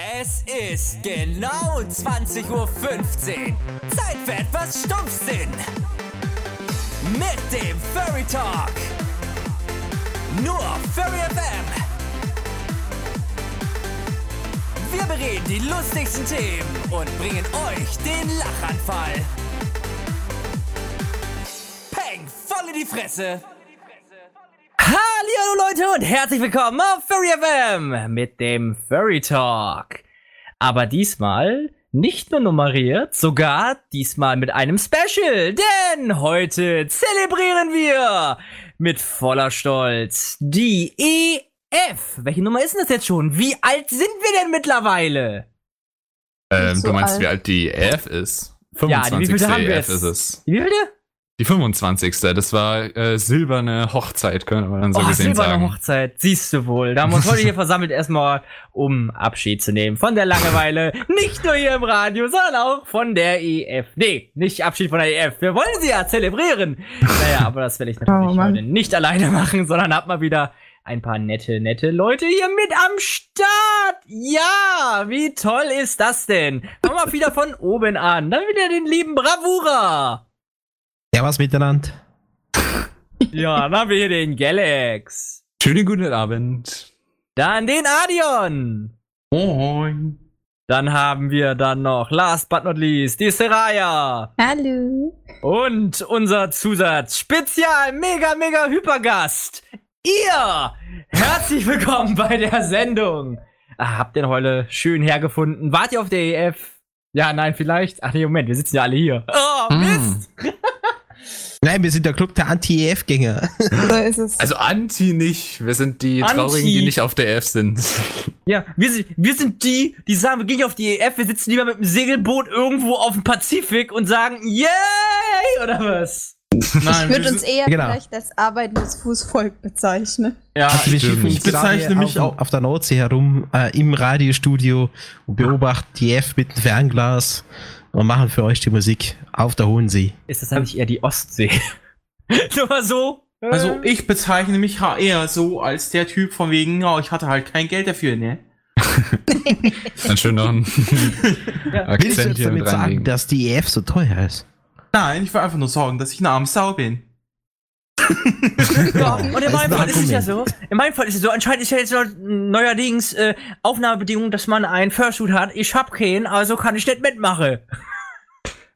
Es ist genau 20.15 Uhr. Zeit für etwas Stumpfsinn. Mit dem Furry Talk. Nur Furry FM. Wir bereden die lustigsten Themen und bringen euch den Lachanfall. Peng, voll in die Fresse. Hallo Leute und herzlich willkommen auf Furry FM mit dem Furry Talk. Aber diesmal nicht nur nummeriert, sogar diesmal mit einem Special, denn heute zelebrieren wir mit voller Stolz die EF. Welche Nummer ist denn das jetzt schon? Wie alt sind wir denn mittlerweile? Ähm, so du meinst, alt. wie alt die EF ist? Ja, die 25. wievielte haben wir EF jetzt? ist es. Die wievielte? Die 25. Das war äh, silberne Hochzeit, könnte man dann so oh, gesehen silberne sagen. Hochzeit, siehst du wohl. Da haben wir uns heute hier versammelt erstmal, um Abschied zu nehmen von der Langeweile. Nicht nur hier im Radio, sondern auch von der EF. Nee, nicht Abschied von der EF. Wir wollen sie ja zelebrieren. Naja, aber das werde ich natürlich Oh, heute nicht alleine machen, sondern hab mal wieder ein paar nette, nette Leute hier mit am Start. Ja, wie toll ist das denn? Fangen wir wieder von oben an. Dann wieder den lieben Bravura. Ja, was miteinander? Ja, dann haben wir hier den Galax. Schönen guten Abend. Dann den Adion. Moin. Dann haben wir dann noch, last but not least, die Seraya. Hallo. Und unser Zusatz, Spezial, mega, mega Hypergast. Ihr! Herzlich willkommen bei der Sendung. Ah, habt ihr heute schön hergefunden? Wart ihr auf der EF? Ja, nein, vielleicht. Ach nee, Moment, wir sitzen ja alle hier. Oh, Hm. Mist! Nein, wir sind der Club der Anti-EF-Gänger. So ist es. Also Anti nicht. Wir sind die Anti. Traurigen, die nicht auf der EF sind. Ja, wir sind, wir sind die, die sagen, wir gehen nicht auf die EF, wir sitzen lieber mit dem Segelboot irgendwo auf dem Pazifik und sagen, yay! Oder was? ich würde uns eher Genau. vielleicht als arbeitendes Fußvolk bezeichnen. Ja, Also Ich gerade bezeichne mich auf, auch- auf der Nordsee herum, äh, im Radiostudio und beobachten die EF mit dem Fernglas und machen für euch die Musik auf der Hohen See. ist das eigentlich eher die Ostsee? Nur so. Also ich bezeichne mich eher so als der Typ von wegen, ja, ich hatte halt kein Geld dafür, ne? Dann schön noch ein Willst du Akzent jetzt damit sagen, dass die EF so teuer ist? Nein, ich will einfach nur sagen, dass ich eine arme Sau bin. Ja, und in meinem Fall ist es ja so. In meinem Fall ist es so. Anscheinend ist ja jetzt noch neuerdings äh, Aufnahmebedingung, dass man einen Fursuit hat. Ich hab keinen, also kann ich nicht mitmachen.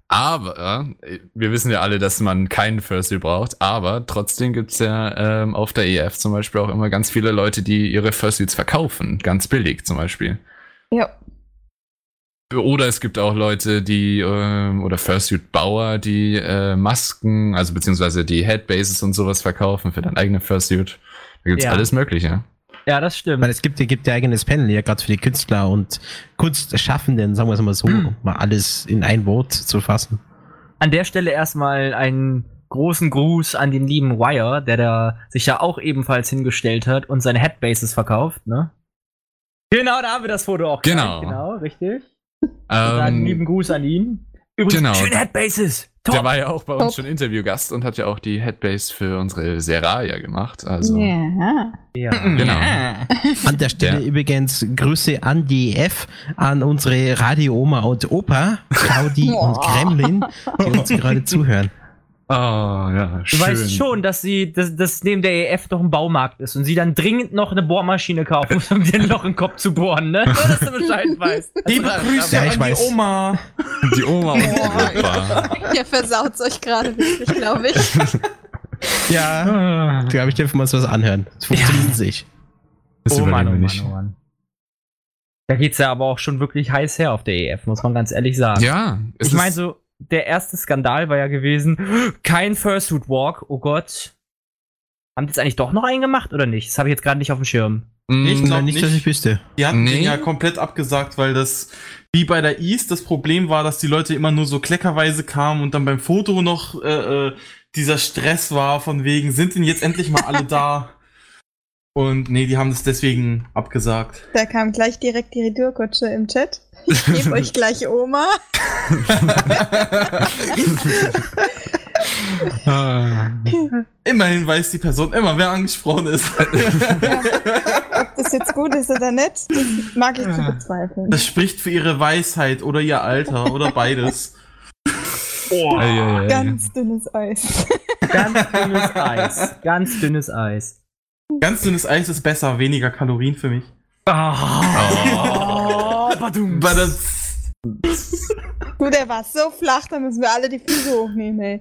Aber, äh, wir wissen ja alle, dass man keinen Fursuit braucht, aber trotzdem gibt's ja ähm, auf der EF zum Beispiel auch immer ganz viele Leute, die ihre Fursuits verkaufen. Ganz billig zum Beispiel. Ja. Oder es gibt auch Leute, die, ähm, oder Fursuit-Bauer, die äh, Masken, also beziehungsweise die Headbases und sowas verkaufen für dein eigenes Fursuit. Da gibt's Ja. alles Mögliche. Ja, das Weil stimmt. es gibt, ja- gibt ja eigenes Panel, ja gerade für die Künstler und Kunstschaffenden, sagen wir es mal so, Hm. um mal alles in ein Wort zu fassen. An der Stelle erstmal einen großen Gruß an den lieben Wire, der da sich ja auch ebenfalls hingestellt hat und seine Headbases verkauft, ne? Genau, da haben wir das Foto auch. gleich. Genau. Genau, richtig. Ähm, lieben Gruß an ihn. Übrigens, genau. schöne Headbases. Top. der war ja auch bei uns Top. schon Interviewgast und hat ja auch die Headbase für unsere Seraya gemacht. Also, Ja. ja. genau. An der Stelle Ja. übrigens Grüße an die EF, an unsere Radio-Oma und Opa, Claudi und Kremlin, die uns gerade zuhören. Oh, ja, Du weißt schon, dass sie, dass, dass neben der EF doch ein Baumarkt ist und sie dann dringend noch eine Bohrmaschine kaufen muss, um dir ein Loch im Kopf zu bohren, ne? Nur, dass du Bescheid weißt. Liebe Grüße Ja, ich an weiß. die Oma. Die Oma und Opa. Ihr versaut's euch gerade wirklich, glaube ich. Ja, glaube ich, dürfen wir uns was anhören. Das funktioniert sich. Das oh Mann, oh Mann, oh Mann. Da geht's ja aber auch schon wirklich heiß her auf der EF, muss man ganz ehrlich sagen. Ja, es ich meine so, der erste Skandal war ja gewesen, kein Fursuit Walk, oh Gott. Haben die jetzt eigentlich doch noch einen gemacht oder nicht? Das habe ich jetzt gerade nicht auf dem Schirm. Mm, Ich glaub nicht, dass nicht. ich wüsste. Die hatten Nee. den ja komplett abgesagt, weil das, wie bei der East, das Problem war, dass die Leute immer nur so kleckerweise kamen und dann beim Foto noch äh, äh, dieser Stress war, von wegen, sind denn jetzt endlich mal alle da? Und nee, die haben das deswegen abgesagt. Da kam gleich direkt die Retourkutsche im Chat. Ich gebe euch gleich Oma. Ah. Immerhin weiß die Person immer, wer angesprochen ist. Ob das jetzt gut ist oder nicht, das mag ich zu bezweifeln. Das spricht für ihre Weisheit oder ihr Alter oder beides. Ei, ei, ei. Ganz dünnes Eis. Ganz dünnes Eis. Ganz dünnes Eis. Ganz dünnes Eis ist besser, weniger Kalorien für mich. Oh, badum. Aber das, Du, der war so flach, da müssen wir alle die Füße hochnehmen, ey.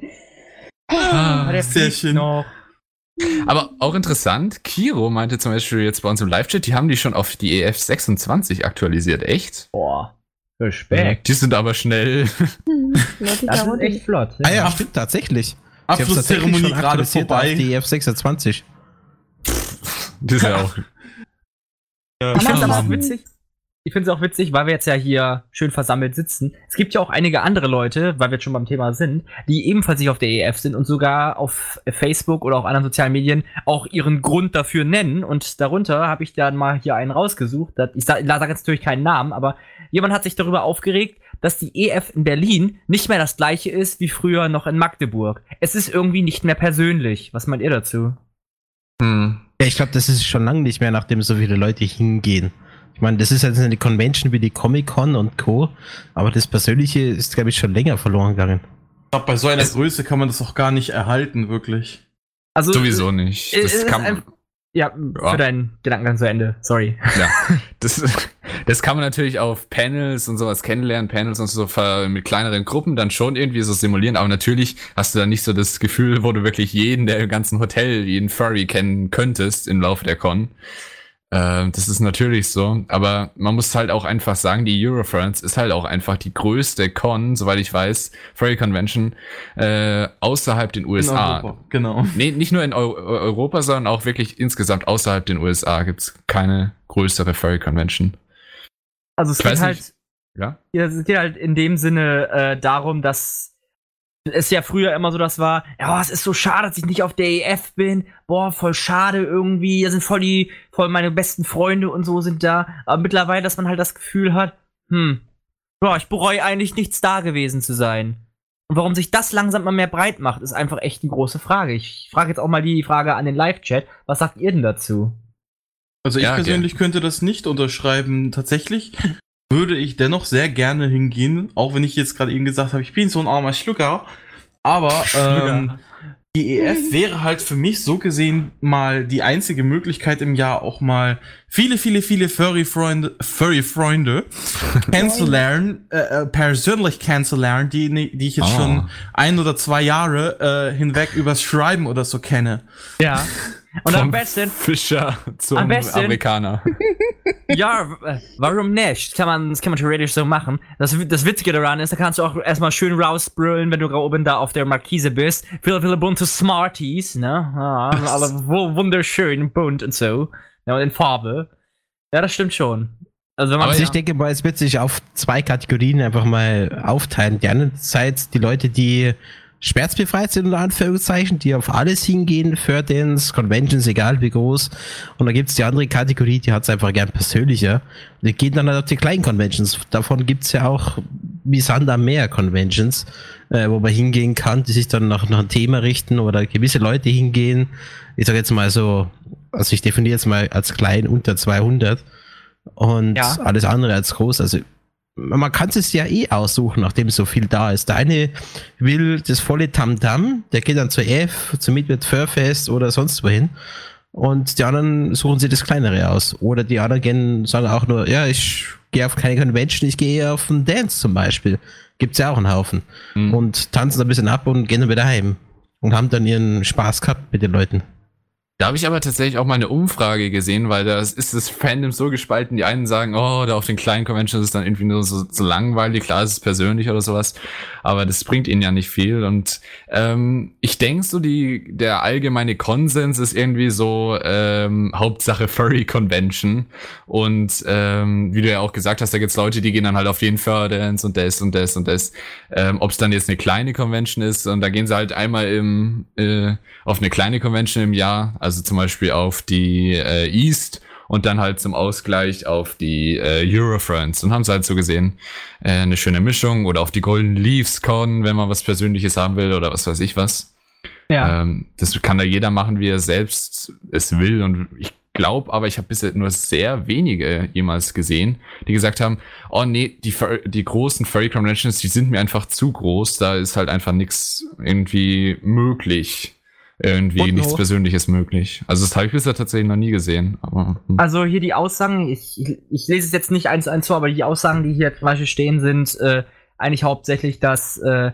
Ah, der Sehr schön. noch. Aber auch interessant, Kiro meinte zum Beispiel jetzt bei uns im Live-Chat, die haben die schon auf die EF26 aktualisiert. Echt? Boah, Respekt. Die sind aber schnell. Leute, Das ist Karotten. echt flott. Ah ja, stimmt, tatsächlich. Sie haben's Abschlusszeremonie tatsächlich schon gerade vorbei. Auf die EF26. Die sind ja auch. Ich finde es aber auch Mann. witzig. Ich finde es auch witzig, weil wir jetzt ja hier schön versammelt sitzen. Es gibt ja auch einige andere Leute, weil wir jetzt schon beim Thema sind, die ebenfalls nicht auf der EF sind und sogar auf Facebook oder auf anderen sozialen Medien auch ihren Grund dafür nennen. Und darunter habe ich dann mal hier einen rausgesucht. Das- Ich sage sag jetzt natürlich keinen Namen, aber jemand hat sich darüber aufgeregt, dass die EF in Berlin nicht mehr das gleiche ist wie früher noch in Magdeburg. Es ist irgendwie nicht mehr persönlich. Was meint ihr dazu? Hm. Ja, ich glaube, das ist schon lange nicht mehr, nachdem so viele Leute hingehen. Ich meine, das ist jetzt eine Convention wie die Comic-Con und Co., aber das Persönliche ist, glaube ich, schon länger verloren gegangen. Ich glaube, bei so einer Größe kann man das auch gar nicht erhalten, wirklich. Also Sowieso nicht. es Das ist kann, Ja, Ja. für deinen Gedankengang zu Ende. Sorry. ja, das, das kann man natürlich auf Panels und sowas kennenlernen, Panels und so mit kleineren Gruppen dann schon irgendwie so simulieren, aber natürlich hast du dann nicht so das Gefühl, wo du wirklich jeden der im ganzen Hotel, jeden Furry kennen könntest im Laufe der Con. Ähm, das ist natürlich so, aber man muss halt auch einfach sagen, die Eurofriends ist halt auch einfach die größte Con, soweit ich weiß, Furry Convention, äh, außerhalb den In USA. Europa, Genau. Nee, nicht nur in Eu Europa, sondern auch wirklich insgesamt außerhalb den USA gibt's keine größere Furry Convention. Also es Ich geht halt, nicht. Ja? ja, es geht halt in dem Sinne äh, darum, dass es ja früher immer so das war, ja, es ist so schade, dass ich nicht auf der EF bin. Boah, voll schade irgendwie. Da sind voll die, voll meine besten Freunde und so sind da. Aber mittlerweile, dass man halt das Gefühl hat, hm, boah, ich bereue eigentlich nichts da gewesen zu sein. Und warum sich das langsam mal mehr breit macht, ist einfach echt eine große Frage. Ich frage jetzt auch mal die Frage an den Live-Chat. Was sagt ihr denn dazu? Also ich Ja, persönlich könnte das nicht unterschreiben. Tatsächlich würde ich dennoch sehr gerne hingehen, auch wenn ich jetzt gerade eben gesagt habe, ich bin so ein armer Schlucker. Aber ähm, die EF wäre halt für mich so gesehen mal die einzige Möglichkeit im Jahr auch mal viele, viele, viele Furry-Freunde Furry -Freunde kennenzulernen, äh, äh, persönlich kennenzulernen, die, die ich jetzt Ah. schon ein oder zwei Jahre äh, hinweg übers Schreiben oder so kenne. Ja. Und am Vom besten, Fischer zum Am besten- Amerikaner. ja, warum nicht? Das kann man, das kann man theoretisch so machen. Das, das Witzige daran ist, da kannst du auch erstmal schön rausbrüllen, wenn du oben da auf der Markise bist. Viele, viele bunte Smarties, ne? Ja, alle wu- wunderschön bunt und so. Ja, und in Farbe. Ja, das stimmt schon. Also wenn man Aber ja. ich denke mal, es wird sich auf zwei Kategorien einfach mal aufteilen. Die einerseits die Leute, die schmerzbefreit sind, unter Anführungszeichen, die auf alles hingehen, Furtins, Conventions, egal wie groß. Und dann gibt's die andere Kategorie, die hat's einfach gern persönlicher. Die gehen dann halt auf die kleinen Conventions. Davon gibt's ja auch wie Sand am Meer Conventions, äh, wo man hingehen kann, die sich dann nach, nach einem Thema richten oder gewisse Leute hingehen. Ich sage jetzt mal so, also ich definiere jetzt mal als klein unter 200 und Ja. alles andere als groß. Also man kann es ja eh aussuchen, nachdem so viel da ist. Der eine will das volle Tamtam, der geht dann zur F, zum Midwest Furfest oder sonst wohin. Und die anderen suchen sich das kleinere aus. Oder die anderen gehen, sagen auch nur, ja, ich gehe auf keine Convention, ich gehe eher auf einen Dance zum Beispiel. Gibt's ja auch einen Haufen. Mhm. Und tanzen ein bisschen ab und gehen dann wieder heim. Und haben dann ihren Spaß gehabt mit den Leuten. Da habe ich aber tatsächlich auch mal eine Umfrage gesehen, weil da ist das Fandom so gespalten. Die einen sagen, oh, da auf den kleinen Conventions ist es dann irgendwie nur so, so langweilig, klar ist es persönlich oder sowas, aber das bringt ihnen ja nicht viel. Und ähm, ich denke so, die, der allgemeine Konsens ist irgendwie so ähm, Hauptsache Furry Convention. Und ähm, wie du ja auch gesagt hast, da gibt's Leute, die gehen dann halt auf jeden Fördance und das und das und das. Ähm, Ob es dann jetzt eine kleine Convention ist und da gehen sie halt einmal im äh, auf eine kleine Convention im Jahr, also zum Beispiel auf die äh, East und dann halt zum Ausgleich auf die äh, Eurofriends und haben sie halt so gesehen äh, eine schöne Mischung oder auf die Golden Leaves Con, wenn man was Persönliches haben will oder was weiß ich was. Ja. Ähm, das kann da jeder machen, wie er selbst es will. Und ich glaube aber, ich habe bisher nur sehr wenige jemals gesehen, die gesagt haben, oh nee, die, die großen Furry Conventions, die sind mir einfach zu groß, da ist halt einfach nichts irgendwie möglich. Irgendwie Und nichts noch- Persönliches möglich. Also das habe ich bisher tatsächlich noch nie gesehen. Aber, hm. Also hier die Aussagen, ich, ich, lese es jetzt nicht eins zu eins vor, aber die Aussagen, die hier zum Beispiel stehen, sind äh, eigentlich hauptsächlich, dass äh,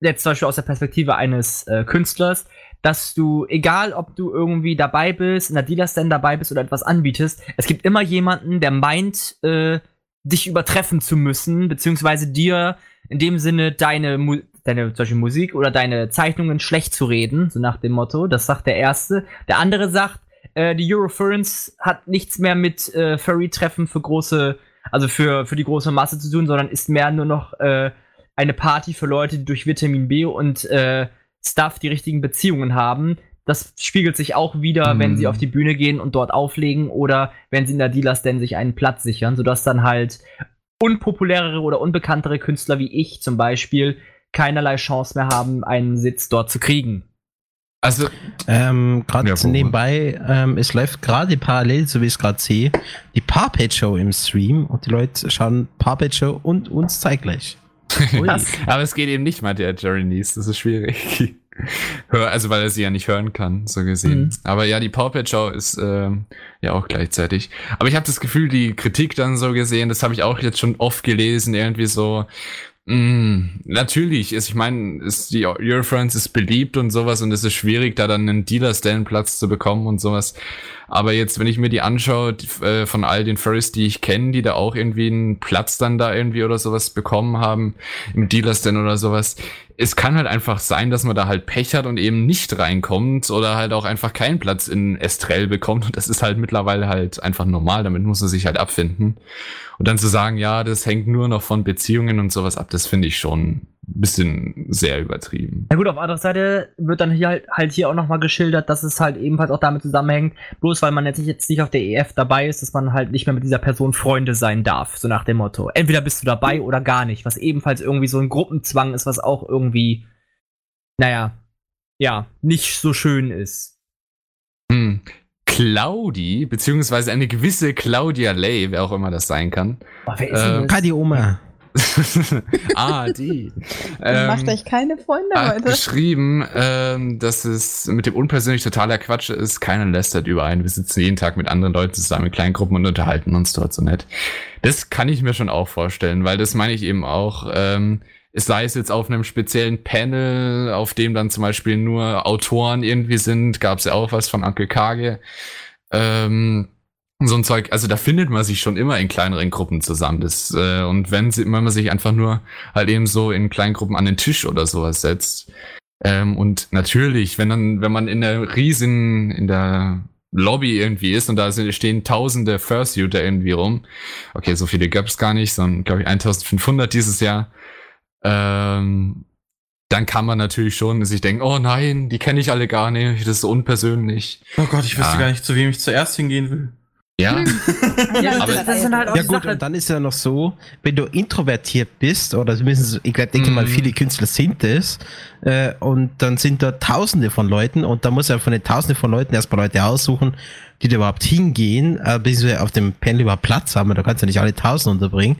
jetzt zum Beispiel aus der Perspektive eines äh, Künstlers, dass du, egal ob du irgendwie dabei bist, in der Dealer-Stand dabei bist oder etwas anbietest, es gibt immer jemanden, der meint, äh, dich übertreffen zu müssen, beziehungsweise dir in dem Sinne deine, deine zum Beispiel Musik oder deine Zeichnungen schlecht zu reden, so nach dem Motto. Das sagt der Erste. Der andere sagt, äh, die Eurofurence hat nichts mehr mit äh, Furry-Treffen für große, also für, für die große Masse zu tun, sondern ist mehr nur noch äh, eine Party für Leute, die durch Vitamin B und äh, Stuff die richtigen Beziehungen haben. Das spiegelt sich auch wieder, wenn Mhm. sie auf die Bühne gehen und dort auflegen oder wenn sie in der Dealers denn sich einen Platz sichern, sodass dann halt unpopulärere oder unbekanntere Künstler wie ich zum Beispiel keinerlei Chance mehr haben, einen Sitz dort zu kriegen. also Ähm, gerade Ja, nebenbei, ähm, es läuft gerade parallel, so wie ich es gerade sehe, die Parpet Show im Stream und die Leute schauen Parpet Show und uns zeitgleich. Aber es geht eben nicht mal der Jerry Nies, das ist schwierig. Also weil er sie ja nicht hören kann, so gesehen. Mhm. Aber ja, die Pawpet Show ist ähm, ja auch gleichzeitig. Aber ich habe das Gefühl, die Kritik dann so gesehen, das habe ich auch jetzt schon oft gelesen, irgendwie so. Mh, natürlich ist, ich meine, ist die Eurofriends ist beliebt und sowas und es ist schwierig, da dann einen Dealer-Stand-Platz zu bekommen und sowas. Aber jetzt, wenn ich mir die anschaue, die, äh, von all den Furries, die ich kenne, die da auch irgendwie einen Platz dann da irgendwie oder sowas bekommen haben, im Dealer-Stand oder sowas, es kann halt einfach sein, dass man da halt Pech hat und eben nicht reinkommt oder halt auch einfach keinen Platz in Estrell bekommt. Und das ist halt mittlerweile halt einfach normal, damit muss man sich halt abfinden. Und dann zu sagen, ja, das hängt nur noch von Beziehungen und sowas ab, das finde ich schon bisschen sehr übertrieben. Na gut, auf anderer Seite wird dann hier halt, halt hier auch nochmal geschildert, dass es halt ebenfalls auch damit zusammenhängt, bloß weil man jetzt nicht, jetzt nicht auf der EF dabei ist, dass man halt nicht mehr mit dieser Person Freunde sein darf, so nach dem Motto. Entweder bist du dabei oder gar nicht, was ebenfalls irgendwie so ein Gruppenzwang ist, was auch irgendwie, naja, ja, nicht so schön ist. Hm. Claudi, beziehungsweise eine gewisse Claudia Lay, wer auch immer das sein kann. Boah, wer ist denn das? Kai die Oma. ah, die. Macht Ähm, euch keine Freunde hat heute. geschrieben, ähm, dass es mit dem unpersönlich totaler Quatsch ist. Keiner lästert über einen. Wir sitzen jeden Tag mit anderen Leuten zusammen in kleinen Gruppen und unterhalten uns dort so nett. Das kann ich mir schon auch vorstellen, weil das meine ich eben auch. Ähm, es sei es jetzt auf einem speziellen Panel, auf dem dann zum Beispiel nur Autoren irgendwie sind, gab es ja auch was von Onkel Kage. Ähm, so ein Zeug, also da findet man sich schon immer in kleineren Gruppen zusammen. Das, äh, und wenn, wenn man sich einfach nur halt eben so in kleinen Gruppen an den Tisch oder sowas setzt. Ähm, und natürlich, wenn dann, wenn man in der riesen, in der Lobby irgendwie ist und da stehen tausende Fursuiter irgendwie rum. Okay, so viele gab es gar nicht, sondern glaube ich 1500 dieses Jahr. Ähm, dann kann man natürlich schon sich denken, oh nein, die kenne ich alle gar nicht, das ist so unpersönlich. Oh Gott, ich wüsste Ja. gar nicht, zu wem ich zuerst hingehen will. Ja, Ja, aber- das, das sind halt auch Ja gut, Sache. und dann ist ja noch so, wenn du introvertiert bist, oder zumindest, ich denke mal, Mhm. viele Künstler sind es, äh, und dann sind da tausende von Leuten, und da muss er von den tausenden von Leuten erstmal Leute aussuchen, die da überhaupt hingehen, äh, bis wir auf dem Panel überhaupt Platz haben, da kannst du nicht alle tausend unterbringen.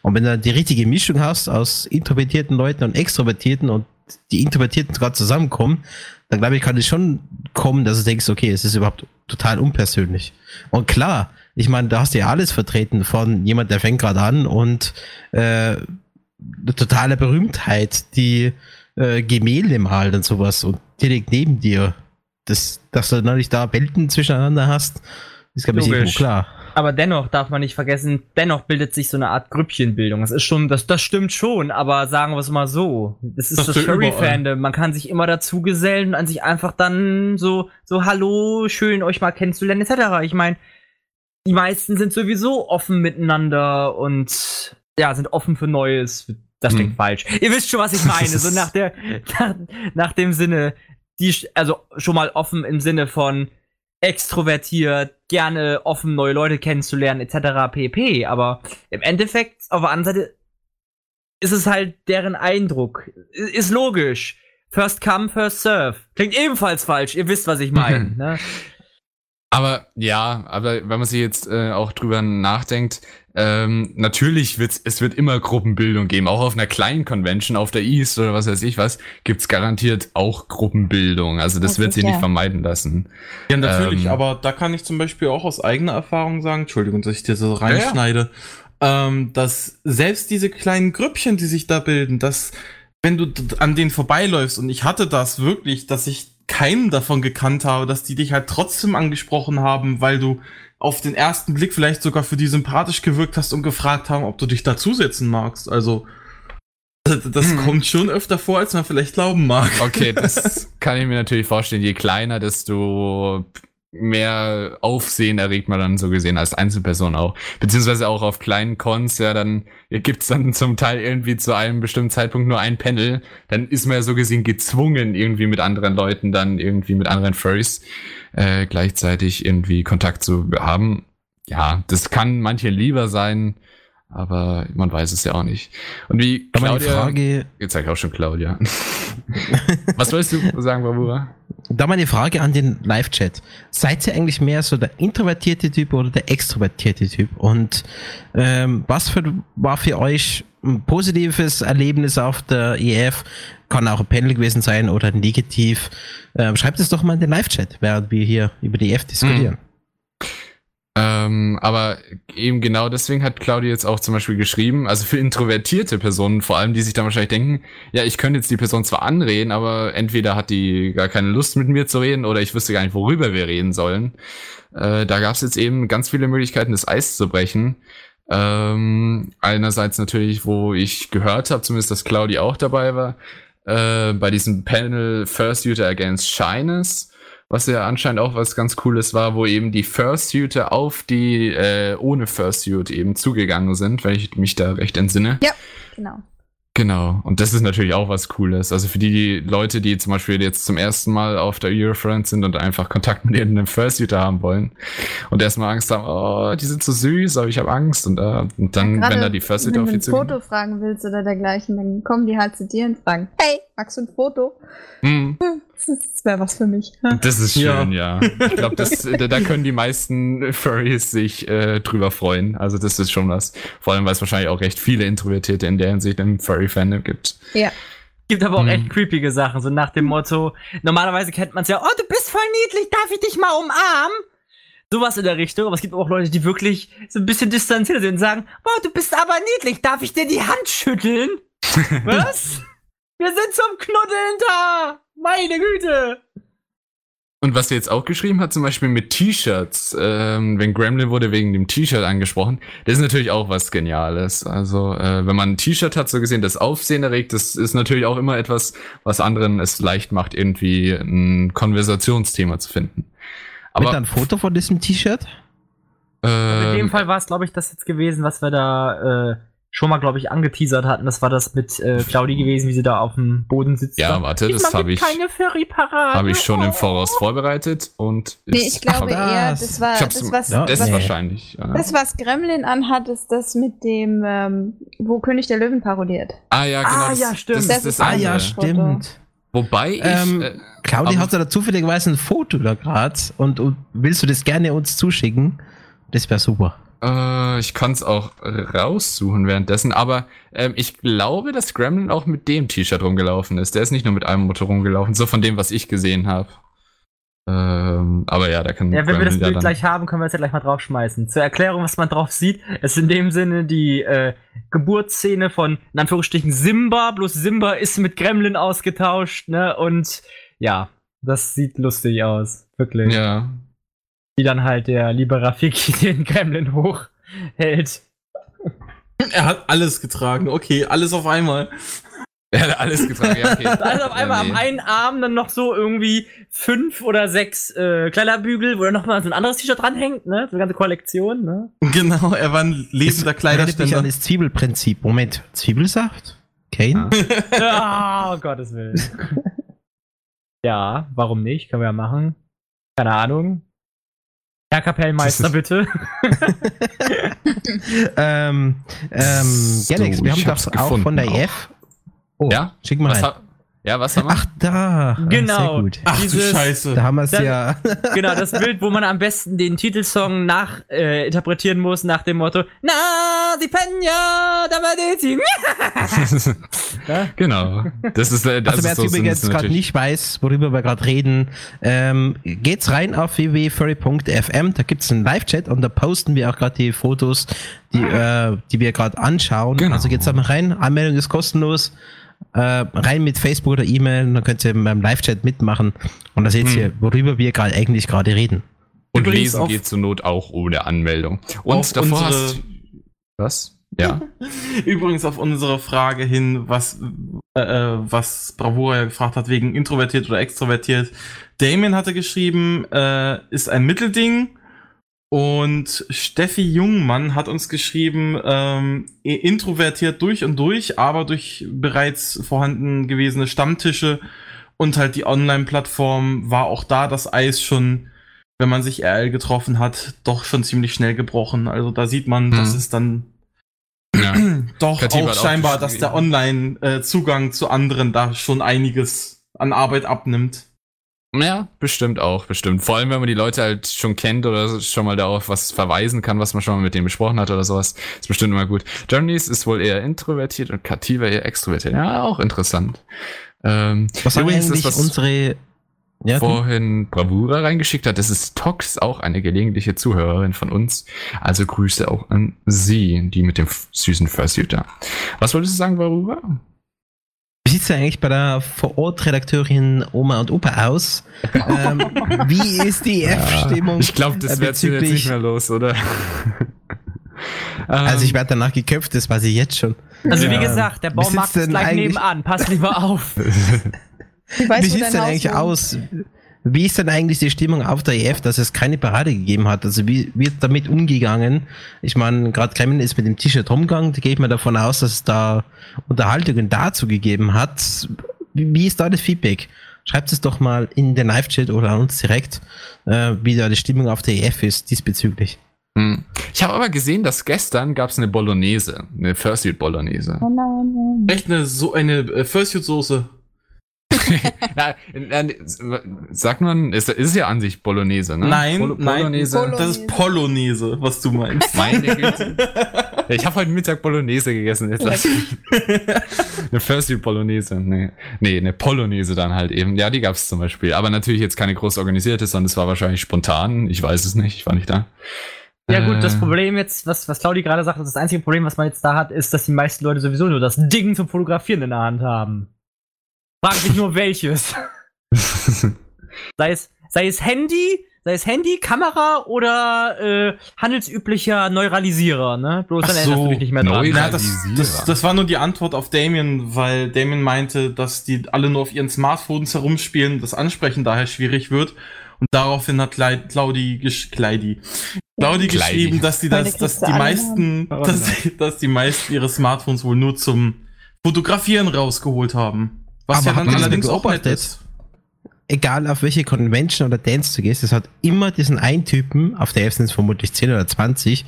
Und wenn du dann die richtige Mischung hast aus introvertierten Leuten und extrovertierten und die Introvertierten gerade zusammenkommen, dann glaube ich, kann es schon kommen, dass du denkst, okay, es ist überhaupt total unpersönlich. Und klar, ich meine, da hast du ja alles vertreten von jemand, der fängt gerade an und äh, eine totale Berühmtheit, die äh, Gemälde malt und sowas und direkt neben dir. Das, dass du natürlich da Welten zwischeneinander hast, ist, glaube ich, irgendwo klar. Aber dennoch darf man nicht vergessen, dennoch bildet sich so eine Art Grüppchenbildung. Das ist schon, das, das stimmt schon, aber sagen wir es mal so. Das ist Das das, Furry-Fandom. Man kann sich immer dazu gesellen und an sich einfach dann so, so, hallo, schön euch mal kennenzulernen, etc. Ich meine, die meisten sind sowieso offen miteinander und ja, sind offen für Neues. Das klingt Hm. falsch. Ihr wisst schon, was ich meine. so nach der, nach, nach dem Sinne, die, also schon mal offen im Sinne von extrovertiert, gerne offen, neue Leute kennenzulernen, etc. pp. Aber im Endeffekt, auf der anderen Seite, ist es halt deren Eindruck. Ist logisch. First come, first serve. Klingt ebenfalls falsch. Ihr wisst, was ich meine. Ne? Aber ja, aber wenn man sich jetzt äh, auch drüber nachdenkt, ähm, natürlich wird's, es wird immer Gruppenbildung geben. Auch auf einer kleinen Convention, auf der East oder was weiß ich was, gibt's garantiert auch Gruppenbildung. Also das Ja, wird sich sicher. nicht vermeiden lassen. Ja, natürlich, Ähm, aber da kann ich zum Beispiel auch aus eigener Erfahrung sagen, Entschuldigung, dass ich dir so reinschneide, ähm, dass selbst diese kleinen Grüppchen, die sich da bilden, dass wenn du an denen vorbeiläufst und ich hatte das wirklich, dass ich keinen davon gekannt habe, dass die dich halt trotzdem angesprochen haben, weil du auf den ersten Blick vielleicht sogar für die sympathisch gewirkt hast und gefragt haben, ob du dich dazusetzen magst. Also das, das Hm. kommt schon öfter vor, als man vielleicht glauben mag. Okay, das kann ich mir natürlich vorstellen. Je kleiner, desto mehr Aufsehen erregt man dann so gesehen als Einzelperson auch. Beziehungsweise auch auf kleinen Cons, ja, dann gibt's dann zum Teil irgendwie zu einem bestimmten Zeitpunkt nur ein Panel. Dann ist man ja so gesehen gezwungen, irgendwie mit anderen Leuten, dann irgendwie mit anderen Furries äh, gleichzeitig irgendwie Kontakt zu haben. Ja, das kann manche lieber sein, aber man weiß es ja auch nicht. Und wie Claudia, Frage, jetzt sag ich auch schon Claudia. Was wolltest du sagen, Barbara? Da mal eine Frage an den Live-Chat. Seid ihr eigentlich mehr so der introvertierte Typ oder der extrovertierte Typ? Und ähm, was für, war für euch ein positives Erlebnis auf der EF? Kann auch ein Panel gewesen sein oder negativ. Ähm, schreibt es doch mal in den Live-Chat, während wir hier über die EF diskutieren. Ähm, aber eben genau deswegen hat Claudia jetzt auch zum Beispiel geschrieben, also für introvertierte Personen vor allem, die sich dann wahrscheinlich denken, ja, ich könnte jetzt die Person zwar anreden, aber entweder hat die gar keine Lust mit mir zu reden oder ich wüsste gar nicht, worüber wir reden sollen. Äh, da gab es jetzt eben ganz viele Möglichkeiten, das Eis zu brechen. Ähm, einerseits natürlich, wo ich gehört habe, zumindest, dass Claudia auch dabei war, äh, bei diesem Panel First User Against Shyness, was ja anscheinend auch was ganz Cooles war, wo eben die Fursuiter auf die äh, ohne Fursuit eben zugegangen sind, wenn ich mich da recht entsinne. Genau. Genau, und das ist natürlich auch was Cooles. Also für die, die Leute, die zum Beispiel jetzt zum ersten Mal auf der Eurofront sind und einfach Kontakt mit irgendeinem Fursuiter haben wollen und erstmal Angst haben, oh, die sind so süß, aber ich habe Angst. Und, äh, und dann, Gerade wenn da die Fursuiter Wenn auf du die ein zugehen. Foto fragen willst oder dergleichen, dann kommen die halt zu dir und fragen, hey, magst du ein Foto? Hm. Das wäre was für mich. Das ist Ja. schön, ja. Ich glaube, da, da können die meisten Furries sich äh, drüber freuen. Also das ist schon was. Vor allem, weil es wahrscheinlich auch recht viele Introvertierte in der Hinsicht im Furry-Fandom gibt. Ja. Gibt aber auch Hm. echt creepige Sachen, so nach dem Motto, normalerweise kennt man es ja, oh, du bist voll niedlich, darf ich dich mal umarmen? Sowas in der Richtung, aber es gibt auch Leute, die wirklich so ein bisschen distanziert sind und sagen, boah, du bist aber niedlich, darf ich dir die Hand schütteln? Was? Wir sind zum Knuddeln da! Meine Güte! Und was er jetzt auch geschrieben hat, zum Beispiel mit T-Shirts, ähm, wenn Gremlin wurde wegen dem T-Shirt angesprochen, das ist natürlich auch was Geniales. Also, äh, wenn man ein T-Shirt hat, so gesehen, das Aufsehen erregt, das ist natürlich auch immer etwas, was anderen es leicht macht, irgendwie ein Konversationsthema zu finden. Mit Aber ein Foto von diesem T-Shirt? In dem ähm, Fall war es, glaube ich, das jetzt gewesen, was wir da äh, schon mal, glaube ich, angeteasert hatten. Das war das mit äh, Claudi gewesen, wie sie da auf dem Boden sitzt. Ja, Da, warte, das "Diesmal habe ich, keine Furry-Parade. habe ich schon im Oh. Voraus vorbereitet und Nee, ist- ich glaube das- eher, das war das, was, Ja, das was, wahrscheinlich. Ja. das, was Gremlin anhat, ist das mit dem, ähm, wo König der Löwen parodiert. ah ja, genau. Ah, das, ja, stimmt. Das, Das ist Ah andere. ja, stimmt. Wobei ich, Ähm, äh, Claudia hat da zufälligerweise ein Foto da gerade und, und willst du das gerne uns zuschicken? Das wäre super. Äh, ich kann es auch raussuchen währenddessen, aber ähm, ich glaube, dass Gremlin auch mit dem T-Shirt rumgelaufen ist. Der ist nicht nur mit einem Motor rumgelaufen, so von dem, was ich gesehen habe. Ähm, aber ja, da kann Ja, wenn wir das Gremlin ja Bild dann- gleich haben, können wir es ja gleich mal draufschmeißen. Zur Erklärung, was man drauf sieht, ist in dem Sinne die äh, Geburtsszene von, in Anführungsstrichen, Simba, bloß Simba ist mit Gremlin ausgetauscht, ne? Und ja, das sieht lustig aus. Wirklich. Ja. Wie dann halt der liebe Rafiki den Gremlin hochhält. Er hat alles getragen, okay, alles auf einmal. Er hat alles getragen. Ja, okay. Also auf einmal ja, nee. am einen Arm dann noch so irgendwie fünf oder sechs äh, Kleiderbügel, wo dann nochmal so ein anderes T-Shirt dranhängt, ne? So eine ganze Kollektion, ne? Genau, er war ein lebender Erinnert mich an Kleiderständer. das Zwiebelprinzip. Moment, Zwiebelsaft? Kane? Ah, oh, Gottes Willen. ja, warum nicht? Können wir ja machen. Keine Ahnung. Herr Kapellmeister, Das bitte. ähm, ähm, So, Galax, wir haben doch auch von der gefunden EF. Oh, Ja? schick mal Was rein. Ja, was haben wir? Ach, da. Ah, Genau. Sehr gut. Ach du Dieses- Scheiße. Da haben wir es ja. Genau, das Bild, wo man am besten den Titelsong nach äh, interpretieren muss nach dem Motto Na, die Peña, da war die genau. Das ist, äh, das Also wer so, übrigens gerade nicht weiß, worüber wir gerade reden, ähm, geht's rein auf www.furry.fm, da gibt's einen Live-Chat und da posten wir auch gerade die Fotos, die, äh, die wir gerade anschauen. Genau. Also geht's da mal rein, Anmeldung ist kostenlos. Äh, rein mit Facebook oder E-Mail, dann könnt ihr beim Live-Chat mitmachen und da seht Hm. ihr, worüber wir gerade eigentlich gerade reden. Und Übrigens lesen auf- geht zur Not auch ohne Anmeldung. Und davor unsere- hast Was? Ja. Übrigens auf unsere Frage hin, was, äh, äh, was Bravura ja gefragt hat, wegen introvertiert oder extrovertiert. Damien hatte geschrieben, äh, ist ein Mittelding. Und Steffi Jungmann hat uns geschrieben, ähm, introvertiert durch und durch, aber durch bereits vorhanden gewesene Stammtische und halt die Online-Plattform war auch da das Eis schon, wenn man sich RL getroffen hat, doch schon ziemlich schnell gebrochen. Also da sieht man, dass Mhm. es dann ja. doch Kativa auch auch scheinbar, geschrieben. dass der Online-Zugang zu anderen da schon einiges an Arbeit abnimmt. Ja, bestimmt auch, bestimmt. Vor allem, wenn man die Leute halt schon kennt oder schon mal darauf was verweisen kann, was man schon mal mit denen besprochen hat oder sowas, ist bestimmt immer gut. Journeys ist wohl eher introvertiert und Kativa eher extrovertiert. Ja, auch interessant. Ähm, Was übrigens eigentlich das, was unsere ja, vorhin Bravura reingeschickt hat, das ist Tox, auch eine gelegentliche Zuhörerin von uns. Also Grüße auch an sie, die mit dem süßen Fursuit da. Was wolltest du sagen, Bravura? Wie sieht's denn eigentlich bei der Vor-Ort-Redakteurin Oma und Opa aus? ähm, wie ist die F-Stimmung? Ich glaube, das äh, wird jetzt nicht mehr los, oder? Also ich Ähm, werde danach geköpft, das weiß ich jetzt schon. Also wie Ja. gesagt, der Wie Baumarkt ist gleich nebenan. Pass lieber auf. Ich weiß, Wie wo sieht's dein denn Haus eigentlich wohnt. aus? Wie ist denn eigentlich die Stimmung auf der EF, dass es keine Parade gegeben hat? Also wie wird damit umgegangen? Ich meine, gerade Clement ist mit dem T-Shirt rumgegangen, da gehe ich mal davon aus, dass es da Unterhaltungen dazu gegeben hat. Wie, ist da das Feedback? Schreibt es doch mal in den Live-Chat oder an uns direkt, äh, wie da die Stimmung auf der EF ist diesbezüglich. Hm. Ich habe aber gesehen, dass gestern gab es eine Bolognese, eine Fursuit Bolognese. Oh nein, nein. Echt eine, so eine äh, Fursuit-Soße. Na, sagt man, ist, ist ja an sich Bolognese, ne? Nein, Bolo- nein. Bolognese. Bolo- Das ist Polonaise, was du meinst. Meine Güte. Ich habe heute Mittag Bolognese gegessen. Jetzt lass eine Fursuit Bolognese. Nee. nee, eine Polonaise dann halt eben. Ja, die gab es zum Beispiel. Aber natürlich jetzt keine groß organisierte, sondern es war wahrscheinlich spontan. Ich weiß es nicht, ich war nicht da. Ja gut, das Äh, Problem jetzt, was, was Claudi gerade sagt, das einzige Problem, was man jetzt da hat, ist, dass die meisten Leute sowieso nur das Ding zum Fotografieren in der Hand haben. Fragt sich nur welches. sei es, sei es Handy, sei es Handy, Kamera oder äh, handelsüblicher Neuralisierer, ne? Bloß dann Ach erinnerst so, du dich nicht mehr dran. Na, das, das, das war nur die Antwort auf Damien, weil Damien meinte, dass die alle nur auf ihren Smartphones herumspielen, das Ansprechen daher schwierig wird. Und daraufhin hat Cla- Claudi, gesch Claudi, Claudi geschrieben, dass die, das, dass die meisten, dass, dass die meisten ihre Smartphones wohl nur zum Fotografieren rausgeholt haben. Was Aber ja dann allerdings auch nett ist. egal auf welche Convention oder Dance du gehst, es hat immer diesen einen Typen, auf der F sind es vermutlich 10 oder 20,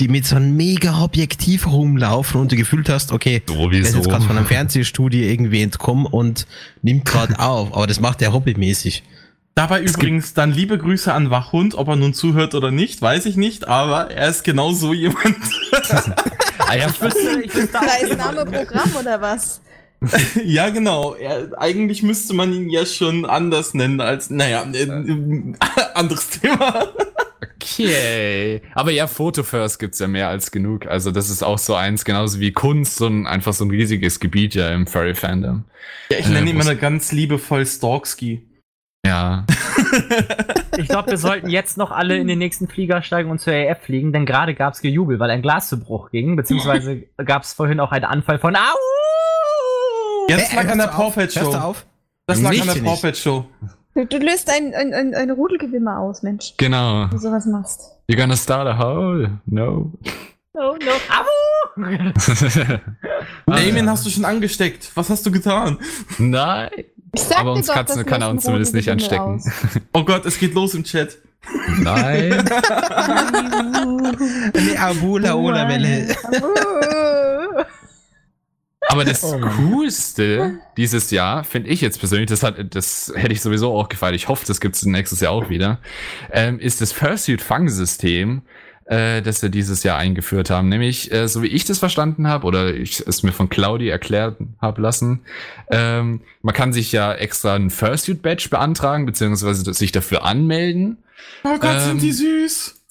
die mit so einem mega Objektiv rumlaufen und du gefühlt hast, okay, der ist jetzt gerade von einem Fernsehstudio irgendwie entkommen und nimmt gerade auf, aber das macht er hobbymäßig. Dabei übrigens dann liebe Grüße an Wachhund, ob er nun zuhört oder nicht, weiß ich nicht, aber er ist genau so jemand. Ah, ja, Ich wüsste, ich wüsste Da ist Name Programm oder was? ja, genau. Er, eigentlich müsste man ihn ja schon anders nennen als, naja, äh, äh, anderes Thema. Okay. Aber ja, Photo First gibt's ja mehr als genug. Also das ist auch so eins, genauso wie Kunst, so ein, einfach so ein riesiges Gebiet ja im Furry-Fandom. Ja, ich Äh, nenne ihn muss- immer ganz liebevoll Storksky. Ja. Ich glaube, wir sollten jetzt noch alle in den nächsten Flieger steigen und zur AF fliegen, denn gerade gab's Gejubel, weil ein Glas zu Bruch ging, beziehungsweise gab's vorhin auch einen Anfall von Au! Ja, das lag an der du Show. auf? Das lag an der. Pet Show. Du, du löst ein, ein, ein, ein Rudelgewimmer aus, Mensch. Genau. Wenn du sowas machst. You're gonna start a hole? No. No, no. Au! Damien hast du schon angesteckt. Was hast du getan? Nein. Ich sag Aber uns doch, Katzen kann er uns zumindest nicht anstecken. Oh Gott, es geht los im Chat. Nein. Eine Abula oder Welle. Aber das Coolste dieses Jahr, finde ich jetzt persönlich, das hat, das hätte ich sowieso auch gefallen. Ich hoffe, das gibt es nächstes Jahr auch wieder, ähm, ist das Fursuit-Fang-System, äh, das wir dieses Jahr eingeführt haben. Nämlich, äh, so wie ich das verstanden habe, oder ich es mir von Claudi erklärt habe lassen, ähm, man kann sich ja extra ein Fursuit-Badge beantragen, beziehungsweise sich dafür anmelden. Oh Gott, Ähm, sind die süß.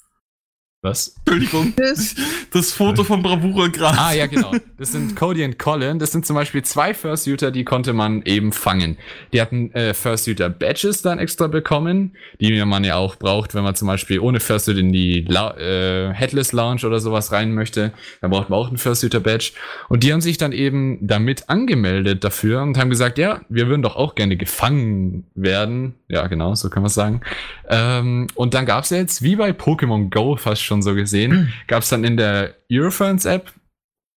Was? Entschuldigung. Das- Das Foto von Bravura Gras. Ah, ja, genau. Das sind Cody und Colin. Das sind zum Beispiel zwei Fursuiter, die konnte man eben fangen. Die hatten äh, Fursuiter Badges dann extra bekommen, die man ja auch braucht, wenn man zum Beispiel ohne Fursuit in die La äh, Headless Lounge oder sowas rein möchte. Da braucht man auch einen Fursuiter Badge. Und die haben sich dann eben damit angemeldet dafür und haben gesagt, ja, wir würden doch auch gerne gefangen werden. Ja, genau, so kann man sagen. Ähm, und dann gab's jetzt, wie bei Pokémon Go fast schon so gesehen, gab's dann in der Eurofans App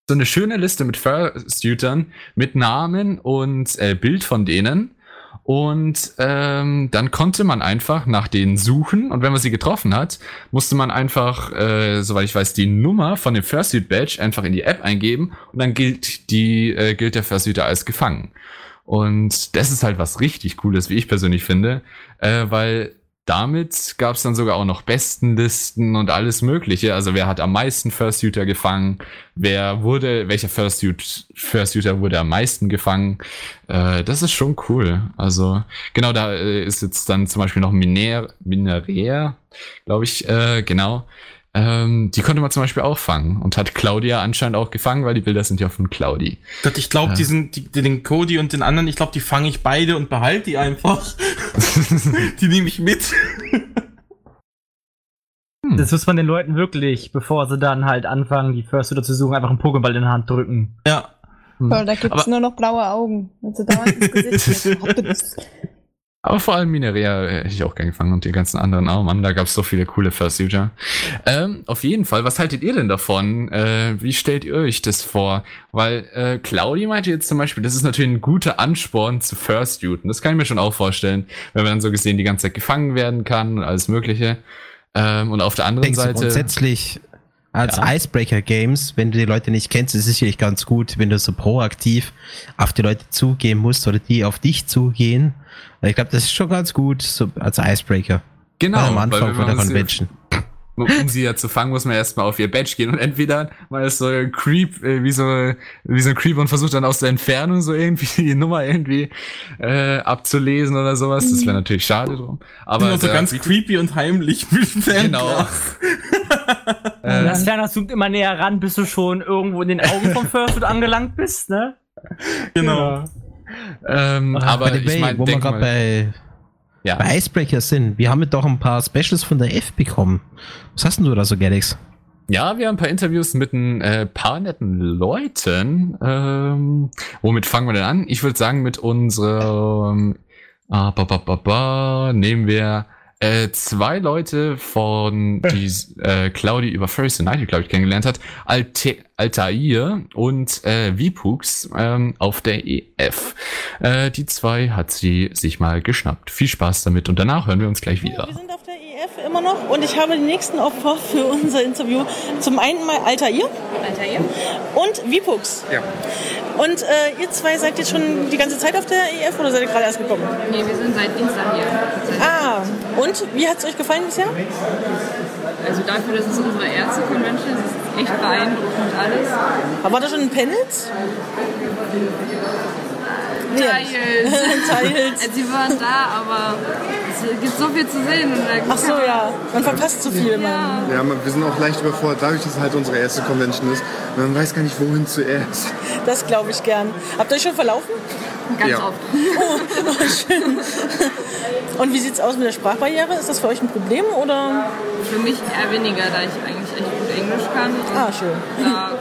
so eine schöne Liste mit Fursuitern mit Namen und äh, Bild von denen. Und ähm, dann konnte man einfach nach denen suchen. Und wenn man sie getroffen hat, musste man einfach, äh, soweit ich weiß, die Nummer von dem Fursuit Badge einfach in die App eingeben. Und dann gilt die äh, gilt der Fursuiter als gefangen. Und das ist halt was richtig Cooles, wie ich persönlich finde, äh, weil damit gab es dann sogar auch noch Bestenlisten und alles Mögliche. Also wer hat am meisten Fursuiter gefangen? Wer wurde, welcher Fursuiter wurde am meisten gefangen? Äh, das ist schon cool. Also genau, da äh, ist jetzt dann zum Beispiel noch Miner, Minerea, glaube ich, äh, genau. Ähm, die konnte man zum Beispiel auch fangen und hat Claudia anscheinend auch gefangen, weil die Bilder sind ja von Claudi. Gott, Ich glaube, Ja. diesen, die, den Cody und den anderen, ich glaube, die fange ich beide und behalte die einfach. die nehme ich mit. Hm. Das muss man den Leuten wirklich, bevor sie dann halt anfangen, die Fursuiter zu suchen, einfach einen Pokéball in die Hand drücken. Ja. Toll, da gibt's Aber- nur noch blaue Augen. Also dauernd ins Gesicht. Aber vor allem Minerea äh, hätte ich auch gern gefangen und die ganzen anderen auch, Mann, da gab es so viele coole Fursuiter. Ähm, auf jeden Fall, was haltet ihr denn davon? Äh, wie stellt ihr euch das vor? Weil äh, Claudi meinte jetzt zum Beispiel, das ist natürlich ein guter Ansporn zu Fursuiten. Das kann ich mir schon auch vorstellen, wenn man dann so gesehen die ganze Zeit gefangen werden kann und alles mögliche. Ähm, und auf der anderen Denkst Seite... grundsätzlich als Ja. Icebreaker-Games, wenn du die Leute nicht kennst, ist es sicherlich ganz gut, wenn du so proaktiv auf die Leute zugehen musst oder die auf dich zugehen. Ich glaube, das ist schon ganz gut so als Icebreaker. Genau, am Anfang von der Convention. Um sie ja zu fangen, muss man erstmal auf ihr Badge gehen und entweder man ist so ein Creep, äh, wie so, wie so ein Creep und versucht dann aus der Entfernung so irgendwie die Nummer irgendwie äh, abzulesen oder sowas. Das wäre natürlich schade drum. Aber Aber so ganz creepy und heimlich mit Fan. Genau. Äh, das Ferner zoomt immer näher ran, bis du schon irgendwo in den Augen vom Fursuit angelangt bist, ne? Genau. ähm, aber By the ich meine, wo denk gerade mal, bei, ja. bei Icebreaker sind, wir haben ja doch ein paar Specials von der F bekommen. Was hast denn du da so, Galax? Ja, wir haben ein paar Interviews mit ein äh, paar netten Leuten. Ähm, womit fangen wir denn an? Ich würde sagen, mit unserem ah, ba, ba, ba, ba, nehmen wir äh, zwei Leute von die äh, Claudi über First United, glaube ich, kennengelernt hat. Alte, Altair und äh, Vipux ähm, auf der EF. Äh, die zwei hat sie sich mal geschnappt. Viel Spaß damit und danach hören wir uns gleich wieder. Wir sind auf der EF immer noch und ich habe die nächsten Opfer für unser Interview. Zum einen mal Altair. Altair. Und Vipux. Ja. Und äh, ihr zwei seid jetzt schon die ganze Zeit auf der EF oder seid ihr gerade erst gekommen? Nee, wir sind seit Dienstag hier. Seit- Ah, und wie hat es euch gefallen bisher? Also dafür, dass es unsere erste Convention ist, ist echt beeindruckend alles. War da schon ein Panels? Nee. Teils. Teils. Sie waren da, aber es gibt so viel zu sehen. Ach so, ja. Man verpasst zu viel. immer. Ja, Ja, wir sind auch leicht überfordert, dadurch, dass es halt unsere erste Convention ist. Man weiß gar nicht, wohin zuerst. Das glaube ich gern. Habt ihr euch schon verlaufen? ganz Ja. oft. Und wie sieht es aus mit der Sprachbarriere? Ist das für euch ein Problem oder? Für mich eher weniger, da ich eigentlich echt gut Englisch kann. Ah, schön. da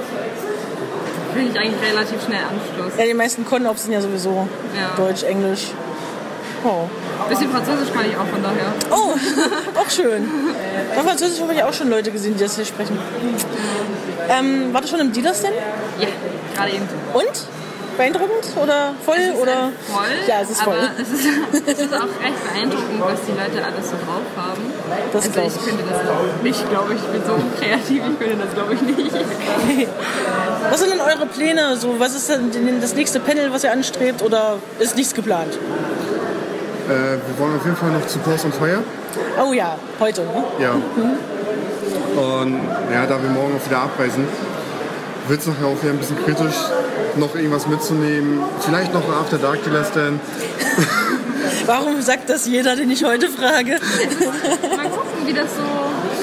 kriege ich eigentlich relativ schnell Anschluss. Ja, die meisten Konopf sind ja sowieso Ja. Deutsch, Englisch. Oh. Bisschen Französisch kann ich auch von daher. Oh, auch schön. Bei Französisch habe ich auch schon Leute gesehen, die das hier sprechen. Ähm, wart ihr schon im Dealers denn? Ja, gerade eben. Und? Beeindruckend oder voll? Es ist oder? voll, Ja, es ist voll. aber es ist, es ist auch recht beeindruckend, was die Leute alles so drauf haben. Das also ich ich. könnte das auch nicht, glaube ich. Ich bin so kreativ, ich könnte das glaube ich nicht. Was sind denn eure Pläne? So, was ist denn das nächste Panel, was ihr anstrebt? Oder ist nichts geplant? Äh, wir wollen auf jeden Fall noch zu Pause und Feuer. Oh ja, heute. Ne? Ja. Und ja, da wir morgen auch wieder abreisen, wird es nachher auch wieder ein bisschen kritisch, noch irgendwas mitzunehmen. Vielleicht noch ein After Dark Dealer Stand. Warum sagt das jeder, den ich heute frage? Mal gucken, wie das so,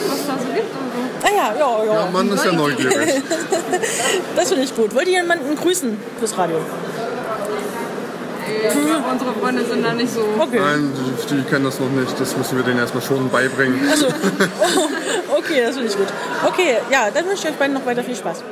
was da so gibt und so. Ah ja, ja, ja. Ja, Mann ist ja neugierig. Das finde ich gut. Wollt ihr jemanden grüßen fürs Radio? Ich glaube, unsere Freunde sind da nicht so. Okay. Nein, die, die kennen das noch nicht. Das müssen wir denen erstmal schon beibringen. Also, okay, das finde ich gut. Okay, ja, dann wünsche ich euch beiden noch weiter viel Spaß.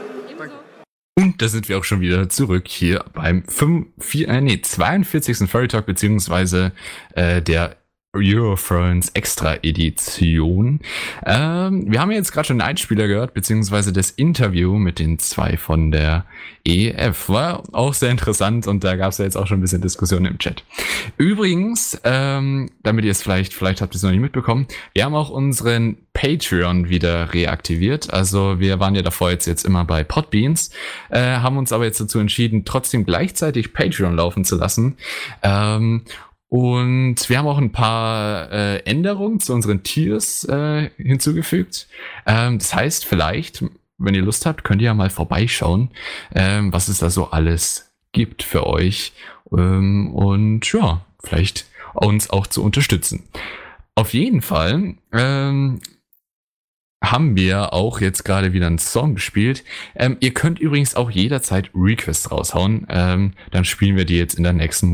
Da sind wir auch schon wieder zurück hier beim 5, 4, äh, nee, 42. Furry Talk, beziehungsweise äh, der Eurofriends Extra Edition. Ähm, wir haben jetzt gerade schon den Einspieler gehört, beziehungsweise das Interview mit den zwei von der EF. War auch sehr interessant und da gab es ja jetzt auch schon ein bisschen Diskussion im Chat. Übrigens, ähm, damit ihr es vielleicht, vielleicht habt ihr es noch nicht mitbekommen, wir haben auch unseren Patreon wieder reaktiviert. Also wir waren ja davor jetzt, jetzt immer bei Podbeans, äh, haben uns aber jetzt dazu entschieden, trotzdem gleichzeitig Patreon laufen zu lassen. Ähm, und wir haben auch ein paar äh, Änderungen zu unseren Tiers äh, hinzugefügt. Ähm, das heißt, vielleicht, wenn ihr Lust habt, könnt ihr ja mal vorbeischauen, ähm, was es da so alles gibt für euch. Ähm, und ja, vielleicht uns auch zu unterstützen. Auf jeden Fall ähm, haben wir auch jetzt gerade wieder einen Song gespielt. Ähm, ihr könnt übrigens auch jederzeit Requests raushauen. Ähm, dann spielen wir die jetzt in der nächsten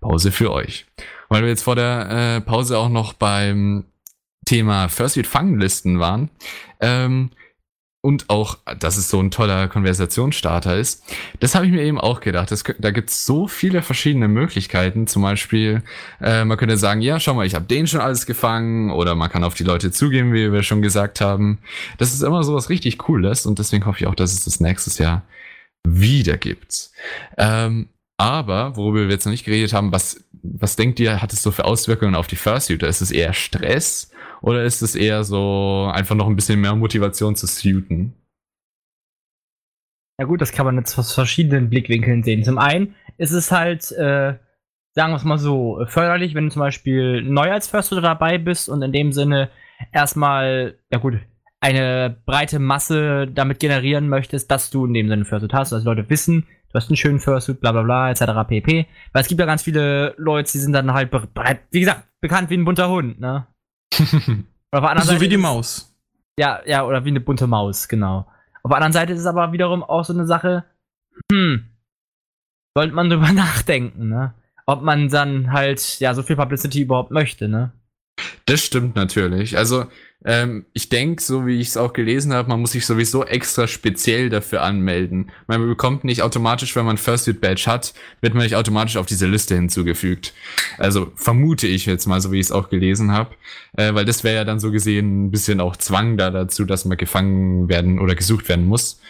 Musikpause für euch. Weil wir jetzt vor der äh, Pause auch noch beim Thema First Beat Fanglisten waren. Ähm, und auch, dass es so ein toller Konversationsstarter ist. Das habe ich mir eben auch gedacht. Das, da gibt es so viele verschiedene Möglichkeiten. Zum Beispiel, äh, man könnte sagen, ja, schau mal, ich habe den schon alles gefangen. Oder man kann auf die Leute zugehen, wie wir schon gesagt haben. Das ist immer so was richtig Cooles. Und deswegen hoffe ich auch, dass es das nächstes Jahr wieder gibt. Ähm, aber, worüber wir jetzt noch nicht geredet haben, was, was denkt ihr, hat es so für Auswirkungen auf die Fursuiter? Ist es eher Stress oder ist es eher so einfach noch ein bisschen mehr Motivation zu suiten? Ja gut, das kann man jetzt aus verschiedenen Blickwinkeln sehen. Zum einen ist es halt, äh, sagen wir es mal so, förderlich, wenn du zum Beispiel neu als First dabei bist und in dem Sinne erstmal, ja gut, eine breite Masse damit generieren möchtest, dass du in dem Sinne Fursuit hast, dass Leute wissen, du hast einen schönen Fursuit, bla bla bla, etc. pp. Weil es gibt ja ganz viele Leute, die sind dann halt bereit, wie gesagt, bekannt wie ein bunter Hund, ne? So wie Seite die ist- Maus. ja, ja, oder wie eine bunte Maus, genau. Auf der anderen Seite ist es aber wiederum auch so eine Sache, hm, sollte man drüber nachdenken, ne? Ob man dann halt, ja, so viel Publicity überhaupt möchte, ne? Das stimmt natürlich. Also ähm, ich denke, so wie ich es auch gelesen habe, man muss sich sowieso extra speziell dafür anmelden. Man bekommt nicht automatisch, wenn man Fursuit Badge hat, wird man nicht automatisch auf diese Liste hinzugefügt. Also vermute ich jetzt mal, so wie ich es auch gelesen habe, äh, weil das wäre ja dann so gesehen ein bisschen auch Zwang da dazu, dass man gefangen werden oder gesucht werden muss.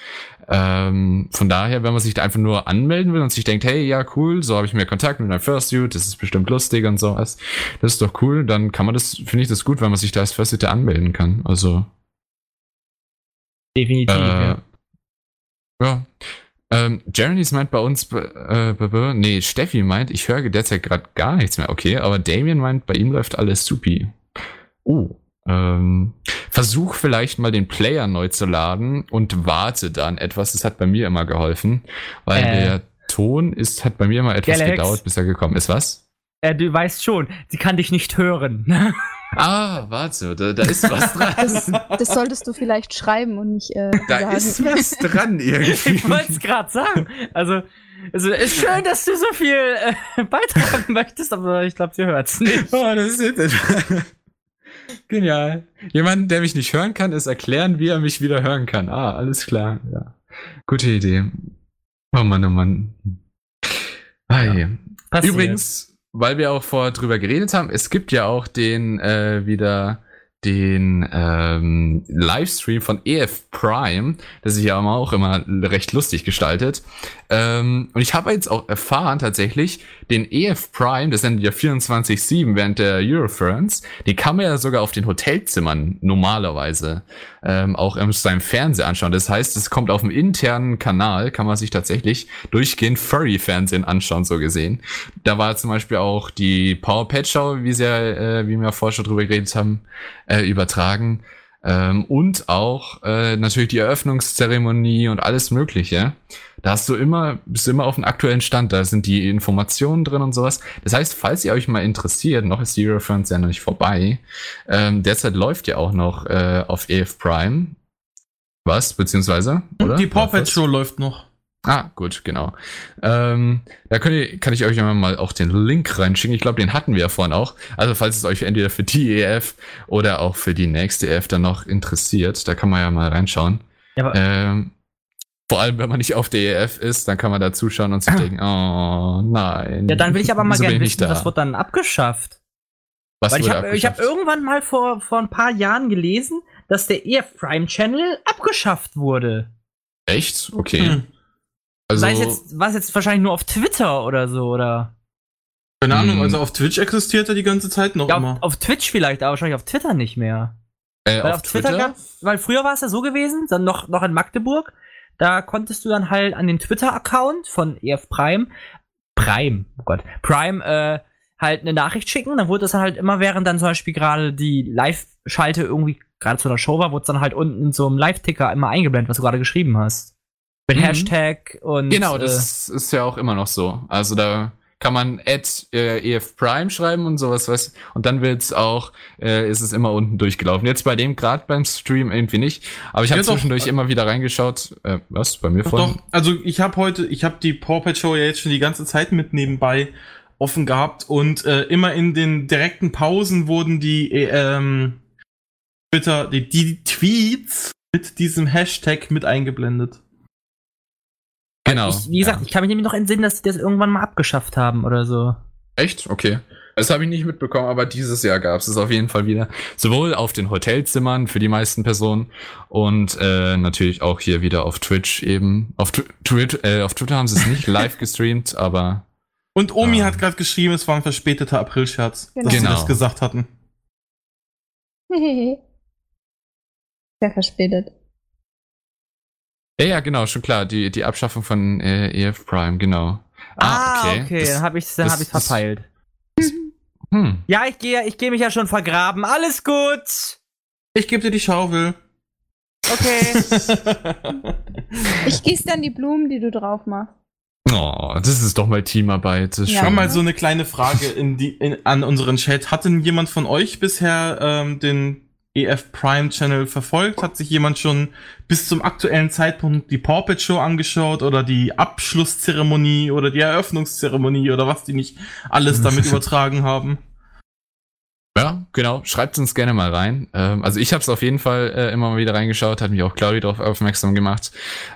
Ähm, von daher, wenn man sich da einfach nur anmelden will und sich denkt, hey, ja, cool, so habe ich mehr Kontakt mit meinem Fursuit, das ist bestimmt lustig und sowas, das ist doch cool, dann kann man das, finde ich das gut, wenn man sich da als Fursuiter anmelden kann. Also, Definitiv, äh, ja. ja. Ähm, Jeremy's meint bei uns, äh, nee, Steffi meint, ich höre derzeit gerade gar nichts mehr. Okay, aber Damien meint, bei ihm läuft alles supi. Oh. Ähm, versuch vielleicht mal den Player neu zu laden und warte dann etwas. Das hat bei mir immer geholfen, weil Äh. der Ton ist, hat bei mir immer etwas Galax. gedauert, bis er gekommen ist. Was? Äh, du weißt schon, sie kann dich nicht hören. Ah, warte, da, da ist was dran. Das, das solltest du vielleicht schreiben und nicht äh, Da sagen. ist was dran irgendwie. ich wollte es gerade sagen. Also, also, ist schön, dass du so viel äh, beitragen möchtest, aber ich glaube, sie hört's nicht. Oh, das ist Genial. Jemand, der mich nicht hören kann, ist erklären, wie er mich wieder hören kann. Ah, alles klar. Ja. Gute Idee. Oh Mann, oh Mann. Ah. Passiert. Übrigens, weil wir auch vorher drüber geredet haben, es gibt ja auch den äh, wieder den ähm, Livestream von EF Prime, das sich ja auch immer recht lustig gestaltet. Ähm, und ich habe jetzt auch erfahren, tatsächlich, den EF Prime, das sind ja 24-7 während der Eurofans, die kann man ja sogar auf den Hotelzimmern normalerweise ähm, auch im seinem Fernseher anschauen. Das heißt, es kommt auf dem internen Kanal, kann man sich tatsächlich durchgehend Furry-Fernsehen anschauen, so gesehen. Da war zum Beispiel auch die Power Pet Show, wie, äh, wie wir vorher schon drüber geredet haben, äh, übertragen. Ähm, und auch äh, natürlich die Eröffnungszeremonie und alles Mögliche. Da hast du immer, bist du immer auf dem aktuellen Stand, da sind die Informationen drin und sowas. Das heißt, falls ihr euch mal interessiert, noch ist die Eurofans ja noch nicht vorbei. Ähm, derzeit läuft ja auch noch äh, auf EF Prime. Was, beziehungsweise? Oder? die Paw? Show läuft noch. Ah, gut, genau. Ähm, da könnt ihr, kann ich euch mal auch den Link reinschicken. Ich glaube, den hatten wir ja vorhin auch. Also falls es euch entweder für die EF oder auch für die nächste EF dann noch interessiert, da kann man ja mal reinschauen. Ja, Ähm, vor allem, wenn man nicht auf der EF ist, dann kann man da zuschauen und sich denken, oh nein. ja, dann will ich aber mal gerne wissen, da? was wird dann abgeschafft? Was Weil ich wurde habe hab irgendwann mal vor, vor ein paar Jahren gelesen, dass der EF Prime Channel abgeschafft wurde. Echt? Okay. Hm. Also, Sei es jetzt, war es jetzt wahrscheinlich nur auf Twitter oder so, oder? Keine Ahnung, Hm. also auf Twitch existiert er die ganze Zeit noch Ja, immer. auf, auf Twitch vielleicht, aber wahrscheinlich auf Twitter nicht mehr. äh, Weil auf, Twitter, gab, weil früher war es ja so gewesen, dann noch, noch in Magdeburg, da konntest du dann halt an den Twitter-Account von EF Prime, Prime, oh Gott, Prime, äh, halt eine Nachricht schicken, dann wurde das dann halt immer, während dann zum Beispiel gerade die Live-Schalte irgendwie gerade zu einer Show war, wurde es dann halt unten in so einem Live-Ticker immer eingeblendet, was du gerade geschrieben hast. Mit Mhm. Hashtag und. Genau, äh, das ist ja auch immer noch so. Also da kann man at äh, EF Prime schreiben und sowas, was und dann wird's auch, äh, ist es immer unten durchgelaufen. Jetzt bei dem gerade beim Stream irgendwie nicht, aber ich habe Ja, doch. zwischendurch immer wieder reingeschaut. Äh, was bei mir Doch, vorhin? doch. Also ich habe heute, ich habe die Paw Pet Show ja jetzt schon die ganze Zeit mit nebenbei offen gehabt und äh, immer in den direkten Pausen wurden die äh, ähm, Twitter, die, die Tweets mit diesem Hashtag mit eingeblendet. Genau. ich, wie gesagt, ja. ich kann mich nämlich noch entsinnen, dass die das irgendwann mal abgeschafft haben oder so. Echt? Okay. Das habe ich nicht mitbekommen, aber dieses Jahr gab es es auf jeden Fall wieder. Sowohl auf den Hotelzimmern für die meisten Personen und äh, natürlich auch hier wieder auf Twitch eben. Auf, Tw Twit äh, auf Twitter haben sie es nicht live gestreamt, aber Und Omi Ah. hat gerade geschrieben, es war ein verspäteter Aprilscherz, Genau. dass sie Genau. das gesagt hatten. Sehr verspätet. Ja, ja, genau, schon klar. Die, die Abschaffung von äh, EF Prime, genau. Ah, okay. Das- dann habe ich dann das- hab ich's das- verpeilt. Hm. Ja, ich gehe ich geh mich ja schon vergraben. Alles gut. Ich gebe dir die Schaufel. Okay. Ich gieße dann die Blumen, die du drauf machst. Oh, das ist doch mal Teamarbeit. Das ist Ja. Schau schön. mal so eine kleine Frage in die, in, an unseren Chat. Hat denn jemand von euch bisher ähm, den EF Prime Channel verfolgt? Hat sich jemand schon bis zum aktuellen Zeitpunkt die Paw Show angeschaut oder die Abschlusszeremonie oder die Eröffnungszeremonie oder was die nicht alles damit übertragen haben? Ja, genau. Schreibt uns gerne mal rein. Ähm, also ich habe es auf jeden Fall äh, immer mal wieder reingeschaut, hat mich auch Claudia darauf aufmerksam gemacht.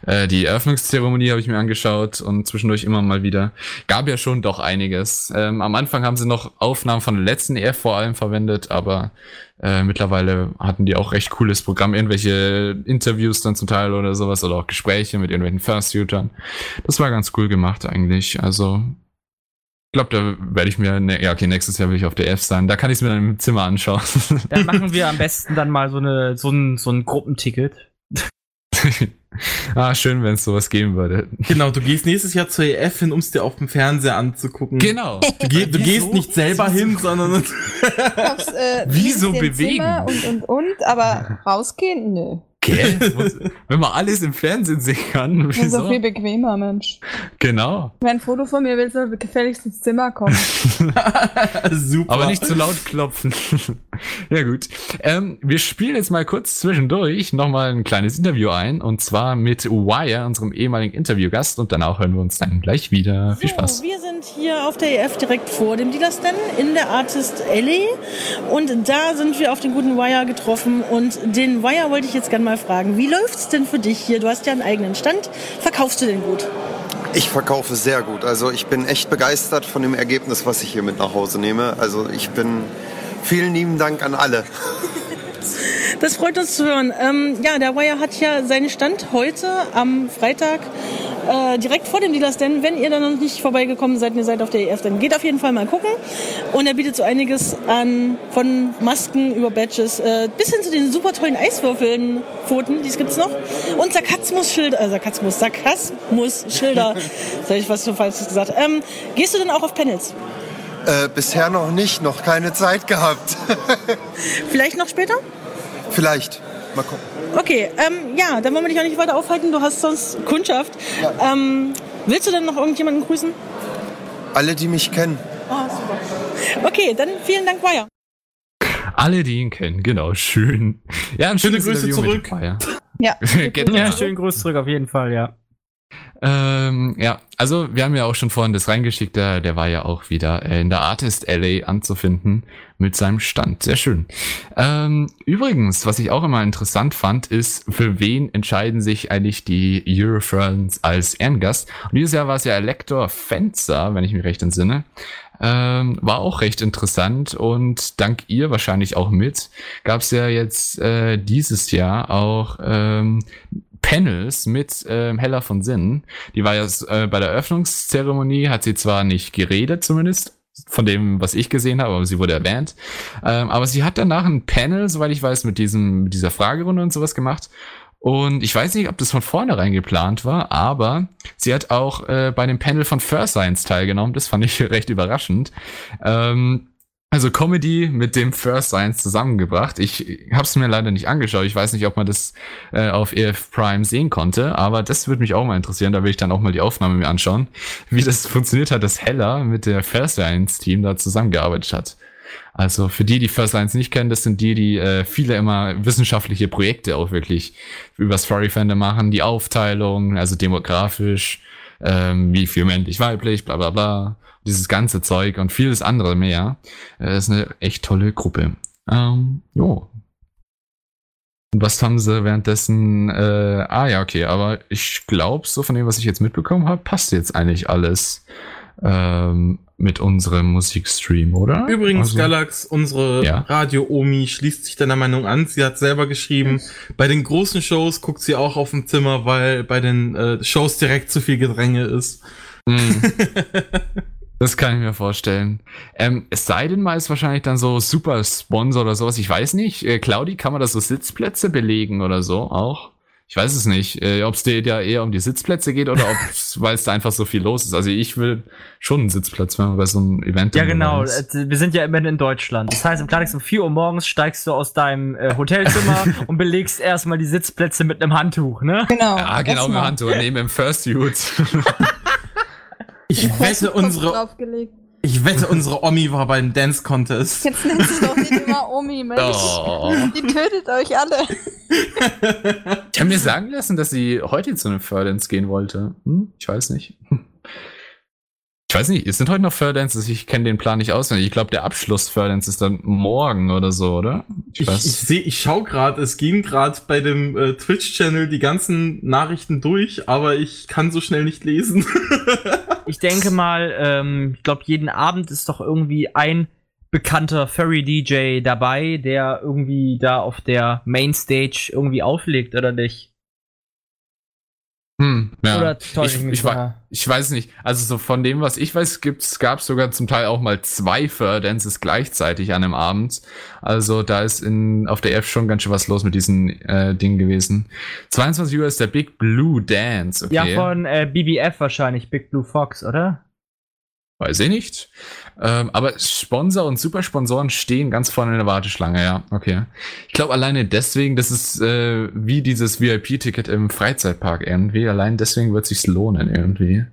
Äh, die Eröffnungszeremonie habe ich mir angeschaut und zwischendurch immer mal wieder. Gab ja schon doch einiges. Ähm, am Anfang haben sie noch Aufnahmen von der letzten EF vor allem verwendet, aber äh, mittlerweile hatten die auch recht cooles Programm, irgendwelche Interviews dann zum Teil oder sowas oder auch Gespräche mit irgendwelchen First-Shootern. Das war ganz cool gemacht eigentlich. Also glaube, da werde ich mir, ne, ja okay, nächstes Jahr will ich auf der F sein. Da kann ich es mir dann im Zimmer anschauen. dann machen wir am besten dann mal so, eine, so, ein, so ein Gruppenticket. ah, schön, wenn es sowas geben würde. Genau, du gehst nächstes Jahr zur EF hin, um es dir auf dem Fernseher anzugucken. Genau. Du, geh, du gehst nicht selber hin, sondern Aufs, äh, Wieso bewegen? Zimmer Und, und, und, aber rausgehen? Nö. Gell? wenn man alles im Fernsehen sehen kann, Das ist so wieso? viel bequemer, Mensch. Genau. Wenn ein Foto von mir willst, soll gefälligst ins Zimmer kommen. super. Aber nicht zu laut klopfen. ja, gut. Ähm, wir spielen jetzt mal kurz zwischendurch nochmal ein kleines Interview ein. Und zwar mit Wire, unserem ehemaligen Interviewgast. Und danach hören wir uns dann gleich wieder. Viel Spaß. So, wir sind hier auf der EF direkt vor dem Dealer Stand in der Artist Alley und da sind wir auf den guten Wire getroffen und den Wire wollte ich jetzt gerne mal fragen, wie läuft's denn für dich hier? Du hast ja einen eigenen Stand. Verkaufst du den gut? Ich verkaufe sehr gut. Also ich bin echt begeistert von dem Ergebnis, was ich hier mit nach Hause nehme. Also ich bin vielen lieben Dank an alle. Das freut uns zu hören. Ähm, ja, der Wire hat ja seinen Stand heute am Freitag äh, direkt vor dem Dealers denn wenn ihr dann noch nicht vorbeigekommen seid und ihr seid auf der EF, dann geht auf jeden Fall mal gucken. Und er bietet so einiges an, von Masken über Badges äh, bis hin zu den super tollen Eiswürfeln, Pfoten, die gibt's noch. Und Sarkasmus-Schilder, äh, Sarkasmus, Sarkasmus-Schilder. Habe ich was so falsches gesagt. Ähm, gehst du denn auch auf Panels? Äh, bisher noch nicht, noch keine Zeit gehabt. Vielleicht noch später? Vielleicht. Mal gucken. Okay, ähm, ja, dann wollen wir dich auch nicht weiter aufhalten. Du hast sonst Kundschaft. Ähm, willst du denn noch irgendjemanden grüßen? Alle, die mich kennen. Oh, super. Okay, dann vielen Dank, Wire. Alle, die ihn kennen, genau, schön. Ja, ein Schöne schönes Grüße Interview zurück. Ja. Genau. Ja, schönen Gruß zurück auf jeden Fall, ja. Ähm, ja, also wir haben ja auch schon vorhin das reingeschickt, der, der war ja auch wieder in der Artist LA anzufinden mit seinem Stand. Sehr schön. Ähm, übrigens, was ich auch immer interessant fand, ist, für wen entscheiden sich eigentlich die Eurofriends als Ehrengast? Und dieses Jahr war es ja Elector Fencer, wenn ich mich recht entsinne. Ähm, war auch recht interessant und dank ihr wahrscheinlich auch mit, gab es ja jetzt äh, dieses Jahr auch ähm, Panels mit ähm, Hella von Sinn. Die war ja äh, bei der Eröffnungszeremonie, hat sie zwar nicht geredet zumindest, von dem, was ich gesehen habe, aber sie wurde erwähnt. Ähm, aber sie hat danach ein Panel, soweit ich weiß, mit diesem, mit dieser Fragerunde und sowas gemacht. Und ich weiß nicht, ob das von vornherein geplant war, aber sie hat auch äh, bei dem Panel von First Science teilgenommen. Das fand ich recht überraschend. Ähm, also Comedy mit dem First Science zusammengebracht. Ich habe es mir leider nicht angeschaut. Ich weiß nicht, ob man das äh, auf EF Prime sehen konnte, aber das würde mich auch mal interessieren. Da will ich dann auch mal die Aufnahme mir anschauen, wie das funktioniert hat, dass Hella mit der First Science Team da zusammengearbeitet hat. Also für die, die First Science nicht kennen, das sind die, die äh, viele immer wissenschaftliche Projekte auch wirklich übers Furry Fandom machen, die Aufteilung, also demografisch, ähm, wie viel männlich, weiblich, bla bla bla, dieses ganze Zeug und vieles andere mehr. Äh, das ist eine echt tolle Gruppe. Ähm, jo. Und was haben sie währenddessen? Äh, ah ja, okay, aber ich glaube, so von dem, was ich jetzt mitbekommen habe, passt jetzt eigentlich alles ähm, mit unserem Musikstream, oder? Übrigens, Also- Galax, unsere Ja. Radio-Omi schließt sich deiner Meinung an. Sie hat selber geschrieben, bei den großen Shows guckt sie auch auf dem Zimmer, weil bei den äh, Shows direkt zu viel Gedränge ist. Hm. Das kann ich mir vorstellen. Ähm, es sei denn mal ist wahrscheinlich dann so super Sponsor oder sowas. Ich weiß nicht. Äh, Claudi, kann man da so Sitzplätze belegen oder so auch? Ich weiß es nicht. Äh, ob es dir da eher um die Sitzplätze geht oder ob weil es da einfach so viel los ist. Also ich will schon einen Sitzplatz, wenn man bei so einem Event Ja, genau. ist. äh, Wir sind ja immerhin in Deutschland. Das heißt, im Klartext um 4 Uhr morgens steigst du aus deinem äh, Hotelzimmer und belegst erstmal die Sitzplätze mit einem Handtuch, ne? Genau. Ah, genau, mit erstmal. Handtuch neben dem First Suit. Ich wette, unsere, Draufgelegt. ich wette, unsere Omi war beim Dance Contest. Jetzt nennt sich doch nicht immer Omi, Mensch. Oh. Die tötet euch alle. Ich habe mir sagen lassen, dass sie heute zu einem Furdance gehen wollte. Hm? Ich weiß nicht. Ich weiß nicht, es sind heute noch Furdances, ich kenne den Plan nicht auswendig. Ich glaube, der Abschluss Furdance ist dann morgen oder so, oder? Ich, ich sehe, ich schau gerade, es gehen gerade bei dem äh, Twitch-Channel die ganzen Nachrichten durch, aber ich kann so schnell nicht lesen. Ich denke mal, ähm, ich glaube, jeden Abend ist doch irgendwie ein bekannter Furry-DJ dabei, der irgendwie da auf der Mainstage irgendwie auflegt, oder nicht? Hm, ja. Oder täusche ich ich, mich ich, ich weiß nicht. Also so von dem, was ich weiß, gibt's, gab's sogar zum Teil auch mal zwei Furdances gleichzeitig an einem Abend. Also da ist in, auf der F schon ganz schön was los mit diesen äh, Dingen gewesen. 22 Uhr ist der Big Blue Dance, okay. Ja, von äh, BBF wahrscheinlich, Big Blue Fox, oder? Weiß ich nicht. Ähm, aber Sponsor und Supersponsoren stehen ganz vorne in der Warteschlange, ja. Okay. Ich glaube alleine deswegen, das ist äh, wie dieses VIP-Ticket im Freizeitpark irgendwie. Allein deswegen wird sich's lohnen irgendwie.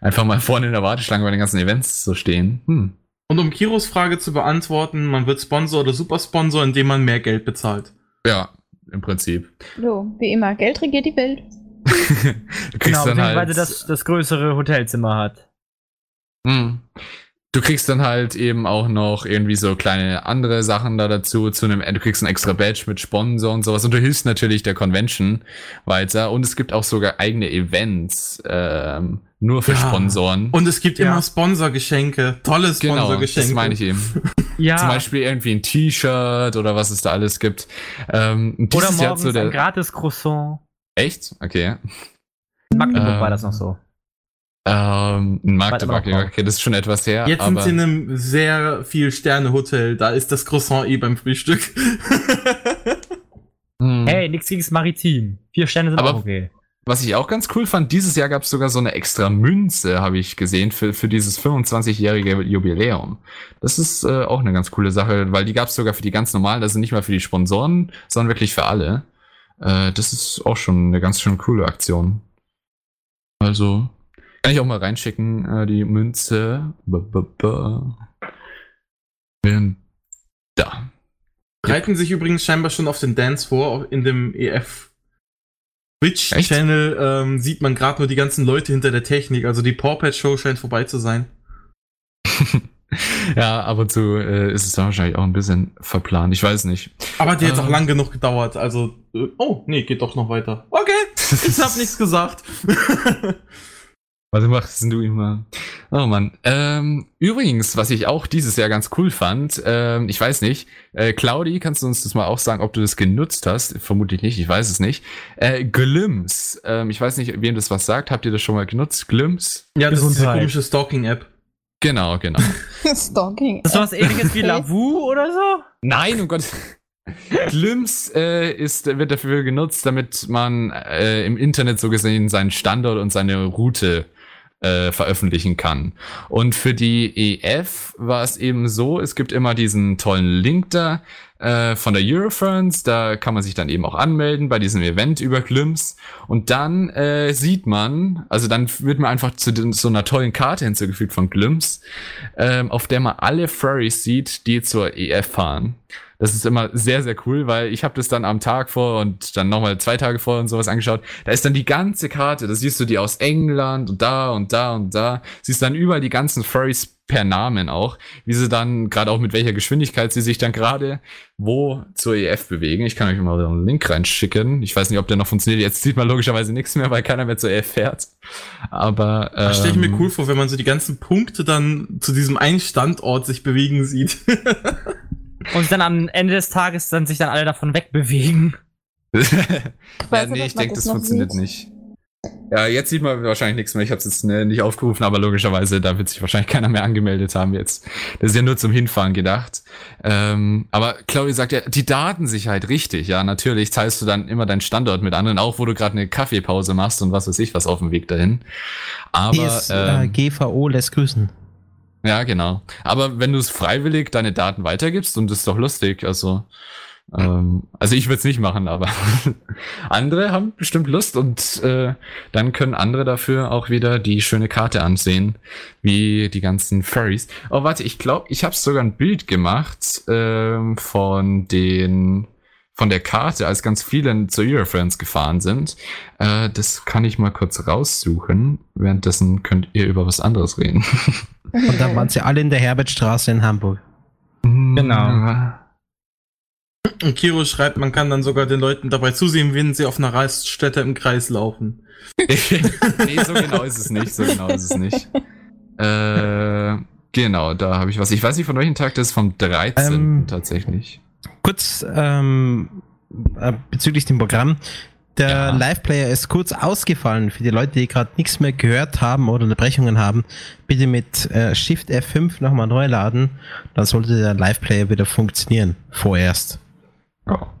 Einfach mal vorne in der Warteschlange bei den ganzen Events zu stehen. Hm. Und um Kiros Frage zu beantworten, man wird Sponsor oder Supersponsor, indem man mehr Geld bezahlt. Ja, im Prinzip. So, wie immer, Geld regiert die Welt. Genau, beziehungsweise halt. das, das größere Hotelzimmer hat. Hm. du kriegst dann halt eben auch noch irgendwie so kleine andere Sachen da dazu, zu einem, du kriegst ein extra Badge mit Sponsor und sowas und du hilfst natürlich der Convention weiter und es gibt auch sogar eigene Events, ähm, nur für Ja. Sponsoren. Und es gibt Ja. immer Sponsorgeschenke. Tolle Genau, Sponsorgeschenke. das meine ich eben. Ja. Zum Beispiel irgendwie ein T-Shirt oder was es da alles gibt. Ähm, Oder morgens so ein der, gratis Croissant. echt? Okay. In Magdeburg Ähm, war das noch so. Ähm, Magdeburg, ja, okay, das ist schon etwas her. Jetzt sind sie in einem sehr viel Sterne-Hotel. Da ist das Croissant eh beim Frühstück. Hm. Hey, nix gegen das Maritim. Vier Sterne sind Aber- auch okay. Was ich auch ganz cool fand, dieses Jahr gab es sogar so eine extra Münze, habe ich gesehen, für, für dieses 25-jährige Jubiläum. Das ist äh, auch eine ganz coole Sache, weil die gab es sogar für die ganz normalen, also nicht mal für die Sponsoren, sondern wirklich für alle. Äh, das ist auch schon eine ganz schön coole Aktion. Also, kann ich auch mal reinschicken, äh, die Münze. B -b -b da. Bereiten sich übrigens scheinbar schon auf den Dance vor in dem EF? Twitch-Channel ähm, sieht man gerade nur die ganzen Leute hinter der Technik. Also die Pawpad Show scheint vorbei zu sein. ja, ab und zu äh, ist es dann wahrscheinlich auch ein bisschen verplant. Ich weiß nicht. Aber die hat auch Ähm. lang genug gedauert. Also, äh, oh, nee, geht doch noch weiter. Okay, ich hab nichts gesagt. Was machst denn du immer? Oh Mann. Ähm, übrigens, was ich auch dieses Jahr ganz cool fand, ähm, ich weiß nicht, äh, Claudi, kannst du uns das mal auch sagen, ob du das genutzt hast? Vermutlich nicht, ich weiß es nicht. Äh, Glims, ähm, ich weiß nicht, wem das was sagt. Habt ihr das schon mal genutzt? Glims? Ja, das ist diese Gesundheit. komische Stalking-App. Genau, genau. Stalking. Das ist was ähnliches wie. Lavu oder so? Nein, um Gott. Glimpse äh, ist, wird dafür genutzt, damit man äh, im Internet so gesehen seinen Standort und seine Route äh, veröffentlichen kann. Und für die EF war es eben so, es gibt immer diesen tollen Link da äh, von der Eurofans, da kann man sich dann eben auch anmelden bei diesem Event über Glimpse und dann äh, sieht man, also dann wird man einfach zu den, so einer tollen Karte hinzugefügt von Glimpse, ähm, auf der man alle Furries sieht, die zur EF fahren. Das ist immer sehr, sehr cool, weil ich habe das dann am Tag vor und dann nochmal zwei Tage vor und sowas angeschaut. Da ist dann die ganze Karte, da siehst du die aus England und da und da und da. Siehst dann überall die ganzen Furries per Namen auch, wie sie dann, gerade auch mit welcher Geschwindigkeit sie sich dann gerade wo zur EF bewegen. Ich kann euch mal einen Link reinschicken. Ich weiß nicht, ob der noch funktioniert. Jetzt sieht man logischerweise nichts mehr, weil keiner mehr zur EF fährt. Aber ähm, Das stelle ich mir cool vor, wenn man so die ganzen Punkte dann zu diesem einen Standort sich bewegen sieht. Und dann am Ende des Tages dann sich dann alle davon wegbewegen. ja, nee, ich denke, das das funktioniert sieht. nicht. Ja, jetzt sieht man wahrscheinlich nichts mehr. Ich habe es jetzt ne, nicht aufgerufen, aber logischerweise, da wird sich wahrscheinlich keiner mehr angemeldet haben jetzt. Das ist ja nur zum Hinfahren gedacht. Ähm, aber Chloe sagt ja, die Datensicherheit, richtig. Ja, natürlich teilst du dann immer deinen Standort mit anderen, auch wo du gerade eine Kaffeepause machst und was weiß ich was auf dem Weg dahin. Aber PS, äh, ähm, GVO lässt grüßen. Ja, genau. Aber wenn du es freiwillig deine Daten weitergibst, und das ist doch lustig, also ähm, also ich würde es nicht machen, aber andere haben bestimmt Lust und äh, dann können andere dafür auch wieder die schöne Karte ansehen, wie die ganzen Furries. Oh, warte, ich glaube, ich habe sogar ein Bild gemacht ähm, von den von der Karte, als ganz viele zu Eurofriends gefahren sind. Äh, das kann ich mal kurz raussuchen. Währenddessen könnt ihr über was anderes reden. Und dann waren sie alle in der Herbertstraße in Hamburg. Genau. Und Kiro schreibt, man kann dann sogar den Leuten dabei zusehen, wenn sie auf einer Raststätte im Kreis laufen. nee, so genau ist es nicht. So genau ist es nicht. Äh, genau, da habe ich was. Ich weiß nicht, von welchem Tag das ist, vom 13. Ähm, tatsächlich. Kurz ähm, äh, bezüglich dem Programm. Der Ja. Live-Player ist kurz ausgefallen. Für die Leute, die gerade nichts mehr gehört haben oder Unterbrechungen haben, bitte mit äh, Shift F5 nochmal neu laden. Dann sollte der Live-Player wieder funktionieren. Vorerst. Ja.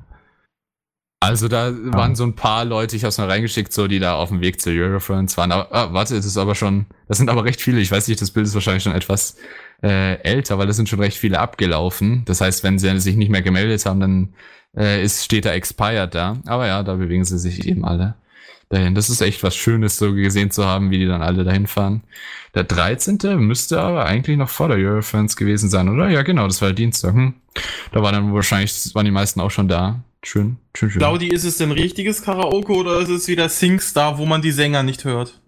Also da waren so ein paar Leute, ich habe es mal reingeschickt, so die da auf dem Weg zur Eurofriends waren. Aber, ah, warte, das ist aber schon, das sind aber recht viele. Ich weiß nicht, das Bild ist wahrscheinlich schon etwas äh, älter, weil es sind schon recht viele abgelaufen. Das heißt, wenn sie sich nicht mehr gemeldet haben, dann äh, ist, steht da expired da. Aber ja, da bewegen sie sich eben alle dahin. Das ist echt was Schönes, so gesehen zu haben, wie die dann alle dahin fahren. Der 13. müsste aber eigentlich noch vor der Eurofans gewesen sein, oder? Ja, genau, das war der Dienstag. Hm. Da war dann wahrscheinlich, waren die meisten auch schon da. Schön, schön, schön. Claudi, ist es denn richtiges Karaoke oder ist es wieder SingStar, wo man die Sänger nicht hört?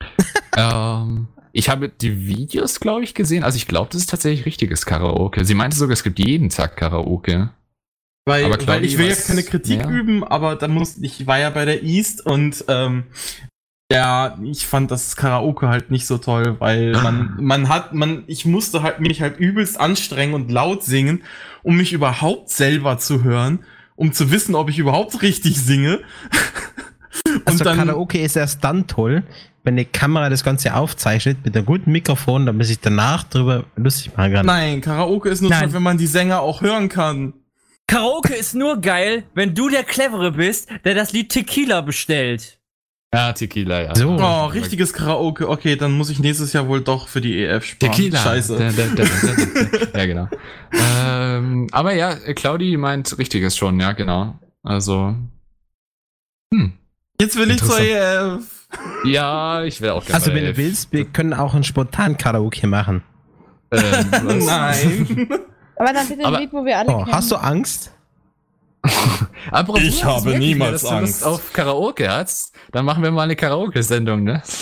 Ähm, Ich habe die Videos, glaube ich, gesehen. Also ich glaube, das ist tatsächlich richtiges Karaoke. Sie meinte sogar, es gibt jeden Tag Karaoke. Weil, Aber weil ich will was- jetzt keine Kritik ja. üben, aber da muss ich war ja bei der East und ähm, ja, ich fand das Karaoke halt nicht so toll, weil man man hat man ich musste halt mich halt übelst anstrengen und laut singen, um mich überhaupt selber zu hören, um zu wissen, ob ich überhaupt richtig singe. Also Karaoke ist erst dann toll, wenn eine Kamera das Ganze aufzeichnet mit einem guten Mikrofon, damit sich danach drüber lustig machen kann. Nein, Karaoke ist nur Nein. toll, wenn man die Sänger auch hören kann. Karaoke ist nur geil, wenn du der Clevere bist, der das Lied Tequila bestellt. Ja, Tequila, ja. So. Oh, richtiges Karaoke. Okay, dann muss ich nächstes Jahr wohl doch für die EF sparen. Tequila. Scheiße. Da, da, da. Ja, genau. ähm, aber ja, Claudi meint richtiges schon, ja, genau. Also. Hm. Jetzt will ich zur. EF. Ja, ich will auch gerne. Also wenn du willst, wir können auch ein spontan Karaoke machen. Ähm? Nein. Aber dann bitte ein Aber- Lied, wo wir alle Oh, kennen. hast du Angst? Apropos, Ich habe niemals dass du Lust Angst. auf Karaoke hast, dann machen wir mal eine Karaoke-Sendung, ne?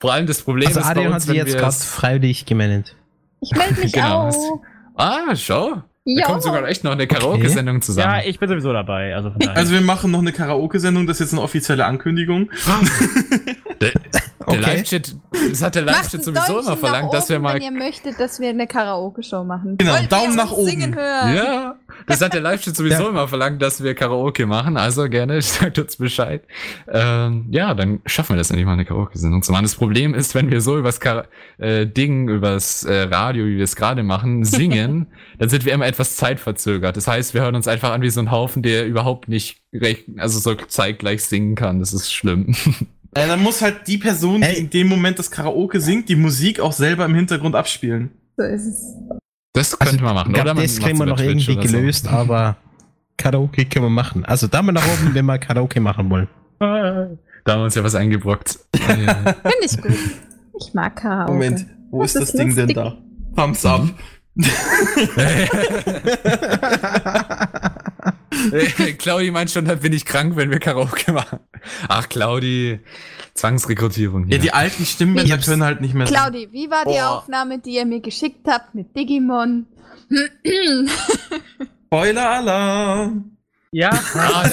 Vor allem das Problem Also ist bei Adrian hat uns, sich wenn jetzt wir gerade freiwillig gemeldet. Ich melde mich Genau. auch. Ah, schau. Da Ja. kommt sogar echt noch eine Karaoke-Sendung zusammen. Ja, ich bin sowieso dabei. Also von daher. Also wir machen noch eine Karaoke-Sendung, das ist jetzt eine offizielle Ankündigung. der Okay. Live-Chat, das hat der Live-Chat sowieso Däumchen immer verlangt, nach dass wir oben, mal Wenn ihr möchtet, dass wir eine Karaoke-Show machen. Genau, Wollt Daumen nach oben. Singen hören? Ja, das hat der Live-Chat sowieso Ja. immer verlangt, dass wir Karaoke machen. Also gerne, sagt uns Bescheid. Ähm, ja, dann schaffen wir das endlich mal eine Karaoke-Sendung zu machen. Das Problem ist, wenn wir so übers Kara äh, Ding, übers äh, Radio, wie wir es gerade machen, singen, dann sind wir immer etwas zeitverzögert. Das heißt, wir hören uns einfach an wie so ein Haufen, der überhaupt nicht recht, also so zeitgleich singen kann. Das ist schlimm. Äh, dann muss halt die Person, die Ey. in dem Moment das Karaoke singt, die Musik auch selber im Hintergrund abspielen. So ist es. Das könnte man machen. Oder das kriegen wir noch Twitch irgendwie oder so. gelöst, aber Karaoke können wir machen. Also Daumen nach oben, wenn wir Karaoke machen wollen. Da haben wir uns ja was eingebrockt. Ah, ja. Finde ich gut. Ich mag Karaoke. Moment, wo Das ist das Ding denn da? Thumbs up. Claudi meint schon, da bin ich krank, wenn wir Karaoke machen. Ach, Claudi, Zwangsrekrutierung. Ja, Hier. die alten Stimmbänder Ich hab's- können halt nicht mehr. Claudi, wie war die Boah. Aufnahme, die ihr mir geschickt habt mit Digimon? Spoiler-Alarm. Ja, ah,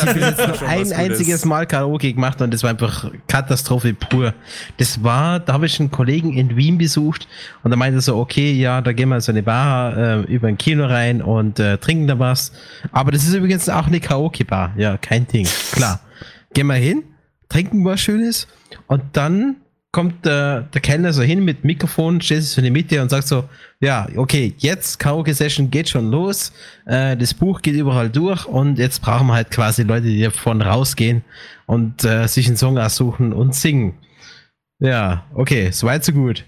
ein einziges Mal Karaoke gemacht und das war einfach Katastrophe pur. Das war, da habe ich einen Kollegen in Wien besucht und da meinte er so, okay, ja, da gehen wir in so eine Bar äh, über ein Kino rein und äh, trinken da was. Aber das ist übrigens auch eine Karaoke-Bar. Ja, kein Ding. Klar. Gehen wir hin, trinken was Schönes und dann kommt der, der Kellner so hin mit Mikrofon, steht so in der Mitte und sagt so, ja, okay, jetzt Karaoke-Session geht schon los, äh, das Buch geht überall durch und jetzt brauchen wir halt quasi Leute, die davon rausgehen und äh, sich einen Song aussuchen und singen. Ja, okay, soweit so gut.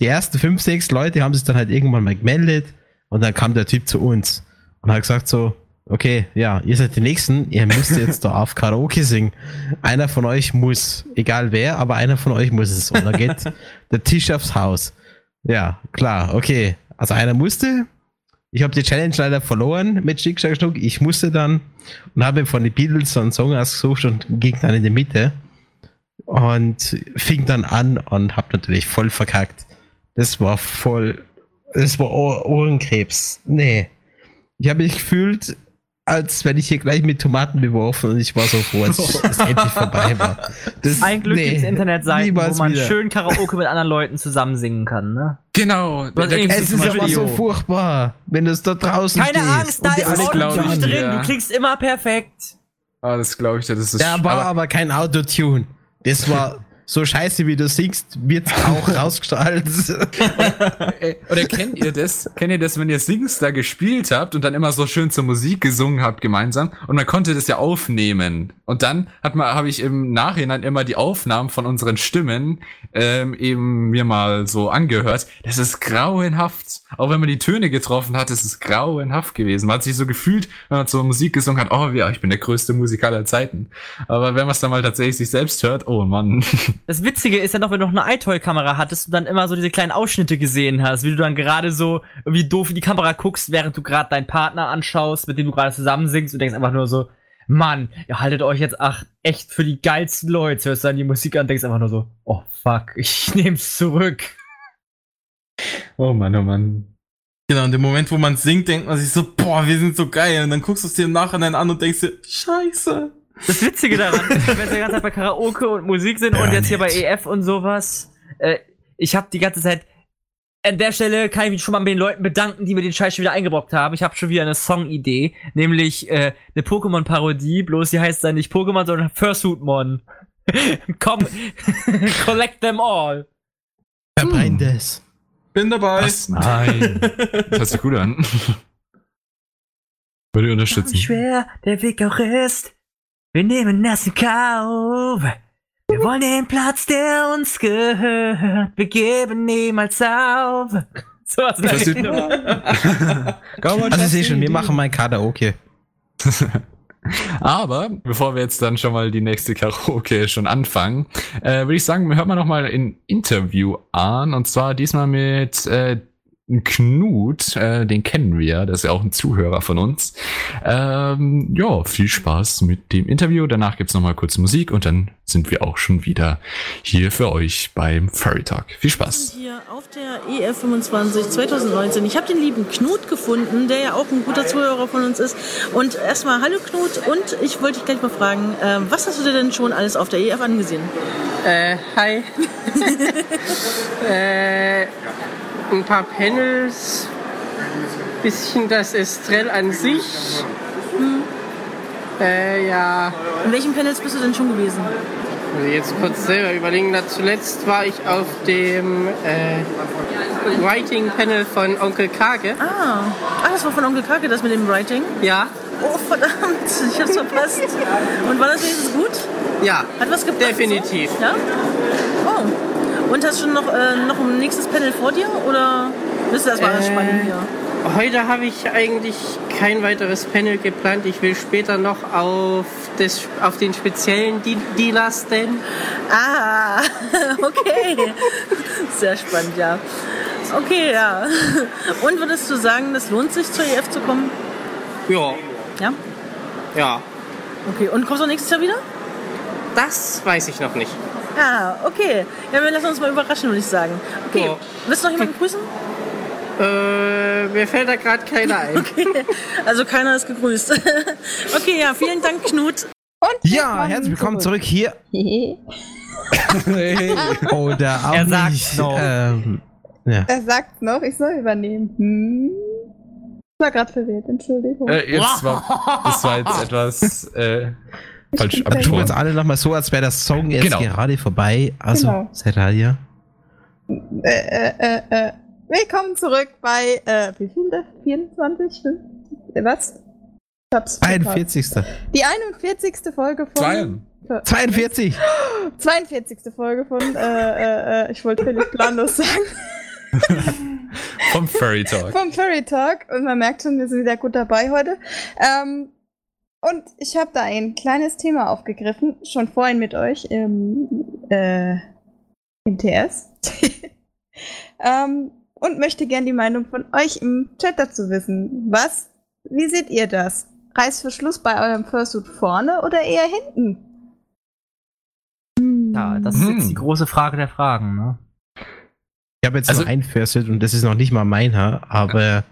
Die ersten fünf, sechs Leute haben sich dann halt irgendwann mal gemeldet und dann kam der Typ zu uns und hat gesagt so, okay, ja, ihr seid die Nächsten, ihr müsst jetzt da auf Karaoke singen. Einer von euch muss, egal wer, aber einer von euch muss es. Und dann geht der Tisch aufs Haus. Ja, klar, okay. Also einer musste. Ich habe die Challenge leider verloren mit Schick, Schnack, Schnuck. Ich musste dann und habe von den Beatles so einen Song ausgesucht und ging dann in die Mitte und fing dann an und habe natürlich voll verkackt. Das war voll, das war Ohr Ohrenkrebs. Nee. Ich habe mich gefühlt, als wenn ich hier gleich mit Tomaten beworfen und ich war so froh, als es endlich vorbei war. Das, ein Glück nee, gibt's Internetseiten, wo man wieder. schön Karaoke mit anderen Leuten zusammen singen kann, ne? Genau. Es ist aber so furchtbar, wenn du es da draußen Keine stehst Angst, da ist Autotune drin, ja. du klingst immer perfekt. Ah, das glaube ich, das ist Da war aber, aber kein Autotune. Das war so scheiße, wie du singst, wird auch rausgestrahlt. Ey, Oder kennt ihr das? Kennt ihr das, wenn ihr Singstar gespielt habt und dann immer so schön zur Musik gesungen habt gemeinsam und man konnte das ja aufnehmen und dann hat man habe ich im Nachhinein immer die Aufnahmen von unseren Stimmen ähm, eben mir mal so angehört. Das ist grauenhaft. Auch wenn man die Töne getroffen hat, das ist grauenhaft gewesen. Man hat sich so gefühlt, wenn man zur Musik gesungen hat, oh ja, ich bin der größte Musiker aller Zeiten. Aber wenn man es dann mal tatsächlich sich selbst hört, oh Mann. Das Witzige ist ja noch, wenn du noch eine iToy-Kamera hattest und dann immer so diese kleinen Ausschnitte gesehen hast, wie du dann gerade so irgendwie doof in die Kamera guckst, während du gerade deinen Partner anschaust, mit dem du gerade zusammen singst und denkst einfach nur so, Mann, ihr haltet euch jetzt ach echt für die geilsten Leute. Hörst dann die Musik an, denkst einfach nur so, oh fuck, ich nehm's zurück. Oh Mann, oh Mann. Genau, in dem Moment, wo man singt, denkt man sich so, boah, wir sind so geil. Und dann guckst du es dir im Nachhinein an und denkst dir, scheiße. Das Witzige daran, wenn wir die ganze Zeit bei Karaoke und Musik sind und jetzt hier bei EF und sowas, äh, ich habe die ganze Zeit. An der Stelle kann ich mich schon mal bei den Leuten bedanken, die mir den Scheiß schon wieder eingebrockt haben. Ich habe schon wieder eine Songidee, nämlich äh, eine Pokémon-Parodie, bloß die heißt dann nicht Pokémon, sondern Fursuitmon. Komm, collect them all. Verbrennt es. Bin dabei. Was? Nein. Das hört sich gut an. Würde ich unterstützen. Wie schwer der Weg auch ist, wir nehmen das in Kauf. Wir wollen den Platz, der uns gehört. Wir geben niemals auf. So was Das ist-. Also ich sehe schon, wir machen mal Karaoke. Aber bevor wir jetzt dann schon mal die nächste Karaoke schon anfangen, äh, würde ich sagen, hört mal noch mal ein Interview an und zwar diesmal mit äh, Knut, äh, den kennen wir, ja, das ist ja auch ein Zuhörer von uns. Ähm, ja, viel Spaß mit dem Interview. Danach gibt's noch mal kurz Musik und dann sind wir auch schon wieder hier für euch beim Furry Talk. Viel Spaß. Hier auf der E EF25 2019. Ich habe den lieben Knut gefunden, der ja auch ein guter Zuhörer von uns ist. Und erstmal hallo Knut und ich wollte dich gleich mal fragen, ähm, was hast du dir denn schon alles auf der EF angesehen? Äh, hi. äh, ein paar Panels, bisschen das Estrell an sich. Äh, ja, In welchen Panels bist du denn schon gewesen? also jetzt kurz selber überlegen. Na, zuletzt war ich auf dem äh, Writing Panel von Onkel Kage. Ah, ah, das war von Onkel Kake, das mit dem Writing. Ja, Oh, verdammt, ich hab's verpasst. Und war das wenigstens gut? ja, Hat was gebracht? definitiv. Ja? Oh. Und hast du noch, äh, noch ein nächstes Panel vor dir? Oder bist du erstmal alles Äh, spannend hier? Heute habe ich eigentlich kein weiteres Panel geplant. Ich will später noch auf, das, auf den speziellen De Dealer Stand. Ah, okay. Sehr spannend, ja. Okay, ja. Und würdest du sagen, das lohnt sich zur EF zu kommen? Ja, Ja? ja. Okay, und kommst du nächstes Jahr wieder? Das weiß ich noch nicht. Ah, okay. Ja, wir lassen uns mal überraschen, würde ich sagen. Okay. Ja. Willst du noch jemanden grüßen? Äh, mir fällt da gerade keiner ein. Okay. Also keiner ist gegrüßt. okay, ja, vielen Dank, Knut. Und Ja, herzlich willkommen zurück hier. Oder auch Er sagt's nicht. noch. Ähm, ja. Er sagt noch, ich soll übernehmen. Hm. Ich war gerade verwirrt, Entschuldigung. Äh, jetzt war, das war jetzt etwas äh, falsch Aber tun wir abgesprochen. jetzt alle nochmal so, als wäre das Song jetzt Genau. gerade vorbei. Also, Genau. Seralia. Äh, äh, äh, äh. Willkommen zurück bei, äh, wie viel das? 24? Fünf- äh, Was? Ich hab's verpasst. 41. Die 41. Folge von. Zweien. 42. 42. Folge von, äh, äh, äh, ich wollte völlig planlos sagen, Vom Furry Talk. vom Furry Talk. Und man merkt schon, wir sind wieder gut dabei heute. Ähm, und ich habe da ein kleines Thema aufgegriffen, schon vorhin mit euch im, äh, im TS. ähm, und möchte gern die Meinung von euch im Chat dazu wissen. Was, wie seht ihr das? Reißverschluss bei eurem Fursuit vorne oder eher hinten? Ja, das ist Hm. jetzt die große Frage der Fragen, ne? Ich habe jetzt Also- noch ein Fursuit und das ist noch nicht mal meiner, aber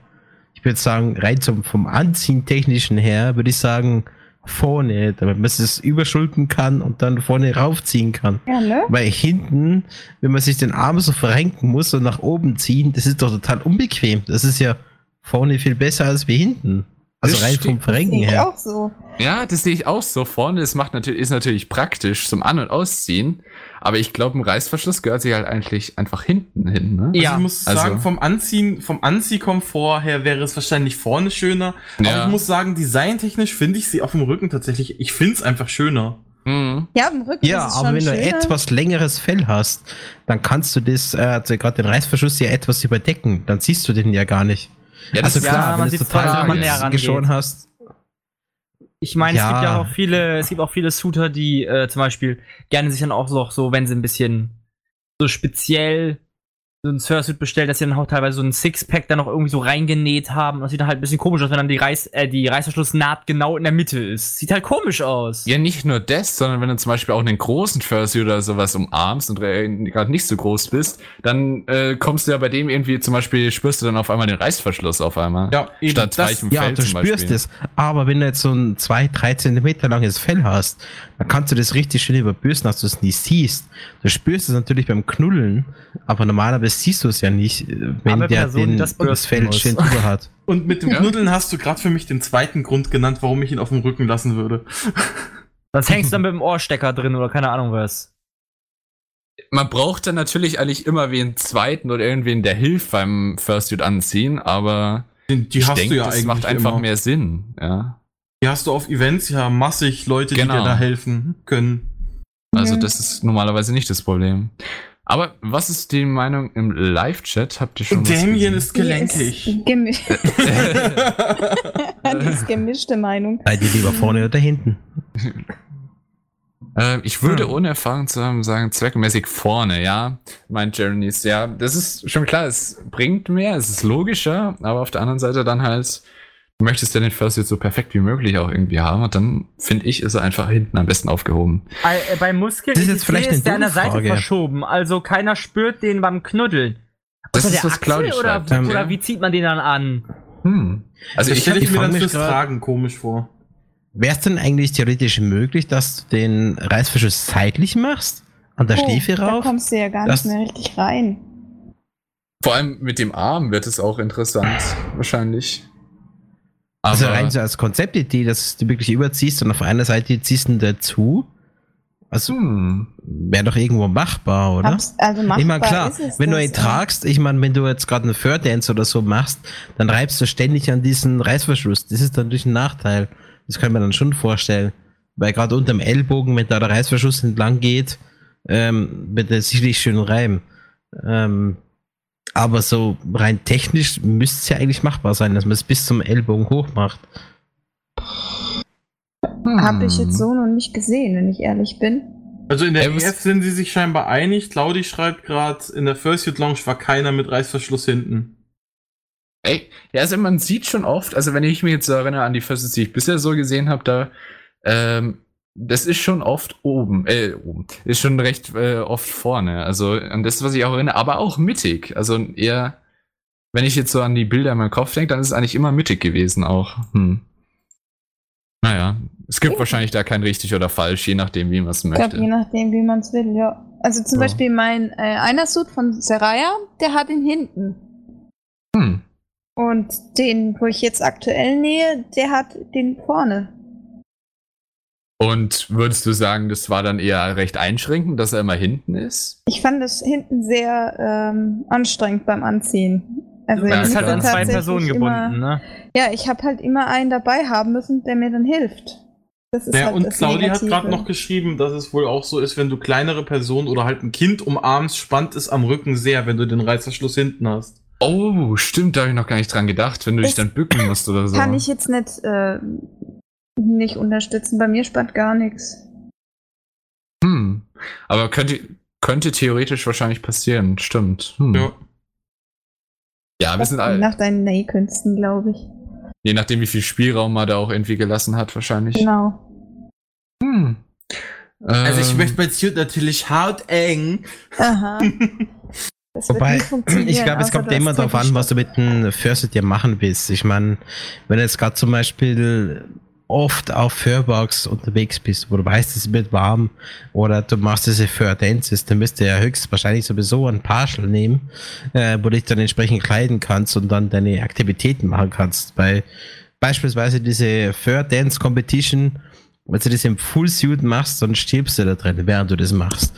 ich würde sagen, rein zum, vom Anziehen technischen her, würde ich sagen, vorne, damit man es überschulden kann und dann vorne raufziehen kann. Ja, ne? Weil hinten, wenn man sich den Arm so verrenken muss und nach oben ziehen, das ist doch total unbequem. Das ist ja vorne viel besser als wie hinten. Also Das rein vom Verrenken her. auch so. Ja, das sehe ich auch so vorne. Das macht natürlich, ist natürlich praktisch zum An- und Ausziehen. Aber ich glaube, ein Reißverschluss gehört sich halt eigentlich einfach hinten hin, ne? Also Ja, ich muss also- sagen, vom Anziehen, vom Anziehkomfort her wäre es wahrscheinlich vorne schöner. Aber Ja. ich muss sagen, designtechnisch finde ich sie auf dem Rücken tatsächlich, ich finde es einfach schöner. Mhm. Ja, im Rücken Ja, ist es aber schon wenn du schöner. etwas längeres Fell hast, dann kannst du das, äh, also gerade den Reißverschluss ja etwas überdecken. Dann siehst du den ja gar nicht. Ja, das also ist ja, klar, man wenn du total näher geschoren hast. Ich meine, es Ja. gibt ja auch viele, es gibt auch viele Suiter, die äh, zum Beispiel gerne sich dann auch so, so, wenn sie ein bisschen so speziell so ein Sursuit bestellt, dass sie dann auch teilweise so ein Sixpack dann noch irgendwie so reingenäht haben. Das sieht dann halt ein bisschen komisch aus, wenn dann die, Reiß, äh, die Reißverschlussnaht genau in der Mitte ist. Sieht halt komisch aus. Ja, nicht nur das, sondern wenn du zum Beispiel auch einen großen Fursuit oder sowas umarmst und äh, gerade nicht so groß bist, dann äh, kommst du ja bei dem irgendwie zum Beispiel, spürst du dann auf einmal den Reißverschluss auf einmal. Ja, eben. Statt Das, weichem ja, Fell du zum spürst Beispiel. es. Aber wenn du jetzt so ein 2, 3 Zentimeter langes Fell hast, dann kannst du das richtig schön überbürsten, dass du es nicht siehst. Du spürst es natürlich beim Knuddeln, aber normalerweise siehst du es ja nicht, äh, wenn Arme der Person, den, das das, Fell muss. schön drüber hat. Und mit dem Ja. Knuddeln hast du gerade für mich den zweiten Grund genannt, warum ich ihn auf dem Rücken lassen würde. Das hängst du dann mit dem Ohrstecker drin oder keine Ahnung was. Man braucht dann natürlich eigentlich immer wen zweiten oder irgendwen, der hilft beim Fursuit anziehen, aber Die, die ich hast denke, du ja das eigentlich macht einfach immer. mehr Sinn, ja. Die hast du auf Events ja massig Leute, die Genau. dir da helfen können. Also das ist normalerweise nicht das Problem. Aber was ist die Meinung im Live-Chat? Habt ihr schon was Damien gesehen? ist gelenkig. Die ist, gemi die ist gemischte Meinung. Seid ihr lieber vorne oder hinten? Äh, ich würde ohne Erfahrung zu haben sagen, zweckmäßig vorne, ja. Meint Jeremy's, ja. Das ist schon klar, es bringt mehr, es ist logischer, aber auf der anderen Seite dann halt, du möchtest ja den Fursuit so perfekt wie möglich auch irgendwie haben und dann finde ich, ist er einfach hinten am besten aufgehoben. Äh, bei Muskeln Das ist jetzt vielleicht ist der an der Seite Frage. verschoben, also keiner spürt den beim Knuddeln. Das ist, der was Claudia Achsel oder, schreibt. Ähm, oder wie zieht man den dann an? Hm. Also Das ich stelle ich mir dann mich fürs Tragen komisch vor. Wäre es denn eigentlich theoretisch möglich, dass du den Reißverschluss seitlich machst? An der Oh, Stiefel Da rauf? kommst du ja gar Das- nicht mehr richtig rein. vor allem mit dem Arm wird es auch interessant, wahrscheinlich. Also Aber rein so als Konzeptidee, dass du wirklich überziehst und auf einer Seite ziehst du ihn dazu. Also hm. wäre doch irgendwo machbar, oder? Also machbar ich meine, klar, ist es wenn du ihn tragst, ich meine, wenn du jetzt gerade einen Fur-Dance oder so machst, dann reibst du ständig an diesen Reißverschluss. Das ist dann natürlich ein Nachteil. Das kann man dann schon vorstellen. Weil gerade unterm Ellbogen, wenn da der Reißverschluss entlang geht, ähm, wird er sicherlich schön reiben. Ähm, aber so rein technisch müsste es ja eigentlich machbar sein, dass man es bis zum Ellbogen hoch macht. Habe ich Hm. jetzt so noch nicht gesehen, wenn ich ehrlich bin. Also in der EF sind sie sich scheinbar einig. Claudi schreibt gerade, in der Fursuit Lounge war keiner mit Reißverschluss hinten. Ey, ja, also man sieht schon oft, also wenn ich mich jetzt so erinnere an die Fursuits, die ich bisher so gesehen habe, da, ähm, das ist schon oft oben, äh, oben, ist schon recht äh, oft vorne. Also an das, was ich auch erinnere, aber auch mittig. Also eher, wenn ich jetzt so an die Bilder in meinem Kopf denke, dann ist es eigentlich immer mittig gewesen auch. Hm. Naja, es gibt Ja. wahrscheinlich da kein richtig oder falsch, je nachdem, wie man es Ich glaube, je möchte. nachdem, wie man es will, ja. Also zum Ja. Beispiel mein äh, einer Suit von Seraya, der hat ihn hinten. Hm. Und den, wo ich jetzt aktuell nähe, der hat den vorne. Und würdest du sagen, das war dann eher recht einschränkend, dass er immer hinten ist? Ich fand das hinten sehr ähm, anstrengend beim Anziehen. Also Ja, halt klar. an zwei Personen immer, gebunden, ne? Ja, ich habe halt immer einen dabei haben müssen, der mir dann hilft. Das ist Ja, halt und das Claudi hat Negative. gerade noch geschrieben, dass es wohl auch so ist, wenn du kleinere Personen oder halt ein Kind umarmst, spannt es am Rücken sehr, wenn du den Reißverschluss hinten hast. Oh, stimmt, da habe ich noch gar nicht dran gedacht, wenn du dich Das dann bücken musst oder so. Kann ich jetzt nicht, äh, nicht unterstützen. Bei mir spannt gar nichts. Hm. Aber könnte, könnte theoretisch wahrscheinlich passieren, stimmt. Hm. Ja. Ja, wir sind alle, Nach deinen Nähkünsten, glaube ich. je nachdem, wie viel Spielraum man da auch irgendwie gelassen hat, wahrscheinlich. Genau. Hm. Also ich Ähm, möchte bei Suit natürlich hauteng. Aha. Das Wobei, ich glaube, es kommt immer darauf an, was du mit dem Fursuit dir machen willst. Ich meine, wenn du jetzt gerade zum Beispiel oft auf Furbox unterwegs bist, wo du weißt, es wird warm, oder du machst diese Fur Dances, dann müsst du ja höchstwahrscheinlich sowieso ein Partial nehmen, äh, wo du dich dann entsprechend kleiden kannst und dann deine Aktivitäten machen kannst. Bei beispielsweise diese Fur Dance Competition, wenn du das im Full Suit machst, dann stirbst du da drin, während du das machst.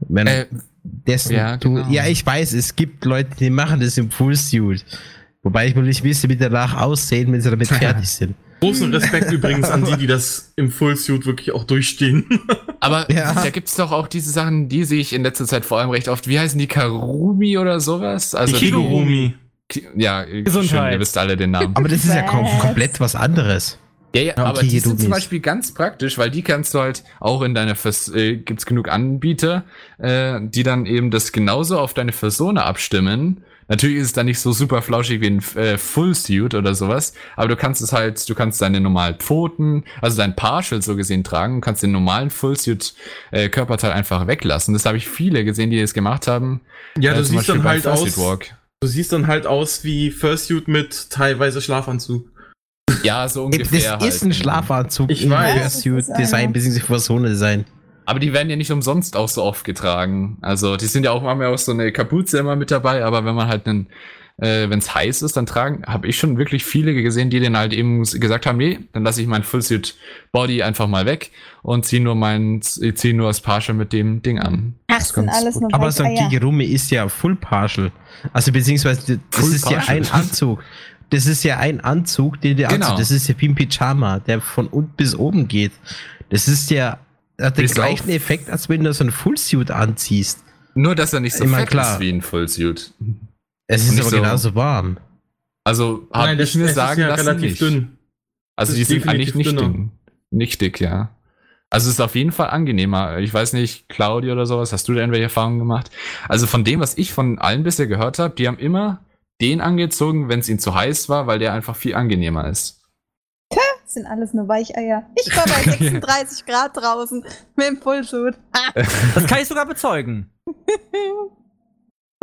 Wenn, Äh, dessen ja, du, genau. ja, ich weiß, es gibt Leute, die machen das im Fullsuit. Wobei ich will nicht wissen, wie die danach aussehen, wenn sie damit fertig sind. Großen Respekt übrigens an die, die das im Fullsuit wirklich auch durchstehen. aber Ja. da gibt's doch auch diese Sachen, die sehe ich in letzter Zeit vor allem recht oft. Wie heißen die? Karumi oder sowas? Also die Kigurumi. Ki- Ja, Gesundheit. schön, ihr wisst alle den Namen. Aber das ist ja kom komplett was anderes. Ja, ja, Ja, aber okay, die sind zum. Beispiel ganz praktisch, weil die kannst du halt auch in deiner Vers äh, gibt's genug Anbieter, äh, die dann eben das genauso auf deine Persona abstimmen. Natürlich ist es dann nicht so super flauschig wie ein äh, Full Suit oder sowas, aber du kannst es halt, du kannst deine normalen Pfoten, also dein Partial so gesehen tragen, und kannst den normalen Full Suit äh, Körperteil einfach weglassen. Das habe ich viele gesehen, die das gemacht haben. Ja, Äh, du siehst Beispiel dann halt aus. Walk. Du siehst dann halt aus wie Fursuit mit teilweise Schlafanzug. Ja, so Das ungefähr. ist ein halt. Schlafanzug Ich weiß. Fursuit-Design, bzw. Persona-Design. Aber die werden ja nicht umsonst auch so oft getragen. Also die sind ja auch, haben ja auch so eine Kapuze immer mit dabei, aber wenn man halt einen, äh, wenn es heiß ist, dann tragen, habe ich schon wirklich viele gesehen, die dann halt eben gesagt haben, nee, dann lasse ich mein Fullsuit Body einfach mal weg und ziehe nur mein, ziehe nur das Partial mit dem Ding an. Ach, Das ist sind alles gut. nur Aber so ein Weicheier. Kigurumi ist ja Full Partial. Also beziehungsweise das Full ist ja partial. ein Anzug. Das ist ja ein Anzug, den du Genau. anziehst. Das ist ja wie ein Pyjama, der von unten bis oben geht. Das ist ja hat den Bis gleichen auf- Effekt, als wenn du so ein Fullsuit anziehst. Nur, dass er nicht so Immer fett klar. ist wie ein Fullsuit. Es ist nicht aber so- genauso warm. Also habe ich mir sagen ja lassen, relativ nicht. dünn. Also Das die sind eigentlich nicht dünner. dünn. Nicht dick, ja. Also es ist auf jeden Fall angenehmer. Ich weiß nicht, Claudia oder sowas, hast du da irgendwelche Erfahrungen gemacht? Also von dem, was ich von allen bisher gehört habe, die haben immer den angezogen, wenn es ihnen zu heiß war, weil der einfach viel angenehmer ist. Das sind alles nur Weicheier. Ich war bei 36 Grad draußen mit dem Fullsuit. Das kann ich sogar bezeugen.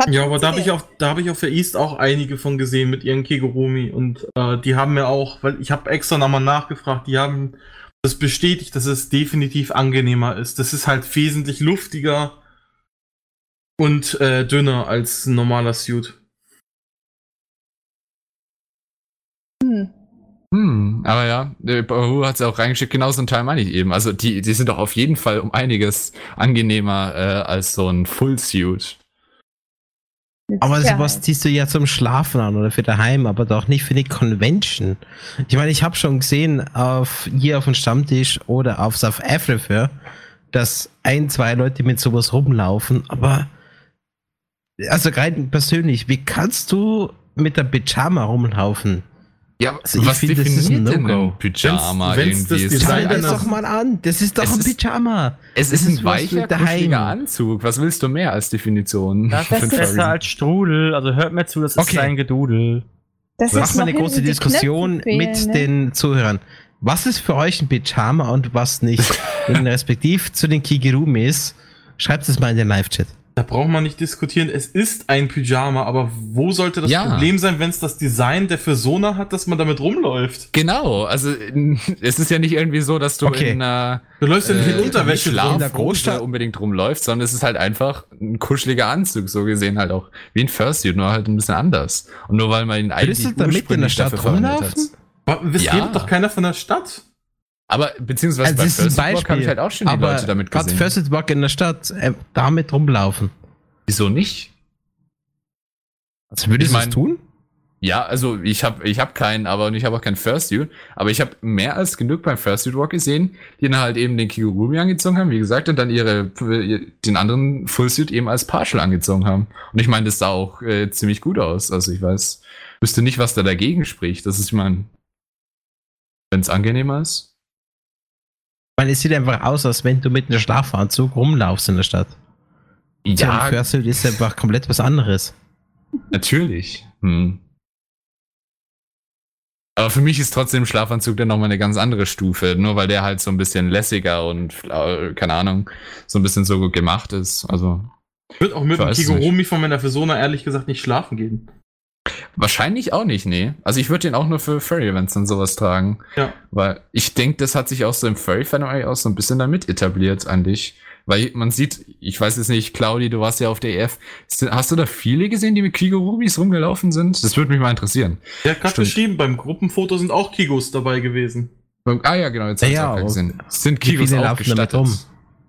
Ja, aber da habe ich auch, da habe ich auf der East auch einige von gesehen mit ihren Kigurumi und äh, die haben mir auch, weil ich habe extra nochmal nachgefragt, die haben das bestätigt, dass es definitiv angenehmer ist. Das ist halt wesentlich luftiger und äh, dünner als ein normaler Suit. Hm. Hm, aber ja, äh, Bahu hat es auch reingeschickt, genau so ein Teil meine ich eben. Also die, die sind doch auf jeden Fall um einiges angenehmer äh, als so ein Full-Suit. Aber sowas ziehst du ja zum Schlafen an oder für daheim, aber doch nicht für die Convention. Ich meine, ich habe schon gesehen auf hier auf dem Stammtisch oder auf South Africa, dass ein, zwei Leute mit sowas rumlaufen, aber also rein persönlich, wie kannst du mit der Pyjama rumlaufen? Ja, Also was ist ein definiert denn No-Go. ein Pyjama Wenn's- wenn's irgendwie? das ist halt Schau dir deiner- das doch mal an, das ist doch Es ein ist- Pyjama. Es ist ein ist weicher, für daheim. kuscheliger Anzug. Was willst du mehr als Definition? Das ist ein besser als Strudel. Also hört mir zu, das ist Okay. sein Gedudel. Das Mach ist mal eine große Diskussion fehlen, mit ne? den Zuhörern. Was ist für euch ein Pyjama und was nicht? und respektiv zu den Kigurumis, schreibt es mal in den Live-Chat. Da braucht man nicht diskutieren. Es ist ein Pyjama, aber wo sollte das Ja. Problem sein, wenn es das Design der Persona hat, dass man damit rumläuft? Genau, also es ist ja nicht irgendwie so, dass du Okay. in einer Du läufst ja nicht in äh, Unterwäsche Schlaf drum. in der Großstadt- unbedingt rumläufst, sondern es ist halt einfach ein kuscheliger Anzug, so gesehen halt auch wie ein Fursuit, nur halt ein bisschen anders. Und nur weil man ihn eigentlich Würdest du damit in der Stadt rumlaufen? hat. Aber Es Ja. redet doch keiner von der Stadt. Aber beziehungsweise Also bei Fursuit Walk habe ich halt auch schon die Leute damit gesehen. First Walk in der Stadt, äh, damit rumlaufen. Wieso nicht? Also würdest Ich du es tun? Ja, also ich habe ich hab keinen, aber ich habe auch keinen Fursuit. Aber ich habe mehr als genug beim Fursuit Walk gesehen, die dann halt eben den Kigurumi angezogen haben, wie gesagt, und dann ihre den anderen Fullsuit eben als Partial angezogen haben. Und ich meine, das sah auch äh, ziemlich gut aus. Also ich weiß, wüsste nicht, was da dagegen spricht. Das ist, ich meine, wenn es angenehmer ist. Weil es sieht einfach aus, als wenn du mit einem Schlafanzug rumlaufst in der Stadt. Ja, Fursuit ist einfach komplett was anderes. natürlich. Hm. Aber für mich ist trotzdem Schlafanzug dann nochmal eine ganz andere Stufe, nur weil der halt so ein bisschen lässiger und, äh, keine Ahnung, so ein bisschen so gut gemacht ist. Also Ich würde auch mit dem Kigurumi von meiner Persona ehrlich gesagt nicht schlafen gehen. Wahrscheinlich auch nicht, nee. Also ich würde den auch nur für Furry-Events und sowas tragen. Ja. Weil ich denke, das hat sich auch so im Furry-Fandom eigentlich auch so ein bisschen damit etabliert, eigentlich. Weil man sieht, ich weiß jetzt nicht, Claudi, du warst ja auf der EF. Hast du da viele gesehen, die mit Kigurumis rumgelaufen sind? Das würde mich mal interessieren. Der hat gerade geschrieben, beim Gruppenfoto sind auch Kigos dabei gewesen. Ah ja, genau, jetzt Ja, ja, gesehen. Es sind Kigos auch gestattet.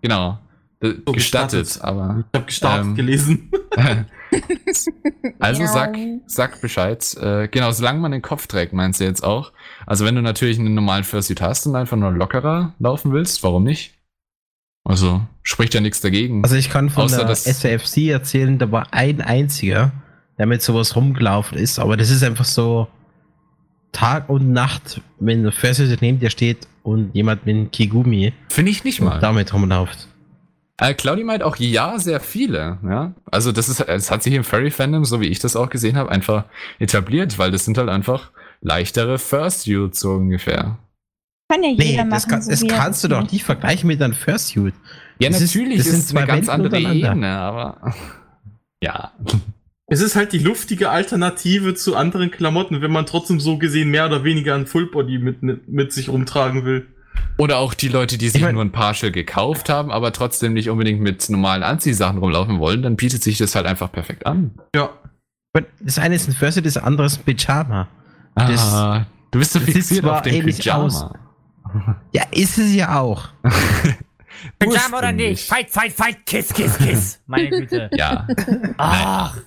Genau. Äh, So, gestattet, gestattet. aber. Ich habe gestartet Ähm. gelesen. Also sag, sag Bescheid. Äh, genau, solange man den Kopf trägt, meinst du jetzt auch. Also wenn du natürlich einen normalen Fursuit hast und einfach nur lockerer laufen willst, warum nicht? Also spricht ja nichts dagegen. Also ich kann von Außer der SFC erzählen, da war ein einziger, der mit sowas rumgelaufen ist, aber das ist einfach so, Tag und Nacht, wenn ein First neben dir steht und jemand mit einem Kigumi Finde ich nicht mal. damit rumläuft. Äh, Claudi meint auch ja, sehr viele. Ja? Also das ist, es hat sich im Furry-Fandom, so wie ich das auch gesehen habe, einfach etabliert, weil das sind halt einfach leichtere Fursuits so ungefähr. Kann ja Nee, jeder das, machen. kann, so das kannst du das doch nicht vergleichen mit einem Fursuit. Ja, Das ist- natürlich das ist, sind es zwei eine ganz Welten andere. Ebene, aber ja. Es ist halt die luftige Alternative zu anderen Klamotten, wenn man trotzdem so gesehen mehr oder weniger ein Fullbody mit, mit sich rumtragen will. Oder auch die Leute, die sich Ich mein- nur ein Partial gekauft haben, aber trotzdem nicht unbedingt mit normalen Anziehsachen rumlaufen wollen, dann bietet sich das halt einfach perfekt an. Ja. Das eine ist ein Fursuit, das andere ist ein Pyjama. Das- ah, du bist so fixiert auf den Pyjama. aus. Ja, ist es ja auch. Pyjama oder Ursprünglich. nicht? Fight, fight, fight, kiss, kiss, kiss. Meine Güte. Ja. Ach,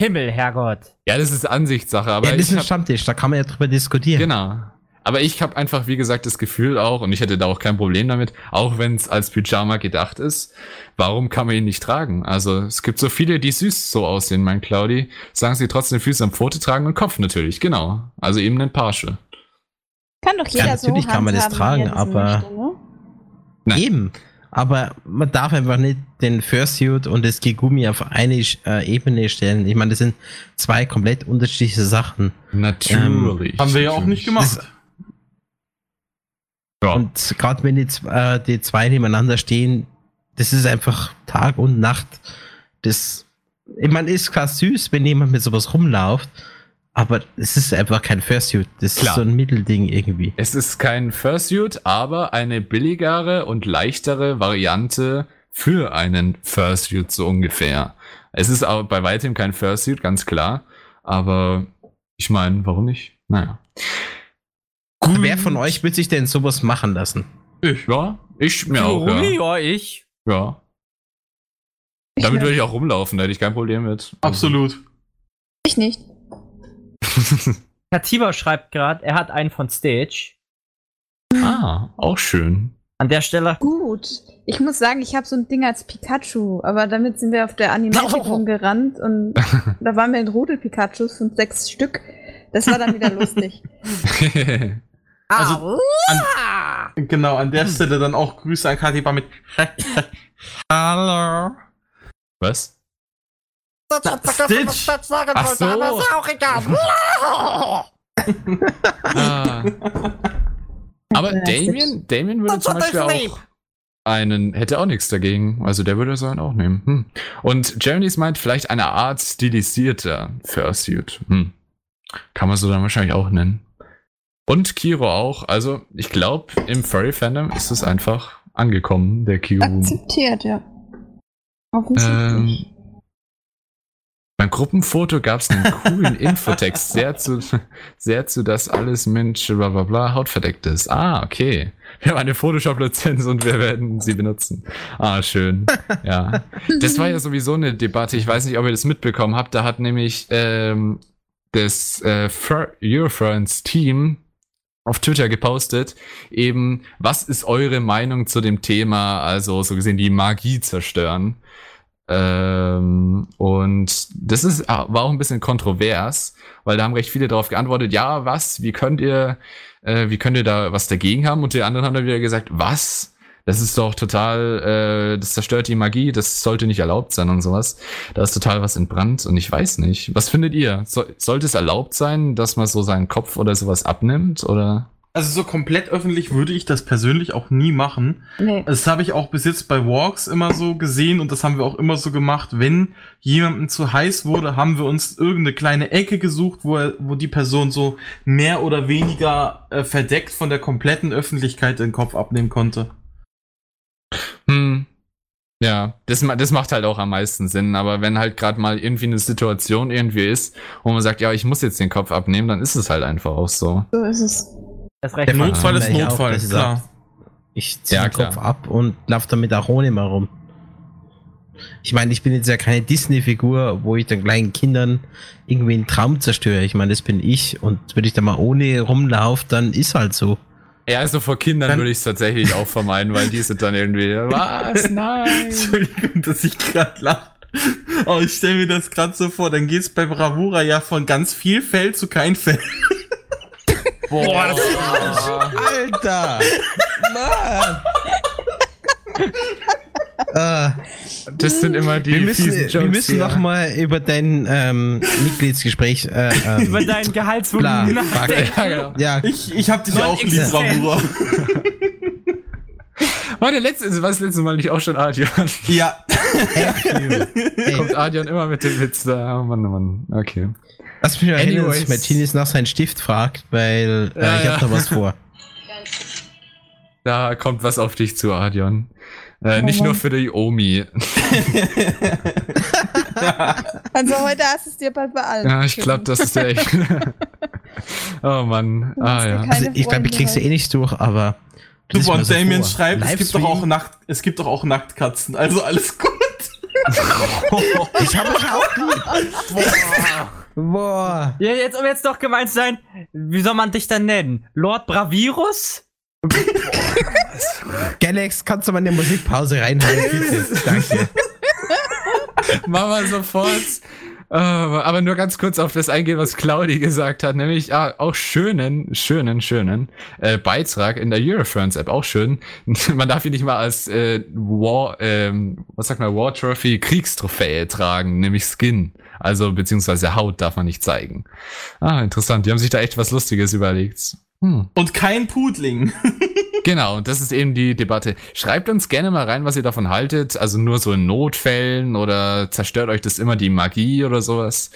Himmel, Herrgott. ja, das ist Ansichtssache, aber ja, das ich ist ein hab, Stammtisch, da kann man ja drüber diskutieren. Genau. Aber ich habe einfach, wie gesagt, das Gefühl auch, und ich hätte da auch kein Problem damit, auch wenn es als Pyjama gedacht ist, warum kann man ihn nicht tragen? Also es gibt so viele, die süß so aussehen, mein Claudi, sagen sie trotzdem Füße am Pfote tragen und Kopf natürlich, genau. Also eben ein Partial. Kann doch jeder Ja, natürlich so kann man das tragen, das aber- möchte, ne? Eben. Aber man darf einfach nicht den Fursuit und das Kigumi auf eine äh, Ebene stellen. Ich meine, das sind zwei komplett unterschiedliche Sachen. Natürlich. Haben wir ja auch nicht gemacht. Ja. Und gerade wenn die, äh, die zwei nebeneinander stehen, das ist einfach Tag und Nacht. Das, ich meine, ist klar süß, wenn jemand mit sowas rumläuft, aber es ist einfach kein Fursuit. Das Klar. ist so ein Mittelding irgendwie. Es ist kein Fursuit, aber eine billigere und leichtere Variante für einen Fursuit so ungefähr. Es ist auch bei weitem kein Fursuit, ganz klar. Aber ich meine, warum nicht? Naja. Wer von euch wird sich denn sowas machen lassen? Ich. Ja, ich mir auch. Rumi, Ja. ja, ich. ja. Damit würde ich auch rumlaufen, da hätte ich kein Problem mit. Absolut. Ich nicht. Katiba schreibt gerade, er hat einen von Stage. ah, auch schön. An der Stelle. Gut. Ich muss sagen, ich habe so ein Ding als Pikachu, aber damit sind wir auf der Animatik rumgerannt und da waren wir in Rudel Pikachus und sechs Stück. Das war dann wieder lustig. Also, an, genau, an der Stelle dann auch Grüße an Katiba mit Hallo. Was? Stitch. Ach so. Ah. Aber Ja, Damien, Damien würde zum Beispiel auch einen, hätte auch nichts dagegen. Also der würde so einen auch nehmen. Hm. Und Jeremy's meint vielleicht eine Art stilisierter Fursuit. Hm. Kann man so dann wahrscheinlich auch nennen. Und Kiro auch. Also ich glaube, im Furry-Fandom ist es einfach angekommen, der Kiro. Akzeptiert, ja. Offensichtlich. Ähm, beim Gruppenfoto gab es einen coolen Infotext, sehr zu, sehr zu, dass alles Mensch, bla bla bla, hautverdeckt ist. Ah, okay. Wir haben eine Photoshop-Lizenz und wir werden sie benutzen. Ah, schön. Ja. Das war ja sowieso eine Debatte. Ich weiß nicht, ob ihr das mitbekommen habt. Da hat nämlich ähm, das äh, Fur- Eurofriends Team auf Twitter gepostet, eben, was ist eure Meinung zu dem Thema, also so gesehen die Magie zerstören? Ähm, und das ist, war auch ein bisschen kontrovers, weil da haben recht viele darauf geantwortet, ja, was, wie könnt ihr, äh, wie könnt ihr da was dagegen haben? Und die anderen haben dann wieder gesagt, was? Das ist doch total, äh, das zerstört die Magie, das sollte nicht erlaubt sein und sowas. Da ist total was entbrannt und ich weiß nicht. Was findet ihr? So, sollte es erlaubt sein, dass man so seinen Kopf oder sowas abnimmt? Oder? Also so komplett öffentlich würde ich das persönlich auch nie machen. nee. Das habe ich auch bis jetzt bei Walks immer so gesehen und das haben wir auch immer so gemacht. Wenn jemandem zu heiß wurde, haben wir uns irgendeine kleine Ecke gesucht, wo, er, wo die Person so mehr oder weniger äh, verdeckt von der kompletten Öffentlichkeit den Kopf abnehmen konnte. Ja, das, das macht halt auch am meisten Sinn. Aber wenn halt gerade mal irgendwie eine Situation irgendwie ist, wo man sagt, ja, ich muss jetzt den Kopf abnehmen, dann ist es halt einfach auch so. So ist es. Das. Der Notfall ist auch, Notfall, ich klar. Ich ziehe Ja, den Kopf klar. ab und laufe damit auch ohne mal rum. Ich meine, ich bin jetzt ja keine Disney-Figur, wo ich den kleinen Kindern irgendwie einen Traum zerstöre. Ich meine, das bin ich und wenn ich da mal ohne rumlaufe, dann ist halt so. Ja, also vor Kindern Dann- würde ich es tatsächlich auch vermeiden, weil die sind dann irgendwie, was? Nein. Entschuldigung, dass ich gerade lache. Aber ich stelle mir das gerade so vor, dann geht's bei Bravura ja von ganz viel Fell zu kein Fell. Boah, das Alter! Mann! Äh, Das sind immer die wir müssen, fiesen Jokes wir müssen hier. noch mal über dein ähm, Mitgliedsgespräch äh, ähm, Über dein bla, Gehaltsvolumen nachdenken. Ja, genau. Ja, Ich, ich hab dich Neun auch lieb. Bravura. War der letzte, war das letzte Mal nicht auch schon Adrian? Ja. Kommt Adrian immer mit dem Witz da. Oh Mann, oh Mann. Okay. lass mich mal erinnern, dass. Martinis nach seinem Stift fragt, weil äh, Ja, ich ja. hab da was vor. Da kommt was auf dich zu, Adrian. Äh, nicht nur für die Omi. Also heute hast du es dir bald bei allen. Ja, ich glaube, das ist der echt. oh Mann. Ah ja. Also ich glaube, ich krieg's ja eh nicht durch, aber. Du, und so Damien vor. schreibt, es gibt, doch auch? Nackt, es gibt doch auch Nacktkatzen. Also alles gut. Ich habe euch auch lieb. Boah. Ja, jetzt, um jetzt doch gemeint zu sein, wie soll man dich dann nennen? Lord Bravirus? Galax, kannst du mal eine Musikpause reinhalten? Danke. Machen wir sofort. Äh, aber nur ganz kurz auf das eingehen, was Claudi gesagt hat, nämlich ah, auch schönen, schönen, schönen äh, Beitrag in der Eurofriends App, auch schön. man darf ihn nicht mal als äh, War, ähm, was sagt man, War Trophy Kriegstrophäe tragen, nämlich Skin. Also beziehungsweise Haut darf man nicht zeigen. Ah, interessant. Die haben sich da echt was Lustiges überlegt. Hm. Und kein Pudling. Genau, und das ist eben die Debatte. Schreibt uns gerne mal rein, was ihr davon haltet. Also nur so in Notfällen oder zerstört euch das immer die Magie oder sowas.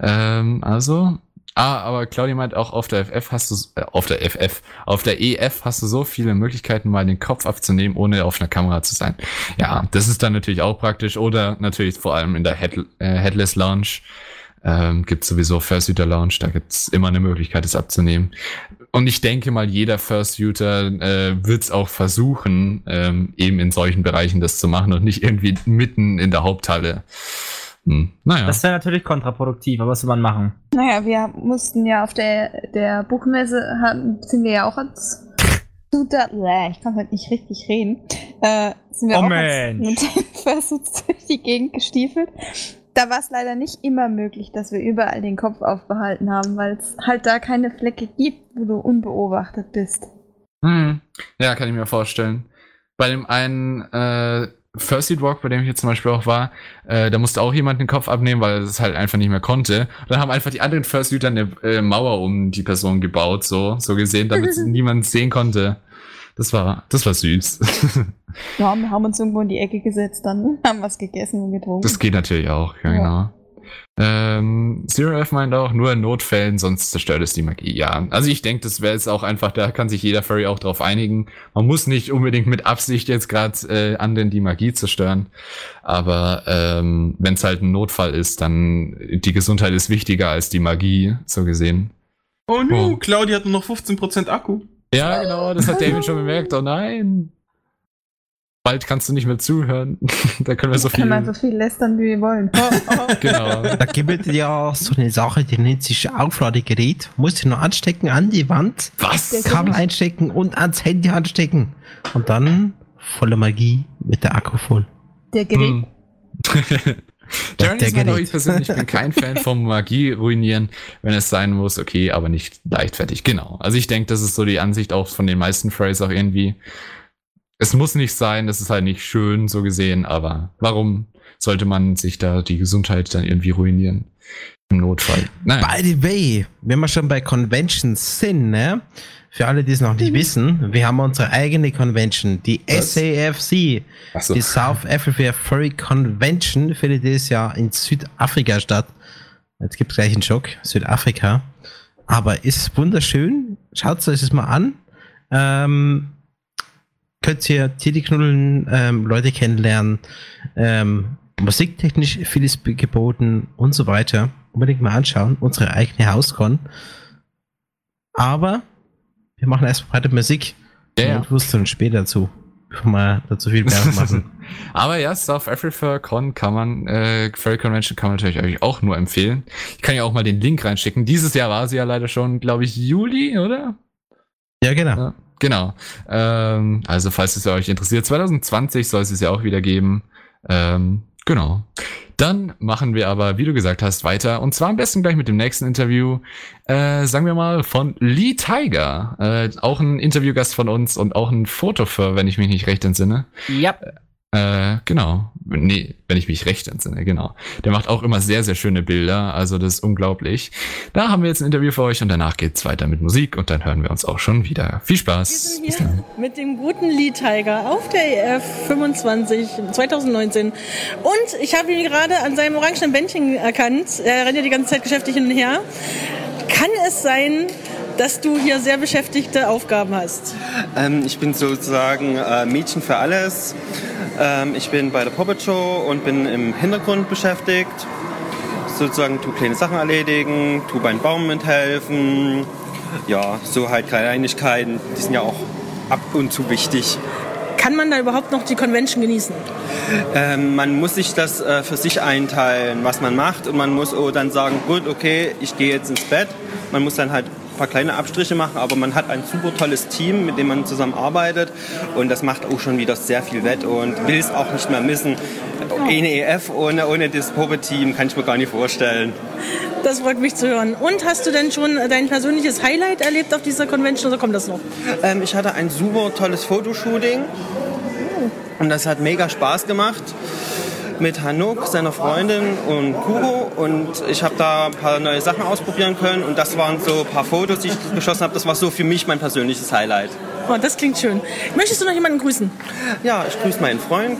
Ähm, also. Ah, aber Claudia meint auch auf der FF hast du, äh, auf der FF, auf der EF hast du so viele Möglichkeiten, mal den Kopf abzunehmen, ohne auf einer Kamera zu sein. Ja, das ist dann natürlich auch praktisch. Oder natürlich vor allem in der Head, äh, Headless Lounge. Ähm, gibt sowieso Fursuiter Lounge, da gibt's immer eine Möglichkeit, es abzunehmen. Und ich denke mal, jeder Fursuiter äh, wird es auch versuchen, ähm, eben in solchen Bereichen das zu machen und nicht irgendwie mitten in der Haupthalle. Hm. Naja. Das wäre natürlich kontraproduktiv, aber was soll man machen? Naja, wir mussten ja auf der, der Buchmesse, hatten, sind wir ja auch als Zutat, Bäh, ich kann halt nicht richtig reden, äh, sind wir Oh, auch als, mit den Fursuits durch die Gegend gestiefelt. Da war es leider nicht immer möglich, dass wir überall den Kopf aufbehalten haben, weil es halt da keine Flecke gibt, wo du unbeobachtet bist. Hm. Ja, kann ich mir vorstellen. Bei dem einen äh, Fursuit Walk, bei dem ich jetzt zum Beispiel auch war, äh, da musste auch jemand den Kopf abnehmen, weil er es halt einfach nicht mehr konnte. Und dann haben einfach die anderen Fursuiter eine äh, Mauer um die Person gebaut, so, so gesehen, damit niemand sehen konnte. Das war, das war süß. Ja, wir haben uns irgendwo in die Ecke gesetzt, dann haben was gegessen und getrunken. Das geht natürlich auch, ja, Ja. genau. Ähm, Zero F meint auch, nur in Notfällen, sonst zerstört es die Magie. Ja, also ich denke, das wäre jetzt auch einfach, da kann sich jeder Furry auch drauf einigen. Man muss nicht unbedingt mit Absicht jetzt gerade äh, anderen die Magie zerstören. Aber ähm, wenn es halt ein Notfall ist, dann die Gesundheit ist wichtiger als die Magie, so gesehen. Oh no, Oh. Claudia hat nur noch 15% Akku. Ja, genau, das hat David schon bemerkt. Oh nein. Bald kannst du nicht mehr zuhören. da können wir so viel. Kann man so viel lästern, wie wir wollen. genau. Da gibt es ja auch so eine Sache, die nennt sich Aufladegerät. Musst du nur anstecken an die Wand, Was? Kabel einstecken und ans Handy anstecken. Und dann volle Magie mit der Akku voll. Der Gerät. Hm. Jaron Der ist Gerät. ich persönlich bin kein Fan vom Magie ruinieren, wenn es sein muss, okay, aber nicht leichtfertig. Genau. Also ich denke, das ist so die Ansicht auch von den meisten Phrase auch irgendwie. Es muss nicht sein, das ist halt nicht schön so gesehen, aber warum sollte man sich da die Gesundheit dann irgendwie ruinieren? Im Notfall. Naja. By the way, wenn wir schon bei Conventions sind, ne? Für alle, die es noch nicht wissen, wir haben unsere eigene Convention, die Was? SAFC, Achso. die South Africa Furry Convention, findet dieses Jahr in Südafrika statt. Jetzt gibt es gleich einen Schock, Südafrika. Aber ist wunderschön. Schaut euch das mal an. Ähm, könnt ihr Tiere knuddeln, ähm, Leute kennenlernen, ähm, musiktechnisch vieles geboten und so weiter. Unbedingt mal anschauen. Unsere eigene Hauscon. Aber wir machen erst weiter Musik. Ja, ja. Und wussten später dazu. Bevor wir dazu viel Werbung machen. Aber ja, South Africa Con kann man, äh, Furry Convention kann man natürlich euch auch nur empfehlen. Ich kann ja auch mal den Link reinschicken. Dieses Jahr war sie ja leider schon, glaube ich, Juli, oder? ja, genau. Ja, genau. Ähm, also falls es euch interessiert, 2020 soll es es ja auch wieder geben. Ähm, Genau. Dann machen wir aber, wie du gesagt hast, weiter. Und zwar am besten gleich mit dem nächsten Interview. Äh, sagen wir mal von Lee Tiger. Äh, auch ein Interviewgast von uns und auch ein Fotofir, wenn ich mich nicht recht entsinne. Ja. Äh, genau. Nee, wenn ich mich recht entsinne, genau. Der macht auch immer sehr, sehr schöne Bilder. Also das ist unglaublich. Da haben wir jetzt ein Interview für euch und danach geht's weiter mit Musik und dann hören wir uns auch schon wieder. Viel Spaß. Wir sind hier mit dem guten Lee Tiger auf der EF 25 2019. Und ich habe ihn gerade an seinem orangenen Bändchen erkannt. Er rennt ja die ganze Zeit geschäftig hin und her. Kann es sein, dass du hier sehr beschäftigte Aufgaben hast? Ähm, ich bin sozusagen äh, Mädchen für alles. Ähm, ich bin bei der Puppet Show und bin im Hintergrund beschäftigt. Sozusagen tu kleine Sachen erledigen, tu beim Baum mithelfen. Ja, so halt Kleinigkeiten, die sind ja auch ab und zu wichtig. Kann man da überhaupt noch die Convention genießen? Ähm, man muss sich das äh, für sich einteilen, was man macht. Und man muss oh, dann sagen, gut, okay, ich gehe jetzt ins Bett. Man muss dann halt paar kleine Abstriche machen, aber man hat ein super tolles Team, mit dem man zusammen arbeitet. Und das macht auch schon wieder sehr viel wett und will es auch nicht mehr missen. Eine EF ohne, ohne das Puppe-Team kann ich mir gar nicht vorstellen. Das freut mich zu hören. Und hast du denn schon dein persönliches Highlight erlebt auf dieser Convention oder kommt das noch? Ähm, ich hatte ein super tolles Fotoshooting und das hat mega Spaß gemacht mit Hanuk, seiner Freundin und Kuro und ich habe da ein paar neue Sachen ausprobieren können und das waren so ein paar Fotos, die ich geschossen habe. Das war so für mich mein persönliches Highlight. Oh, das klingt schön. Möchtest du noch jemanden grüßen? Ja, ich grüße meinen Freund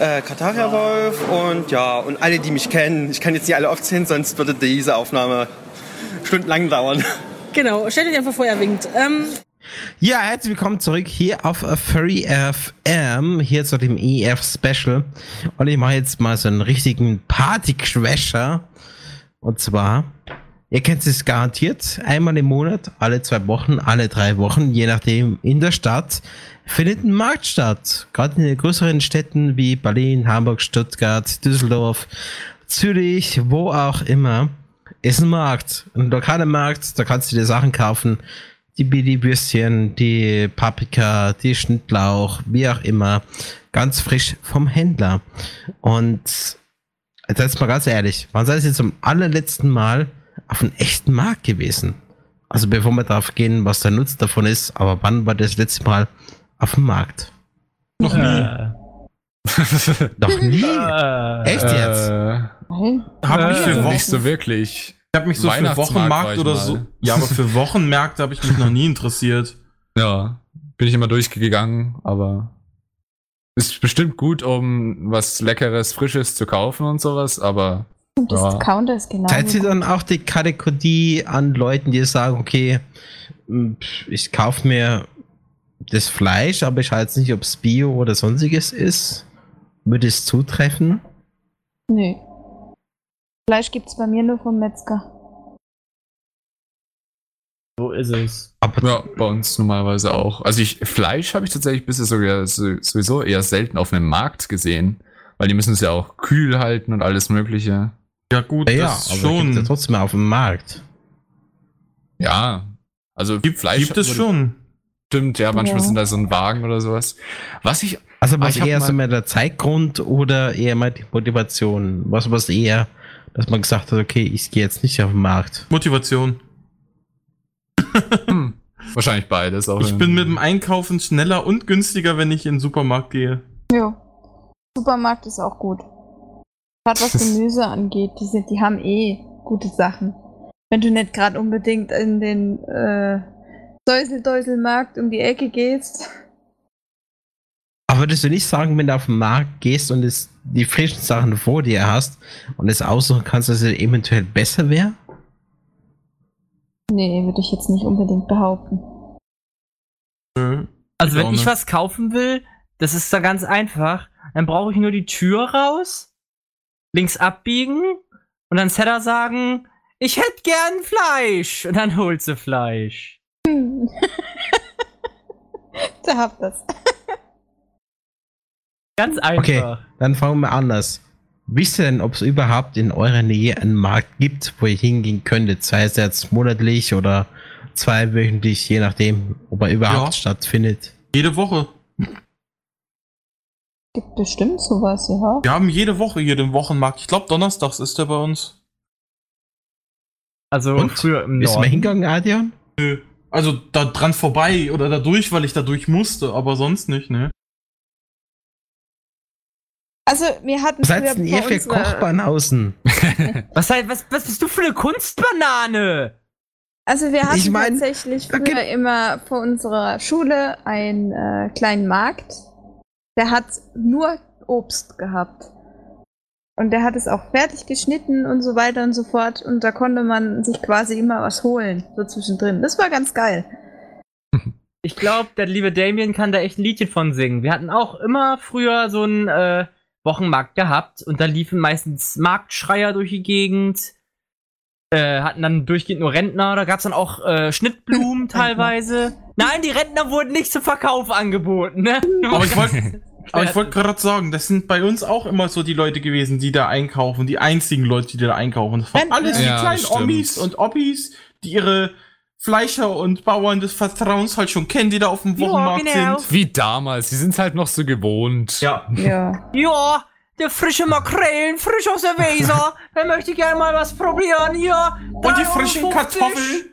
äh, Kataria Wolf und ja, und alle, die mich kennen. Ich kann jetzt nicht alle aufzählen, sonst würde diese Aufnahme stundenlang dauern. Genau, stell dir einfach vor, er winkt. Ähm, Ja, herzlich willkommen zurück hier auf Furry FM, hier zu dem EF Special. Und ich mache jetzt mal so einen richtigen Party-Crasher. Und zwar, ihr kennt es garantiert, einmal im Monat, alle zwei Wochen, alle drei Wochen, je nachdem, in der Stadt findet ein Markt statt. Gerade in den größeren Städten wie Berlin, Hamburg, Stuttgart, Düsseldorf, Zürich, wo auch immer, ist ein Markt. Ein lokaler Markt, da kannst du dir Sachen kaufen. Die Billy-Würstchen, die Paprika, die Schnittlauch, wie auch immer. Ganz frisch vom Händler. Und jetzt mal ganz ehrlich, wann seid ihr zum allerletzten Mal auf einem echten Markt gewesen? Also bevor wir darauf gehen, was der Nutzen davon ist, aber wann war das letzte Mal auf dem Markt? Noch nie. Äh, Noch nie? äh, Echt jetzt? Äh, Hab ich für Wochen, nicht so wirklich. Ich hab mich so für Wochenmarkt oder mal. so. Ja, aber für Wochenmärkte habe ich mich noch nie interessiert. Ja, bin ich immer durchgegangen, aber ist bestimmt gut, um was Leckeres, Frisches zu kaufen und sowas, aber Und das Ja. Ist genau. Seid ihr dann auch die Kategorie an Leuten, die sagen, okay, pf, ich kaufe mir das Fleisch, aber ich weiß nicht, ob es Bio oder sonstiges ist? Würde es zutreffen? Nö. Fleisch gibt's bei mir nur vom Metzger. so ist es. Aber ja, bei uns normalerweise auch. Also ich, Fleisch habe ich tatsächlich bisher sogar so- sowieso eher selten auf einem Markt gesehen, weil die müssen es ja auch kühl halten und alles mögliche. Ja gut, ja, das aber schon. gibt's ja trotzdem auf dem Markt. Ja, also Gibt, Fleisch gibt es schon. Stimmt, ja, manchmal Ja. sind da so ein Wagen oder sowas. Was ich, Also Ah, was ich hab eher so mehr der Zeitgrund oder eher mal die Motivation? Was was eher, dass man gesagt hat, okay, ich gehe jetzt nicht auf den Markt. Motivation. hm, wahrscheinlich beides auch. Ich bin mit dem Einkaufen schneller und günstiger, wenn ich in den Supermarkt gehe. Ja. Supermarkt ist auch gut. Gerade was Gemüse angeht, die, sind, die haben eh gute Sachen. Wenn du nicht gerade unbedingt in den äh, Säuseldäuselmarkt um die Ecke gehst. Aber würdest du nicht sagen, wenn du auf den Markt gehst und es die frischen Sachen vor dir hast und es aussuchen kannst, dass es eventuell besser wäre? Nee, würde ich jetzt nicht unbedingt behaupten. Nö. Also wenn ich was kaufen will, das ist da ganz einfach. Dann brauche ich nur die Tür raus, links abbiegen und dann Setter sagen, ich hätte gern Fleisch. Und dann holt sie Fleisch. da habt das. Ganz einfach. Okay, dann fangen wir anders. Wisst ihr denn, ob es überhaupt in eurer Nähe einen Markt gibt, wo ihr hingehen könntet? Sei es jetzt monatlich oder zweiwöchentlich, je nachdem, ob er überhaupt Ja. stattfindet. Jede Woche. gibt bestimmt sowas, ja. Wir haben jede Woche hier den Wochenmarkt. Ich glaube, donnerstags ist der bei uns. Also Und? früher im Bist du mal Norden. hingegangen, Adrian? Nö. Also da dran vorbei oder da durch, weil ich da durch musste, aber sonst nicht, ne? Also, wir hatten Was seid früher denn ihr für Kochbanausen? Was, halt- was, was bist du für eine Kunstbanane? Also wir hatten Ich mein, tatsächlich früher immer vor unserer Schule einen äh, kleinen Markt. Der hat nur Obst gehabt. Und der hat es auch fertig geschnitten und so weiter und so fort. Und da konnte man sich quasi immer was holen, so zwischendrin. Das war ganz geil. Ich glaube, der liebe Damien kann da echt ein Liedchen von singen. Wir hatten auch immer früher so einen äh, Wochenmarkt gehabt und da liefen meistens Marktschreier durch die Gegend. Äh, hatten dann durchgehend nur Rentner, da gab es dann auch äh, Schnittblumen teilweise. Nein, die Rentner wurden nicht zum Verkauf angeboten, ne? Aber ich wollte wollte gerade sagen, das sind bei uns auch immer so die Leute gewesen, die da einkaufen, die einzigen Leute, die da einkaufen. Das waren alles die Ja, kleinen stimmt. Omis und Oppis, die ihre Fleischer und Bauern des Vertrauens halt schon kennen, die da auf dem Ja, Wochenmarkt genau. sind. Wie damals, die sind halt noch so gewohnt. Ja. Ja. Ja, der frische Makrelen, frisch aus der Weser. Wer möchte gerne mal was probieren hier? Und die frischen 3,50. Kartoffeln.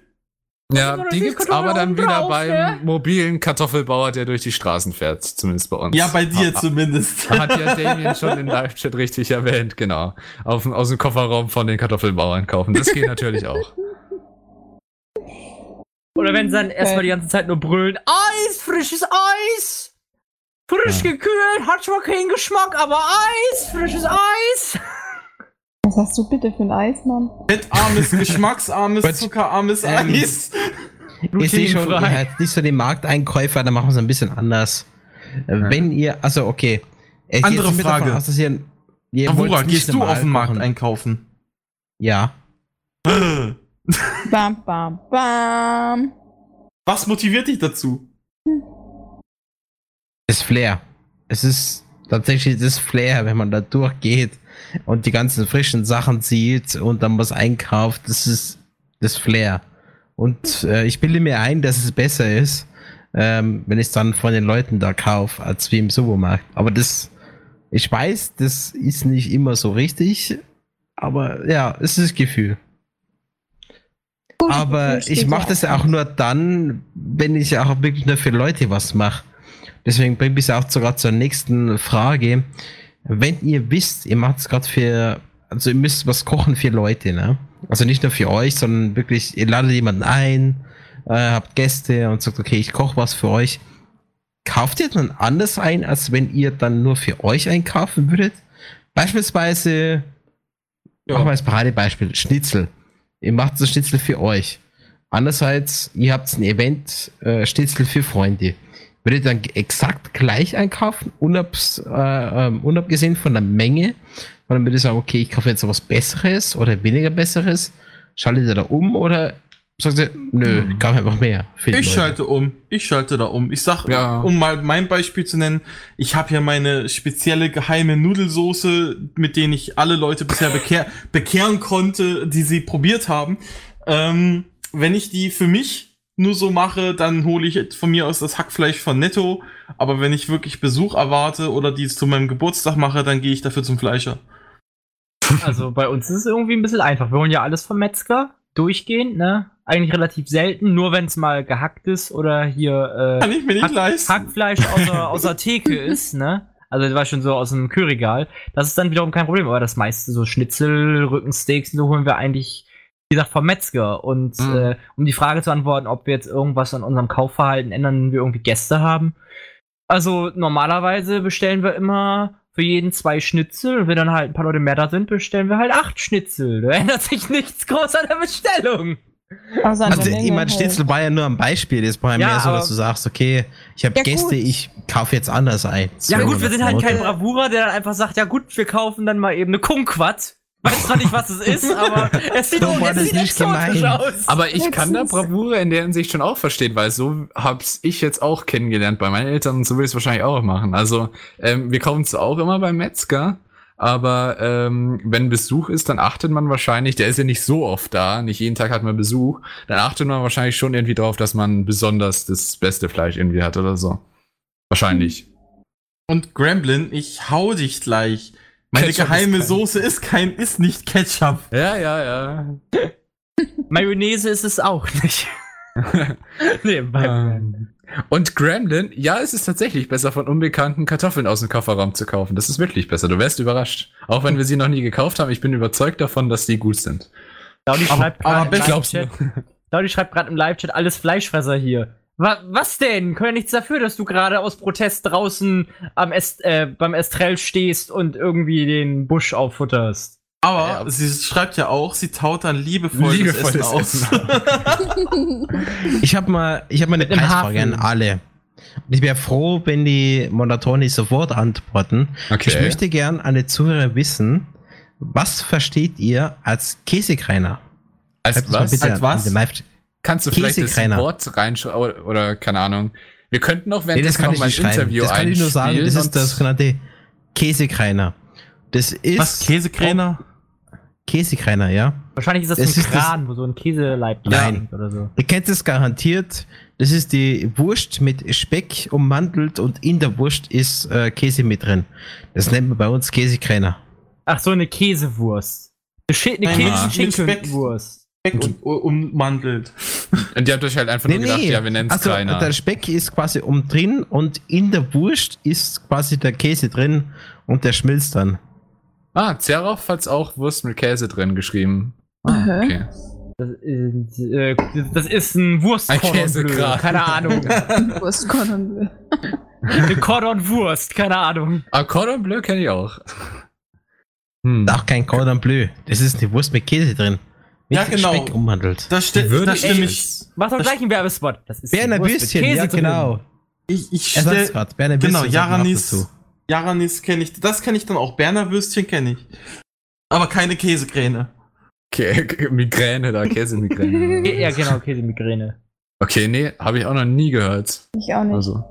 Ja, Oder die gibt's Kartoffeln aber dann wieder drauf, beim ne? mobilen Kartoffelbauer, der durch die Straßen fährt, zumindest bei uns. Ja, bei dir Ha- zumindest. Hat ja Damien schon in Live-Chat richtig erwähnt, genau. Auf, aus dem Kofferraum von den Kartoffelbauern kaufen. Das geht natürlich auch. Oder wenn sie dann erstmal die ganze Zeit nur brüllen: Eis, frisches Eis! Frisch gekühlt, hat zwar keinen Geschmack, aber Eis, frisches Eis! Was hast du bitte für ein Eis, Mann? Fettarmes, geschmacksarmes, zuckerarmes Ähm, Eis. Ich sehe schon, ihr seid nicht so den Markteinkäufer, da machen wir es ein bisschen anders. Äh, Wenn ihr, also okay. Ich gehe Andere davon Frage. Aus, dass ihr, ihr nicht gehst du auf den Markt kochen. einkaufen? Ja. Bam, bam, bam. Was motiviert dich dazu? Das Flair. Es ist tatsächlich das Flair, wenn man da durchgeht und die ganzen frischen Sachen sieht und dann was einkauft. Das ist das Flair. Und äh, ich bilde mir ein, dass es besser ist, ähm, wenn ich es dann von den Leuten da kaufe, als wie im Supermarkt. Aber das, ich weiß, das ist nicht immer so richtig, aber ja, es ist das Gefühl. Aber ich mache ja das ja auch nur dann, wenn ich auch wirklich nur für Leute was mache. Deswegen bringt mich auch sogar zur nächsten Frage. Wenn ihr wisst, ihr macht es gerade für, also ihr müsst was kochen für Leute, ne? Also nicht nur für euch, sondern wirklich, ihr ladet jemanden ein, äh, habt Gäste und sagt, okay, ich koche was für euch. Kauft ihr dann anders ein, als wenn ihr dann nur für euch einkaufen würdet? Beispielsweise, machen wir als Paradebeispiel, Schnitzel. Ihr macht das Schnitzel für euch. Andererseits, ihr habt ein Event, äh, Schnitzel für Freunde. Würdet ihr dann exakt gleich einkaufen, unabs, äh, ähm, unabgesehen von der Menge? Und dann würdet ihr sagen, okay, ich kaufe jetzt was Besseres oder weniger Besseres. Schaltet ihr da um oder sagt ihr, nö, ich kaufe einfach mehr. Für die Ich Leute? schalte um. Ich schalte da um. Ich sag, Ja. um mal mein Beispiel zu nennen, ich habe ja meine spezielle geheime Nudelsoße, mit denen ich alle Leute bisher bekehr bekehren konnte, die sie probiert haben. Ähm, wenn ich die für mich nur so mache, dann hole ich von mir aus das Hackfleisch von Netto. Aber wenn ich wirklich Besuch erwarte oder die zu meinem Geburtstag mache, dann gehe ich dafür zum Fleischer. Also bei uns ist es irgendwie ein bisschen einfach. Wir holen ja alles vom Metzger, durchgehend, ne? Eigentlich relativ selten, nur wenn es mal gehackt ist oder hier Kann äh, ich mir nicht Hack, leisten. Hackfleisch aus der, aus der Theke ist, ne? Also das war schon so aus dem Kühlregal. Das ist dann wiederum kein Problem, aber das meiste so Schnitzel, Rückensteaks, so holen wir eigentlich, wie gesagt, vom Metzger. Und Mhm. äh, um die Frage zu antworten, ob wir jetzt irgendwas an unserem Kaufverhalten ändern, wenn wir irgendwie Gäste haben. Also normalerweise bestellen wir immer für jeden zwei Schnitzel. Und wenn dann halt ein paar Leute mehr da sind, bestellen wir halt acht Schnitzel. Da ändert sich nichts groß an der Bestellung. Also, Also, ich meine. Schnitzel war ja nur ein Beispiel. Das war ja, mehr so, dass du sagst, okay, ich habe Ja, Gäste, gut. ich kaufe jetzt anders ein. Ja gut, wir sind halt kein. Bravura, der dann einfach sagt, ja gut, wir kaufen dann mal eben eine Kumquat. Weiß zwar nicht, was es ist, aber es sieht, So oh, es sieht nicht exotisch aus. Aber ich kann da Bravura in der Hinsicht schon auch verstehen, weil so hab's ich jetzt auch kennengelernt bei meinen Eltern und so will ich es wahrscheinlich auch machen. Also ähm, wir kaufen es auch immer beim Metzger, aber ähm, wenn Besuch ist, dann achtet man wahrscheinlich, der ist ja nicht so oft da, nicht jeden Tag hat man Besuch, dann achtet man wahrscheinlich schon irgendwie drauf, dass man besonders das beste Fleisch irgendwie hat oder so. Wahrscheinlich. Und Gremlin, ich hau dich gleich. Meine Ketchup ist geheime kein- Soße ist kein, ist nicht Ketchup. Ja, ja, ja. Mayonnaise ist es auch nicht. nee, bei Ähm, Und Gremlin, ja, es ist tatsächlich besser, von unbekannten Kartoffeln aus dem Kofferraum zu kaufen. Das ist wirklich besser. Du wärst überrascht. Auch wenn wir sie noch nie gekauft haben, ich bin überzeugt davon, dass die gut sind. Daudi Aber- schreibt gerade im Live-Chat. Daudi schreibt gerade im Live-Chat, alles Fleischfresser hier. Wa was denn? Können ja nichts dafür, dass du gerade aus Protest draußen am Est äh, beim Estrell stehst und irgendwie den Busch auffutterst. Aber Ja. sie schreibt ja auch, sie taut dann liebevoll, Liebevoll das Essen das aus. Ich habe mal, ich hab mal eine Preisfrage an alle. Und ich wäre froh, wenn die Moderatoren sofort antworten. Okay. Ich möchte gern alle Zuhörer wissen, was versteht ihr als Käsekreiner? Als Schreibt was? bitte Als was? Live- Kannst du vielleicht das Käsekreiner. Wort reinschauen oder, oder keine Ahnung. Wir könnten auch, wenn Nee, das kann noch ich mal ein. Interview Das kann ich nur sagen, das ist das sogenannte Käsekreiner. Das ist Was, Käsekräner? Käsekreiner, ja. Wahrscheinlich ist das, Das ein ist das- Kran, wo so ein Käseleib hängt oder so. Ihr kennt es garantiert. Das ist die Wurst mit Speck ummantelt und in der Wurst ist äh, Käse mit drin. Das nennt man bei uns Käsekräner. Ach so, eine Käsewurst. Eine, Schi eine mit Speck. Und ummantelt. Und die habt euch halt einfach nur gedacht, ja, wir nennen es also, kleiner. der Speck ist quasi um drin und in der Wurst ist quasi der Käse drin und der schmilzt dann. Ah, Zerauf hat's auch Wurst mit Käse drin geschrieben. Ah, okay. Das ist, äh, das ist ein Ein Wurstkordon bleu. Käsekran. Keine Ahnung. Wurst Cordon Bleu. Eine Cordon Wurst, keine Ahnung. Ah, Cordon Bleu kenne ich auch. Hm. Auch kein Cordon Bleu. Das ist eine Wurst mit Käse drin. Mit Ja, genau. Speck ummantelt. Da, ste Würde da ich ich. Mach doch Das- gleich einen Werbespot. Das ist Berner Wurst mit Würstchen, Käse ja drin. genau. Ich, ich sagt's stell, grad, Berner Genau, man auch Jaranis, kenne ich. Das kenne ich dann auch. Berner Würstchen kenne ich. Aber keine Käsekräne. Okay, Migräne da, Käsemigräne. Ja, genau, Käsemigräne. Okay, nee, habe ich auch noch nie gehört. Ich auch nicht. Also.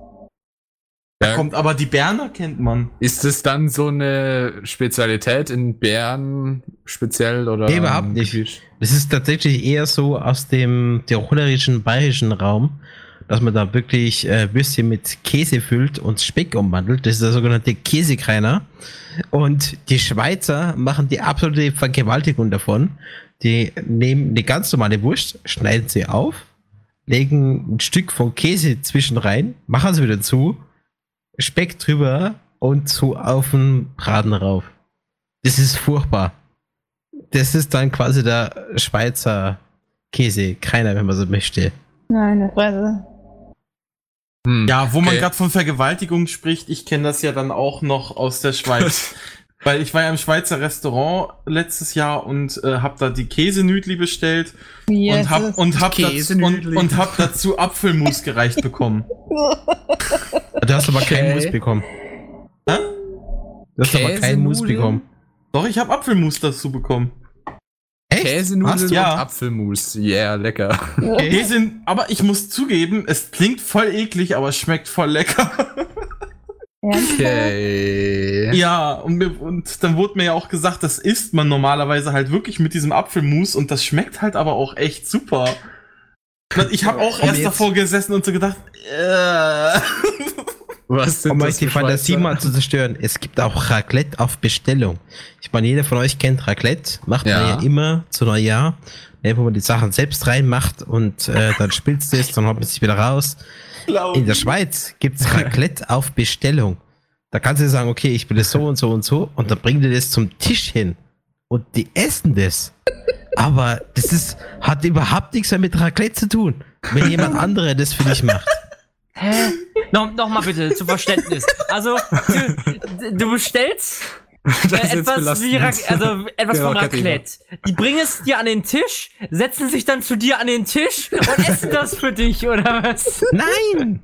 Ja, Kommt, aber die Berner kennt man. ist es dann so eine Spezialität in Bern speziell oder? Nee, überhaupt nicht. Das ist tatsächlich eher so aus dem tirolerischen, bayerischen Raum, dass man da wirklich äh, Würstchen mit Käse füllt und Speck umwandelt. Das ist der sogenannte Käsekreiner. Und die Schweizer machen die absolute Vergewaltigung davon. Die nehmen eine ganz normale Wurst, schneiden sie auf, legen ein Stück von Käse zwischen rein, machen sie wieder zu, Speck drüber und so auf den Braten rauf. Das ist furchtbar. Das ist dann quasi der Schweizer Käse, keiner, wenn man so möchte. Meine Fresse. Hm. Ja, wo man Okay. gerade von Vergewaltigung spricht, ich kenne das ja dann auch noch aus der Schweiz. Weil ich war ja im Schweizer Restaurant letztes Jahr und äh, hab da die Käsenüdli bestellt Yes. und hab, und, hab dazu, und, und hab dazu Apfelmus gereicht bekommen. Du hast aber keinen Okay. Mus bekommen. Hä? Du hast aber keinen Mus bekommen. Doch, ich hab Apfelmus dazu bekommen. Echt? Käsenudeln Hast und du? Ja. Apfelmus. Yeah, lecker. Käse, aber ich muss zugeben, es klingt voll eklig, aber es schmeckt voll lecker. Okay. Ja, und, mir, und dann wurde mir ja auch gesagt, das isst man normalerweise halt wirklich mit diesem Apfelmus und das schmeckt halt aber auch echt super. Und ich habe auch Komm erst jetzt. davor gesessen und so gedacht, äh, Was sind Um das euch die Fantasie mal zu zerstören, es gibt auch Raclette auf Bestellung. Ich meine, jeder von euch kennt Raclette, macht Ja. man ja immer zu Neujahr, ne, wo man die Sachen selbst reinmacht und äh, dann spilzt es, dann holt man sich wieder raus. glaub In der Schweiz gibt's Raclette auf Bestellung. Da kannst du sagen, okay, ich will das so und so und so und dann bringen die das zum Tisch hin und die essen das. Aber das ist, hat überhaupt nichts mehr mit Raclette zu tun, wenn jemand andere das für dich macht. Hä? No, noch mal bitte, zum Verständnis. Also, du, du bestellst äh, etwas wie Rac also etwas Genau, von Katina. Raclette. Die bringen es dir an den Tisch, setzen sich dann zu dir an den Tisch und essen das für dich, oder was? Nein!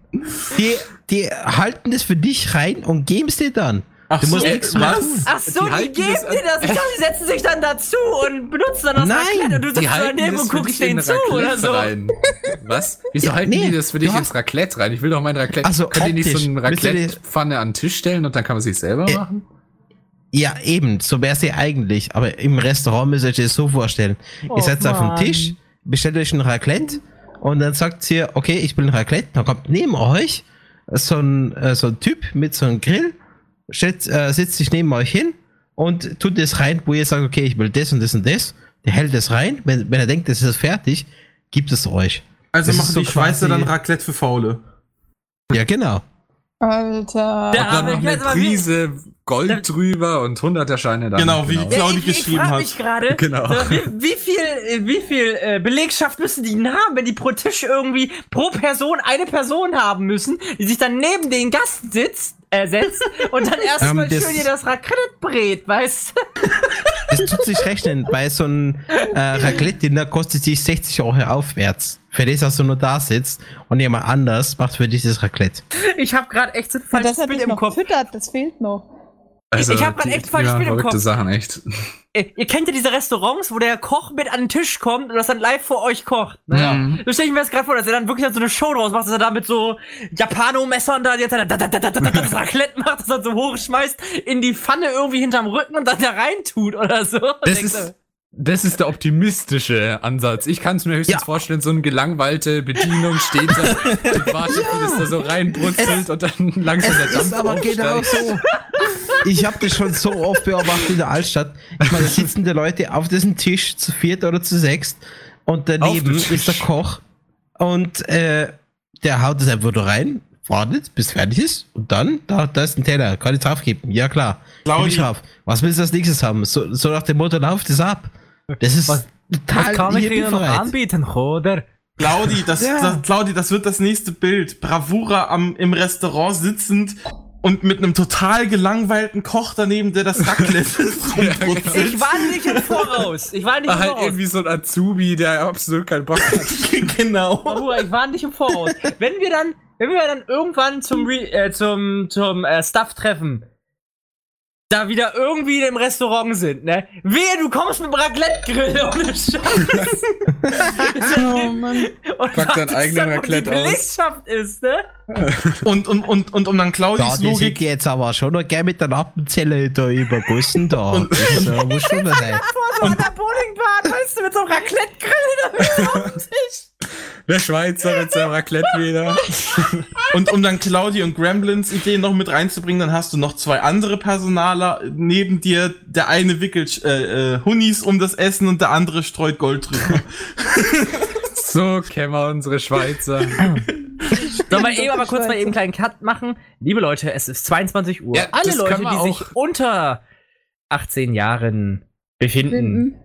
Die, die halten das für dich rein und geben es dir dann. Ach Du musst so, nichts tun. Ach so, Die die, geben das dir das. Ich dachte, die setzen sich dann dazu und benutzen dann das Nein, Raclette und du Die sitzt daneben und guckst denen zu oder Raclette so. rein. Was? Wieso Ja, halten nee, die das für dich ins Raclette rein? Ich will doch mein Raclette. Also Könnt ihr nicht so eine die- Raclette-Pfanne an den Tisch stellen und dann kann man sich selber Äh, machen? Ja, eben, so wäre es ja eigentlich. Aber im Restaurant müsst ihr euch das so vorstellen. Oh, ihr setzt auf den. Tisch, bestellt euch ein Raclette und dann sagt ihr, okay, ich will ein Raclette. Dann kommt neben euch so ein, äh, so ein Typ mit so einem Grill stellt, äh, setzt sich neben euch hin und tut das rein, wo ihr sagt, okay, ich will das und das und das. Der hält das rein. Wenn, wenn er denkt, das ist fertig, gibt es euch. Also Das machen so die Schweizer dann Raclette für Faule. Ja, genau. Alter. Dann arme- noch eine Prise Gold drüber und hunderter Scheine dann. Genau, wie Ja, Claudi geschrieben hat. mich gerade, Genau. so, wie, wie viel, wie viel äh, Belegschaft müssen die denn haben, wenn die pro Tisch irgendwie pro Person eine Person haben müssen, die sich dann neben den Gast sitzt, äh, setzt und dann erstmal Ähm, schön hier das Raclette brät, weißt du? Das tut sich rechnen. Bei so einem äh, Raclette-Dinner kostet sich 60 Euro aufwärts. Für das, dass du nur da sitzt und jemand anders macht für dich das Raclette. Ich habe gerade echt so ein falsches das hat Bild im noch Kopf. füttert, das fehlt noch. Also, ich hab grad die- echt ja, Bild im Kopf. Sachen, echt. Ihr, kennt ja diese Restaurants, wo der Koch mit an den Tisch kommt und das dann live vor euch kocht. Ne? Ja. So stelle ich mir das gerade vor, dass er dann wirklich dann so eine Show draus macht, dass er da mit so Japano-Messern da jetzt da, da, da, da, da, da, das Raclette macht, das er so hochschmeißt, in die Pfanne irgendwie hinterm Rücken und dann da rein tut oder so. Das ist, das ist der optimistische Ansatz. Ich kann es mir höchstens Ja. vorstellen, so eine gelangweilte Bedienung steht da und wartet, wie das da so reinbrutzelt und dann langsam der Dampf aufsteigt. so. Ich habe das schon so oft beobachtet in der Altstadt. Ich meine, da sitzen die Leute auf diesem Tisch zu viert oder zu sechst und daneben ist der Koch und äh, der haut es einfach nur rein, wartet, bis fertig ist und dann, da, da ist ein Teller, kann ich draufgeben. Ja klar, ich drauf. Was willst du als nächstes haben? So, so nach dem Motto, lauft es ab. Das ist Was- total Was kann ich dir noch anbieten, oder? Claudi, das, Ja. das, Claudi, das wird das nächste Bild. Bravura am, im Restaurant sitzend und mit einem total gelangweilten Koch daneben, der das Raclette rumbrutzelt. Ich war nicht im Voraus. Ich war nicht im halt Voraus. irgendwie so ein Azubi, der absolut keinen Bock hat. genau. Bruder, ich war nicht im Voraus. Wenn wir dann, wenn wir dann irgendwann zum Re äh, zum zum äh, Stuff treffen, da wieder irgendwie im Restaurant sind, ne? Wehe, du kommst mit dem Raclette-Grill ohne Scheiß. Oh Mann. Und Pack deinen wartest eigenen Raclette aus. Belegschaft ist, ne? Und, und, und, und um dann die sind Logik, jetzt aber schon noch gern mit der Appenzelle da übergossen da. Und- das äh, muss schon mal sein. Vor so einer Bowlingbahn, weißt du, mit so einem Raclette-Grill da auf dem Tisch. Der Schweizer mit seinem Raclette wieder. und um dann Claudi und Gremlins Ideen noch mit reinzubringen, dann hast du noch zwei andere Personaler neben dir. Der eine wickelt äh, äh, Hunis um das Essen und der andere streut Gold drüber. So kennen wir unsere Schweizer. Sollen wir eben aber kurz mal eben einen kleinen Cut machen? Liebe Leute, es ist 22 Uhr. Ja, Alle Leute, die sich unter 18 Jahren befinden,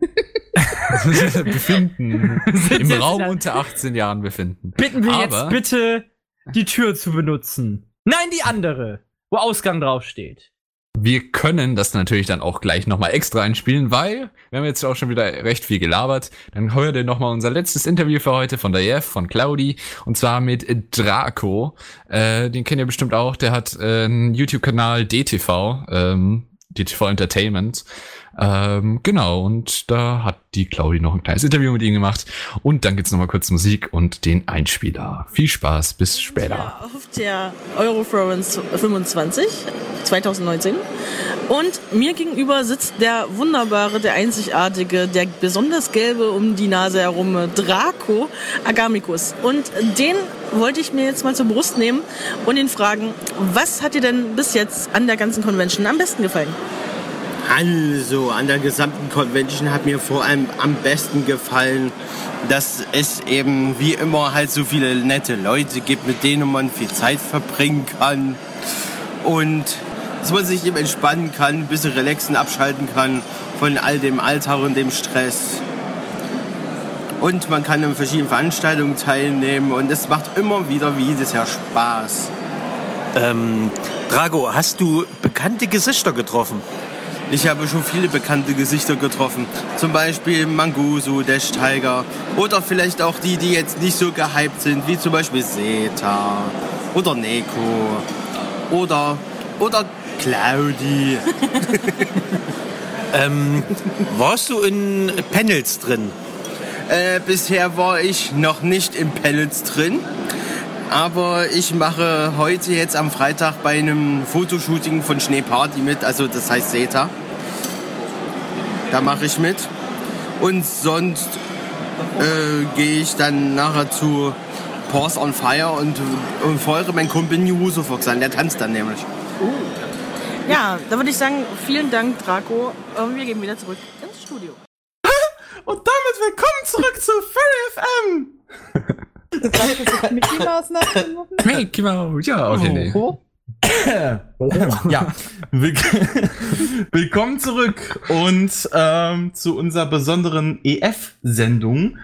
befinden. Im Raum unter 18 Jahren befinden. bitten wir Aber- jetzt bitte, die Tür zu benutzen. Nein, die andere, wo Ausgang draufsteht. Wir können das natürlich dann auch gleich nochmal extra einspielen, weil wir haben jetzt auch schon wieder recht viel gelabert. Dann hört ihr nochmal unser letztes Interview für heute von der Jeff, von Claudi, und zwar mit Draco. Äh, den kennt ihr bestimmt auch, der hat äh, einen YouTube-Kanal DTV, ähm, DTV Entertainment. Ähm, genau, und da hat die Claudi noch ein kleines Interview mit ihm gemacht. Und dann gibt's nochmal kurz Musik und den Einspieler. Viel Spaß, bis später. Ja, auf der Euroflorence 25 2019. Und mir gegenüber sitzt der wunderbare, der einzigartige, der besonders gelbe um die Nase herum Draco Agamicus. Und den wollte ich mir jetzt mal zur Brust nehmen und ihn fragen, was hat dir denn bis jetzt an der ganzen Convention am besten gefallen? Also, an der gesamten Convention hat mir vor allem am besten gefallen, dass es eben wie immer halt so viele nette Leute gibt, mit denen man viel Zeit verbringen kann. Und dass man sich eben entspannen kann, ein bisschen relaxen, abschalten kann von all dem Alltag und dem Stress. Und man kann an verschiedenen Veranstaltungen teilnehmen und es macht immer wieder wie jedes Jahr Spaß. Ähm, Drago, hast du bekannte Gesichter getroffen? Ich habe schon viele bekannte Gesichter getroffen. Zum Beispiel Manguso, Dash Tiger. Oder vielleicht auch die, die jetzt nicht so gehypt sind, wie zum Beispiel Zeta. Oder Neko. Oder, oder Claudi. Ähm, warst du in Panels drin? Äh, bisher war ich noch nicht in Panels drin. Aber ich mache heute jetzt am Freitag bei einem Fotoshooting von Schneeparty mit, also das heißt Zeta. Da mache ich mit. Und sonst äh, gehe ich dann nachher zu Pause on Fire und, und feuere meinen Kumpel New Fox an. Der tanzt dann nämlich. Ja, da würde ich sagen, vielen Dank, Draco. Und wir gehen wieder zurück ins Studio. Und damit willkommen zurück zu Furry FM! Du gerade versucht, Mickey Mouse nachzumachen? Mickey Mouse, ja, okay, nee. ja, Willk willkommen zurück und ähm, zu unserer besonderen EF-Sendung.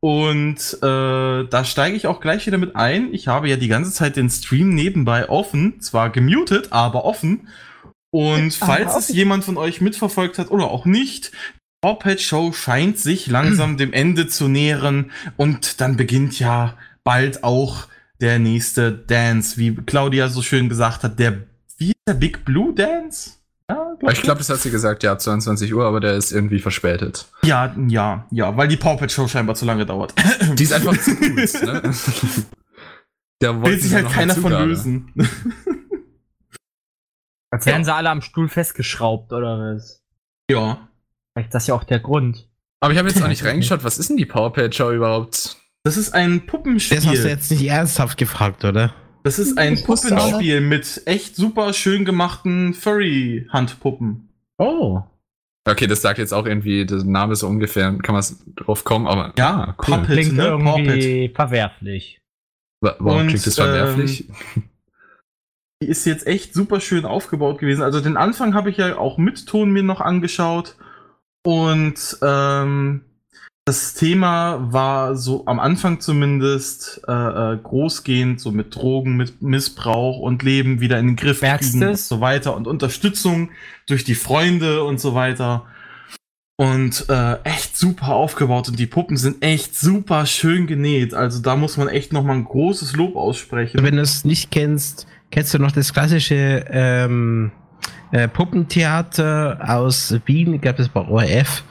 Und äh, da steige ich auch gleich wieder mit ein. Ich habe ja die ganze Zeit den Stream nebenbei offen, zwar gemutet, aber offen. Und falls es jemand von euch mitverfolgt hat oder auch nicht, Pawpet Show scheint sich langsam dem Ende zu nähern und dann beginnt ja bald auch der nächste Dance, wie Claudia so schön gesagt hat, der wie ist der Big Blue Dance? Ja, glaub Ich glaube, das hat sie gesagt, ja, 22 Uhr, aber der ist irgendwie verspätet. Ja, ja, ja, weil die Pawpet Show scheinbar zu lange dauert. Die ist einfach zu gut, ne? Da Will sich halt keiner von lösen. Als wären sie alle am Stuhl festgeschraubt, oder was? Ja. Vielleicht ist das ja auch der Grund. Aber ich habe jetzt auch nicht reingeschaut, was ist denn die Powerpad Show überhaupt? Das ist ein Puppenspiel. Das hast du jetzt nicht ernsthaft gefragt, oder? Das ist ein Puppenspiel mit echt super schön gemachten Furry-Handpuppen. Oh. Okay, das sagt jetzt auch irgendwie, der Name so ungefähr, kann man drauf kommen, aber Ja, cool. Puppet, Klingt ne? irgendwie verwerflich. Wa- Warum Und, klingt das verwerflich? Die ist jetzt echt super schön aufgebaut gewesen. Also den Anfang habe ich ja auch mit Ton mir noch angeschaut. Und ähm, das Thema war so am Anfang zumindest äh, äh, großgehend, so mit Drogen, mit Missbrauch und Leben wieder in den Griff Merkst kriegen und so weiter und Unterstützung durch die Freunde und so weiter. Und äh, echt super aufgebaut und die Puppen sind echt super schön genäht. Also da muss man echt nochmal ein großes Lob aussprechen. Wenn du es nicht kennst, kennst du noch das klassische ähm, äh, Puppentheater aus Wien, gab es bei ORF.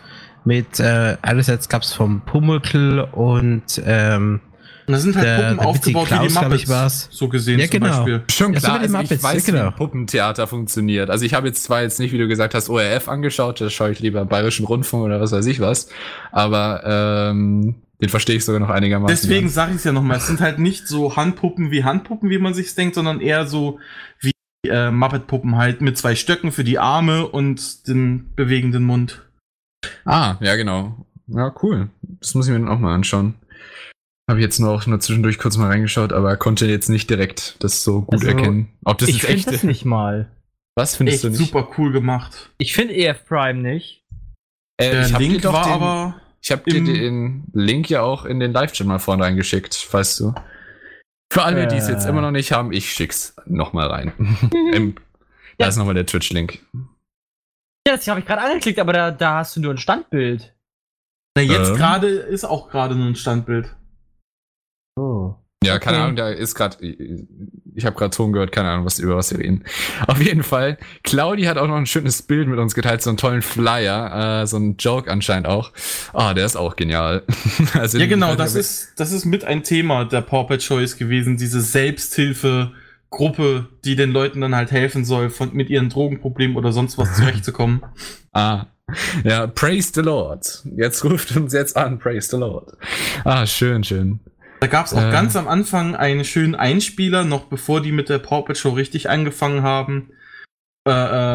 Mit, äh, einerseits gab es vom Pummelkel und ähm, Und da sind halt Der- Puppen der aufgebaut wie Klaus, die glaub Muppets. ich, war's. So gesehen Ja, zum genau. Beispiel. Schon Ja, so klar, wie die also ich weiß, ja, genau. wie ein Puppentheater funktioniert. Also ich habe jetzt zwar jetzt nicht, wie du gesagt hast, ORF angeschaut, da schaue ich lieber Bayerischen Rundfunk oder was weiß ich was, aber ähm, den verstehe ich sogar noch einigermaßen. Deswegen sage ich es ja nochmal, es sind halt nicht so Handpuppen wie Handpuppen, wie man sich's denkt, sondern eher so wie äh, Muppet-Puppen halt mit zwei Stöcken für die Arme und den bewegenden Mund. Ah, ja, genau. Ja, cool. Das muss ich mir dann auch mal anschauen. Habe ich jetzt nur auch nur zwischendurch kurz mal reingeschaut, aber konnte jetzt nicht direkt das so gut Also, erkennen. Ob das ich finde echt das nicht mal. Was findest Echt du nicht? super cool gemacht. Ich finde EF Prime nicht. Äh, Der ich hab dir Link doch war den, aber Ich habe dir den Link ja auch in den Live-Chat mal vorne reingeschickt, weißt du. Für alle, die es jetzt Äh. immer noch nicht haben, ich schick's nochmal rein. Im, da Ja. ist nochmal der Twitch-Link. Ja, das habe ich gerade angeklickt, aber da, da hast du nur ein Standbild. Na, jetzt Ähm. gerade ist auch gerade nur ein Standbild. Oh. Ja, keine Okay. Ahnung, da ist gerade, ich habe gerade Ton gehört, keine Ahnung, was über was wir reden. Auf jeden Fall, Claudi hat auch noch ein schönes Bild mit uns geteilt, so einen tollen Flyer, äh, so ein Joke anscheinend auch. Ah, der ist auch genial. also, Ja, genau, weiß das ist, das ist mit ein Thema der Pawpet Choice gewesen, diese Selbsthilfe-Gruppe, die den Leuten dann halt helfen soll, von, mit ihren Drogenproblemen oder sonst was zurechtzukommen. Ah, ja, praise the Lord. Jetzt ruft uns jetzt an, praise the Lord. Ah, schön, schön. Da gab es auch Äh. ganz am Anfang einen schönen Einspieler, noch bevor die mit der Pawpet Show richtig angefangen haben. Äh,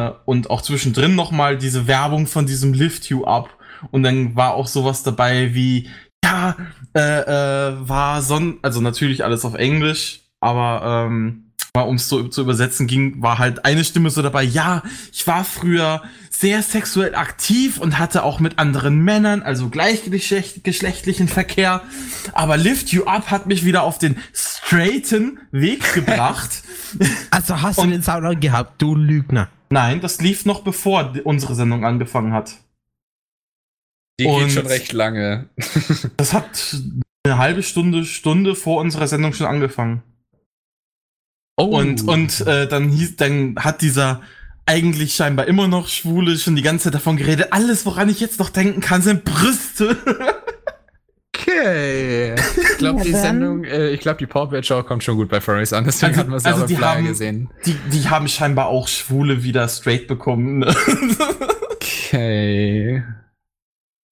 äh, und auch zwischendrin nochmal diese Werbung von diesem Lift You Up. Und dann war auch sowas dabei wie, ja, äh, äh, war Son, also natürlich alles auf Englisch, aber ähm, mal um es so zu übersetzen ging, war halt eine Stimme so dabei, ja, ich war früher sehr sexuell aktiv und hatte auch mit anderen Männern, also gleichgeschlechtlichen Verkehr, aber Lift You Up hat mich wieder auf den straighten Weg gebracht. Also hast du Und- den Sound gehabt, du Lügner. Nein, das lief noch bevor unsere Sendung angefangen hat. Die Und- geht schon recht lange. Das hat eine halbe Stunde, Stunde vor unserer Sendung schon angefangen. Oh, Und, und äh, dann hieß, dann hat dieser eigentlich scheinbar immer noch Schwule schon die ganze Zeit davon geredet, alles, woran ich jetzt noch denken kann, sind Brüste. Okay. Ich glaube, die Sendung, äh, ich glaube, die Pawpet Show kommt schon gut bei Furries an. Deswegen Also- hat man sie also auch die haben- gesehen. Die, die haben scheinbar auch Schwule wieder straight bekommen. Ne? Okay.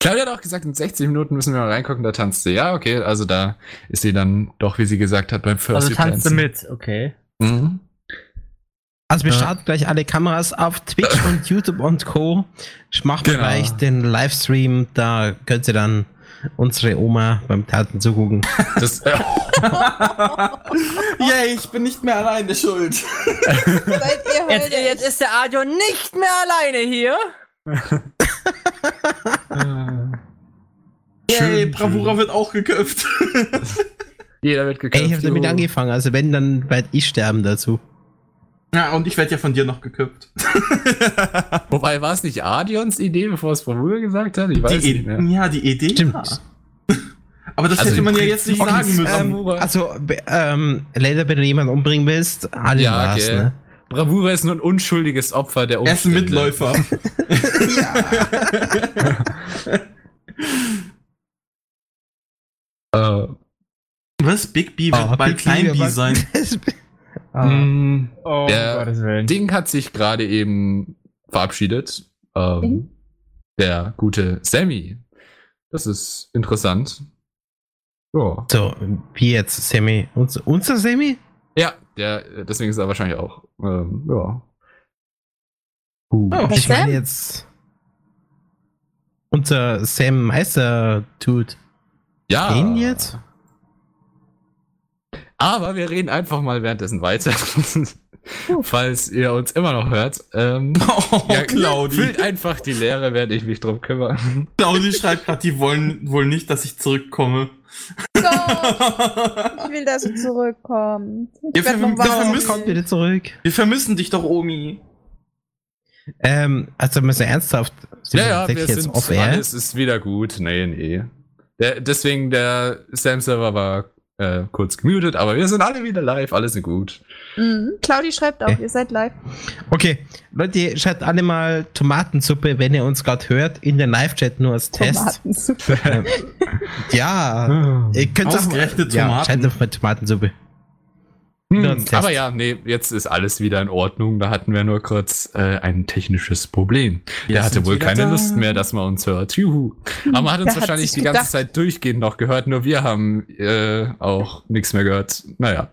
Claudia hat auch gesagt, in 60 Minuten müssen wir mal reingucken, da tanzt sie. Ja, okay, also da ist sie dann doch, wie sie gesagt hat, beim First Also tanzt du mit, okay. Mhm. Also wir Ja. starten gleich alle Kameras auf Twitch und YouTube und Co. Ich mache Genau. gleich den Livestream, da könnt ihr dann unsere Oma beim Taten zugucken. Das, äh, Yay, ich bin nicht mehr alleine schuld. Seid ihr heute Jetzt, jetzt ist der Adrian nicht mehr alleine hier. Yay, Bravura wird auch geköpft. Jeder wird geköpft. Ey, ich habe damit juhu. angefangen, also wenn, dann werd ich sterben dazu. Ja, und ich werde ja von dir noch geköpft. Wobei, war es nicht Adions Idee, bevor es Bravura gesagt hat? Ich weiß Die nicht mehr. Ja, die Idee. Stimmt. Ja. Aber das Also hätte man ja jetzt nicht sagen müssen. Bravura. Also, ähm, leider, wenn du jemanden umbringen willst, alle Ja, war's, gell. ne? Bravura ist nur ein unschuldiges Opfer der er ist ein Umstände. Mitläufer. Äh, Was? Big B wird Ah, bald Big B Klein B sein. Ah. Oh, Der- um. Ding hat sich gerade eben verabschiedet. Ähm, der gute Sammy. Das ist interessant. Ja. So, wie jetzt, Sammy? Unser, unser Sammy? Ja, der, deswegen ist er wahrscheinlich auch. Ähm, ja. Uh. Oh, ich meine jetzt. Unser Sam Meister tut. ja. Den jetzt? Aber wir reden einfach mal währenddessen weiter. Falls ihr uns immer noch hört. Ähm, Oh, ja, Claudi. Füllt einfach die Leere, während ich mich drum kümmere. Claudi schreibt gerade, die wollen wohl nicht, dass ich zurückkomme. Doch, ich will, dass du zurückkommst. Ich Ihr werd verm- noch ihr warm. vermisst- Kommt wieder zurück. Wir vermissen dich doch, Omi. Ähm, also mal so ernsthaft. sind Ja, ja, wir jetzt sind, off-air? alles ist wieder gut. Nee, nee. Der, deswegen, der Sam-Server war äh, kurz gemutet, aber wir sind alle wieder live, alles ist gut. Mhm. Claudi schreibt auch, Okay. ihr seid live. Okay, Leute, schreibt alle mal Tomatensuppe, wenn ihr uns gerade hört, in den Live-Chat nur als Test. Tomatensuppe. Ja, ihr könnt auch Ausgerechnet ja, Tomaten. schreibt einfach mal Tomatensuppe. Hm, aber ja, nee, jetzt ist alles wieder in Ordnung. Da hatten wir nur kurz äh, ein technisches Problem. Wir Der hatte wohl keine da. Lust mehr, dass man uns hört. Juhu. Aber man hat uns Der hat wahrscheinlich sich die ganze Zeit durchgehend noch gehört, nur wir haben äh, auch nichts mehr gehört. Naja,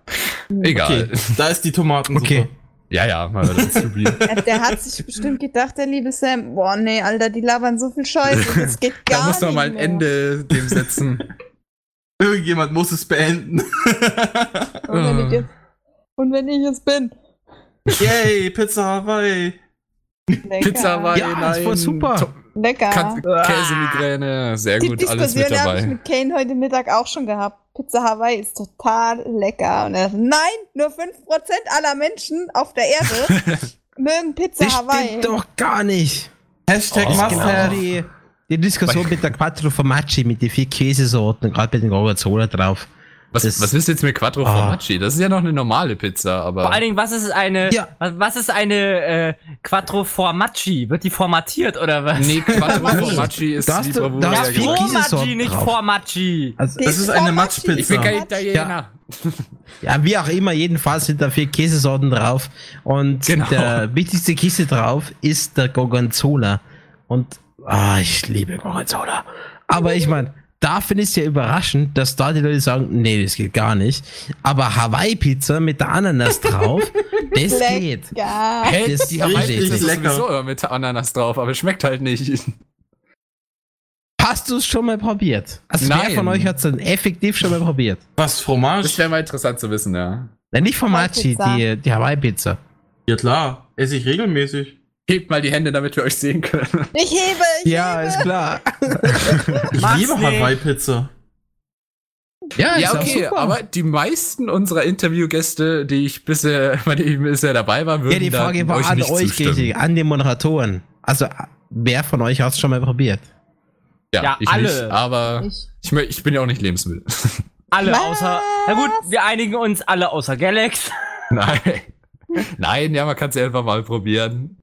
egal. Okay, da ist die Tomatensuppe. Okay. Ja, ja, mal Bier. Ja, der hat sich bestimmt gedacht, der liebe Sam, boah, nee, Alter, die labern so viel Scheiße, das geht gar Da muss doch nicht mal ein mehr. Ende dem setzen. Irgendjemand muss es beenden. Und wenn, ich jetzt, und wenn ich es bin. Yay, Pizza Hawaii. Lecker. Pizza Hawaii, Ja, nein. das war super. To- Lecker. Käsemigräne, sehr Die gut, alles mit Diskussion habe ich dabei. mit Kane heute Mittag auch schon gehabt. Pizza Hawaii ist total lecker. Und er sagt, nein, nur 5% aller Menschen auf der Erde mögen Pizza Das Hawaii. stimmt doch gar nicht. Hashtag Oh, Genau die, die Diskussion mit der Quattro Formaggi, mit den vier Käsesorten, gerade mit dem Gorgonzola drauf. Was, Das- was ist jetzt mit Quattro Ah. Formaggi? Das ist ja noch eine normale Pizza, aber. Vor allen Dingen, was ist eine, Ja. was, was ist eine äh, Quattro Formaggi? Wird die formatiert oder was? Nee, Quattro. Formaggi ist Da hast wie du- Bravura da ja hast du vier gesagt. Käsesorten Formaggi, nicht drauf. Formaggi. Also, Die Das ist eine. Matschpizza. Ich bin kein Ja. Italiener. ja, wie auch immer, jedenfalls sind da vier Käsesorten drauf. Und Genau. der wichtigste Käse drauf ist der Gorgonzola. Und ah, ich liebe Gorgonzola. Aber ich meine, da finde ich es ja überraschend, dass da die Leute sagen, nee, das geht gar nicht. Aber Hawaii-Pizza mit der Ananas drauf, das geht. Lecker. Hä? Das Die ist Hawaii richtig ist lecker. sowieso immer mit Ananas drauf, aber schmeckt halt nicht. Hast du es schon mal probiert? Also wer Nein. von euch hat es dann effektiv schon mal probiert? Was, Fromage? Das wäre mal interessant zu wissen, ja. Nein, nicht Hawaii-Pizza. die, die Hawaii-Pizza. Ja klar, esse ich regelmäßig. Hebt mal die Hände, damit wir euch sehen können. Ich hebe, ich Ja, hebe. ist klar. Ich Mach's liebe. Hawaii-Pizza. Ja, ja, okay, aber die meisten unserer Interviewgäste, die ich bisher, bei denen ich bisher dabei war, würden Ja, die da Frage war euch an nicht euch, zustimmen. richtig, an die Moderatoren. Also, wer von euch hat es schon mal probiert? Ja, Ja, ich alle. nicht, aber Ich. ich, ich bin ja auch nicht Lebensmittel. Alle Was? außer. Na gut, wir einigen uns alle außer Galax. Nein. Nein, ja, man kann es ja einfach mal probieren.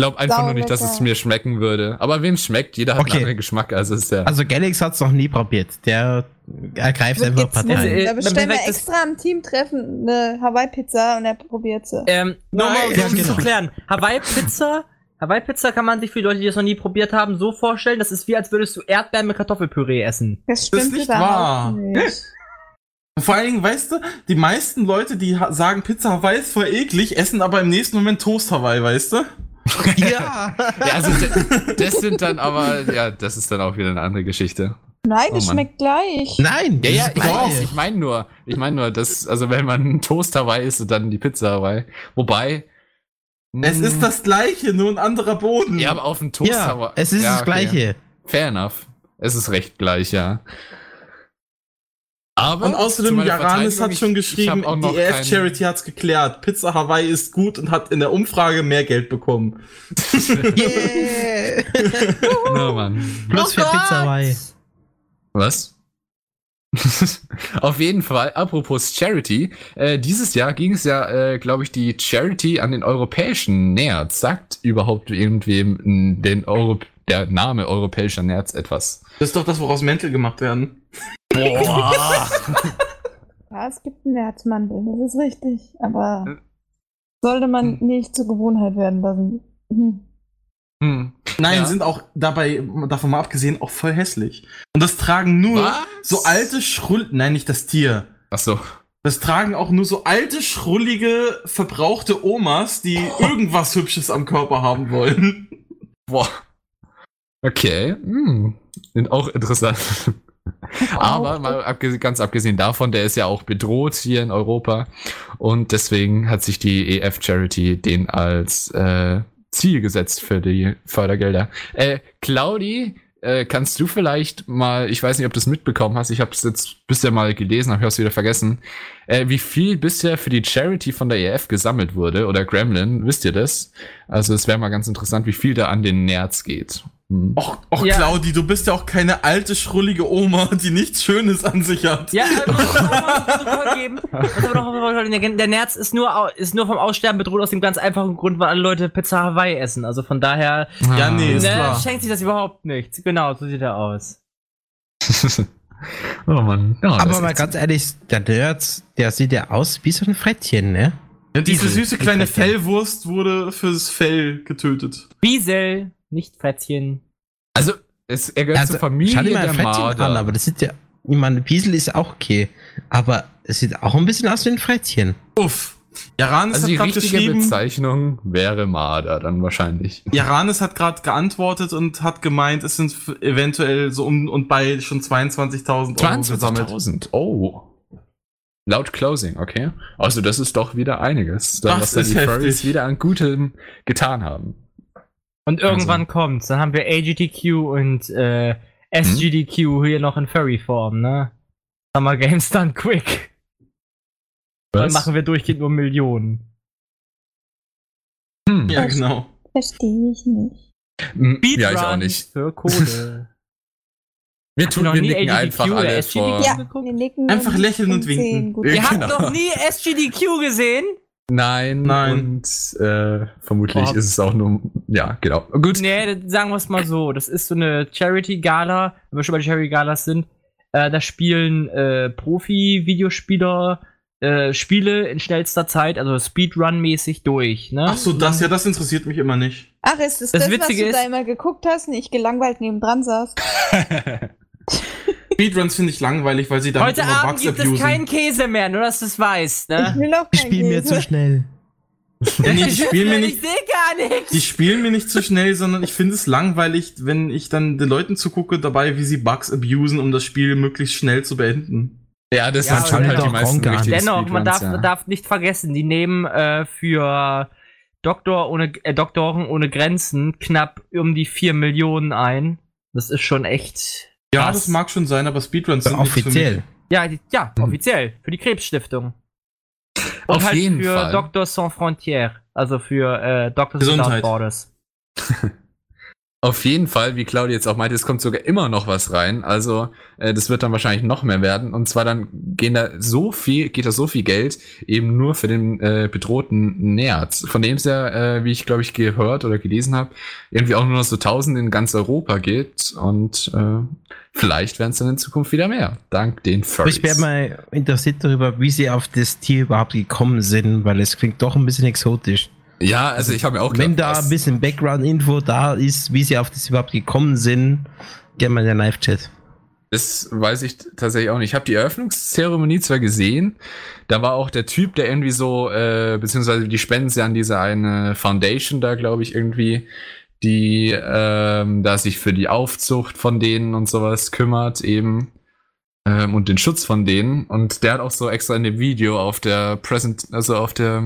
Ich glaube einfach Sau nur nicht, dass es mir schmecken würde. Aber wem schmeckt, jeder hat Okay. einen anderen Geschmack. Also ist ja. Also, Galax hat es noch nie probiert. Der ergreift Wird einfach Partei. Also, Da bestellen wir das- extra am Teamtreffen eine Hawaii-Pizza und er probiert sie. Ähm, nur mal um Ja, es genau. zu klären. Hawaii-Pizza. Hawaii-Pizza kann man sich für die Leute, die das noch nie probiert haben, so vorstellen, das ist wie, als würdest du Erdbeeren mit Kartoffelpüree essen. Das ist stimmt nicht überhaupt wahr. nicht. Vor allen Dingen, weißt du, die meisten Leute, die sagen, Pizza Hawaii ist voll eklig, essen aber im nächsten Moment Toast Hawaii, weißt du? Ja. Ja, also das sind dann aber, ja, das ist dann auch wieder eine andere Geschichte. Nein, Oh es Mann. schmeckt gleich. Nein, Ja, das ja, ist ich, weiß, ich meine nur, ich meine nur, dass, also wenn man einen Toast Hawaii isst und dann die Pizza Hawaii, wobei. Es mh, ist das gleiche, nur ein anderer Boden. Ja, aber auf dem Toast Ja, Hawaii. es ist ja, das Gleiche. Fair enough. Es ist recht gleich, ja. Aber Und außerdem, Jaranis hat schon geschrieben, die EF Charity hat's geklärt. Pizza Hawaii ist gut und hat in der Umfrage mehr Geld bekommen. Yeah. Oh Mann. Plus für Pizza Hawaii. Was? Auf jeden Fall, apropos Charity, äh, dieses Jahr ging es ja, äh, glaube ich, die Charity an den europäischen Nerds. Sagt überhaupt irgendwem den Euro der Name europäischer Nerds etwas? Das ist doch das, woraus Mäntel gemacht werden. Boah! Ja, es gibt einen Herzmantel, das ist richtig. Aber Hm. sollte man nicht zur Gewohnheit werden lassen. Hm. hm. Nein, Ja. sind auch dabei, davon mal abgesehen, auch voll hässlich. Und das tragen nur Was? so alte Schrull... Nein, nicht das Tier. Ach so. Das tragen auch nur so alte, schrullige, verbrauchte Omas, die irgendwas Hübsches am Körper haben wollen. Boah. Okay. Hm. Sind auch interessant. Aber mal abge ganz abgesehen davon, der ist ja auch bedroht hier in Europa. Und deswegen hat sich die EF Charity den als äh, Ziel gesetzt für die Fördergelder. Äh, Claudi, äh, kannst du vielleicht mal, ich weiß nicht, ob du es mitbekommen hast, ich habe es jetzt bisher mal gelesen, aber ich habe es wieder vergessen, äh, wie viel bisher für die Charity von der EF gesammelt wurde oder Gremlin, wisst ihr das? Also es wäre mal ganz interessant, wie viel da an den Nerds geht. Hm. Och, och Ja. Claudi, du bist ja auch keine alte, schrullige Oma, die nichts Schönes an sich hat. Ja, äh, muss. Der Nerz ist nur, ist nur vom Aussterben bedroht aus dem ganz einfachen Grund, weil alle Leute Pizza Hawaii essen. Also von daher Ja, nee, ist ne, klar. schenkt sich das überhaupt nichts. Genau, so sieht er aus. oh Mann. Ja, Aber mal ganz ehrlich, der Nerd, der sieht ja aus wie so ein Frettchen, ne? Ja, diese Diesel. süße kleine Frettchen. Fellwurst wurde fürs Fell getötet. Biesel, nicht Frettchen. Also, es, er gehört zur Familie schau dir mal der ein Frettchen Marder. an, aber das sieht ja, ich meine, Piesel ist auch okay. Aber es sieht auch ein bisschen aus wie ein Frettchen. Uff. Jaranis also hat die gerade richtige geschrieben, Bezeichnung wäre Marder dann wahrscheinlich. Jaranis hat gerade geantwortet und hat gemeint, es sind eventuell so um und bei schon 22.000 Euro gesammelt. 22.000. Oh. Laut Closing, okay. Also das ist doch wieder einiges. Dann, Das was da ist die Furries wieder an Gutem getan haben. Und irgendwann kommt's. Dann haben wir AGDQ und äh, SGDQ hier noch in Furry-Form, ne? Summer Games Done Quick. Dann Was? machen wir durchgehend nur Millionen. Hm. Ja, genau. Verstehe ich nicht. Hm, Ja, ich auch nicht. Für Kohle. Wir tun, noch wir nicken einfach alle vor. Ja, wir nicken Einfach lächeln und winken. Gut. Ja, Ihr habt genau. noch nie SGDQ gesehen? Nein, Nein. und äh, vermutlich Oh. ist es auch nur, ja, genau. Gut. Nee, das- sagen wir es mal so. Das ist so eine Charity-Gala, wenn wir schon bei Charity-Galas sind. Äh, da spielen äh, Profi-Videospieler äh, Spiele in schnellster Zeit, also Speedrun-mäßig durch. Ne? Ach so, das, ja, das interessiert mich immer nicht. Ach, ist es Das das, Witzige was du da ist- immer geguckt hast und ich gelangweilt nebendran saß? Speedruns finde ich langweilig, weil sie damit Heute immer Abend Bugs gibt es abusen. keinen Käse mehr, nur dass du es weißt. Ich Ne? will auch Ich kein spiele mir zu schnell. Nee, die spielen mir ich nicht, sehe gar nichts. die spielen mir nicht zu schnell, sondern ich finde es langweilig, wenn ich dann den Leuten zugucke dabei, wie sie Bugs abusen, um das Spiel möglichst schnell zu beenden. Ja, das Ja, sind halt die meisten richtigen Dennoch, man darf, ja. darf nicht vergessen, die nehmen äh, für Doktor ohne, äh, Doktoren ohne Grenzen knapp um die 4 Millionen ein. Das ist schon echt. Ja, krass. das mag schon sein, aber Speedruns sind Offiziell. mich. Ja, die, ja, Hm. offiziell. Für die Krebsstiftung. Und Auf halt jeden für Fall. Doctor Sans Frontières. Also für äh, Doctors Without. Borders. Auf jeden Fall, wie Claudia jetzt auch meinte, es kommt sogar immer noch was rein. Also äh, das wird dann wahrscheinlich noch mehr werden. Und zwar dann gehen da so viel, geht da so viel Geld eben nur für den äh, bedrohten Nerz. Von dem es ja, äh, wie ich glaube ich gehört oder gelesen habe, irgendwie auch nur noch so 1000 in ganz Europa gibt. Und äh, vielleicht werden es dann in Zukunft wieder mehr. Dank den Furries. ich wäre mal interessiert darüber, wie sie auf das Tier überhaupt gekommen sind, weil es klingt doch ein bisschen exotisch. Ja, also ich habe mir auch Wenn gedacht, da was- ein bisschen Background-Info da ist, wie sie auf das überhaupt gekommen sind, gerne mal in den Live-Chat. Das weiß ich tatsächlich auch nicht. Ich habe die Eröffnungszeremonie zwar gesehen, da war auch der Typ, der irgendwie so, äh, beziehungsweise die spenden sie an diese eine Foundation da, glaube ich, irgendwie, die ähm, da sich für die Aufzucht von denen und sowas kümmert eben ähm, und den Schutz von denen. Und der hat auch so extra in dem Video auf der Present, also auf der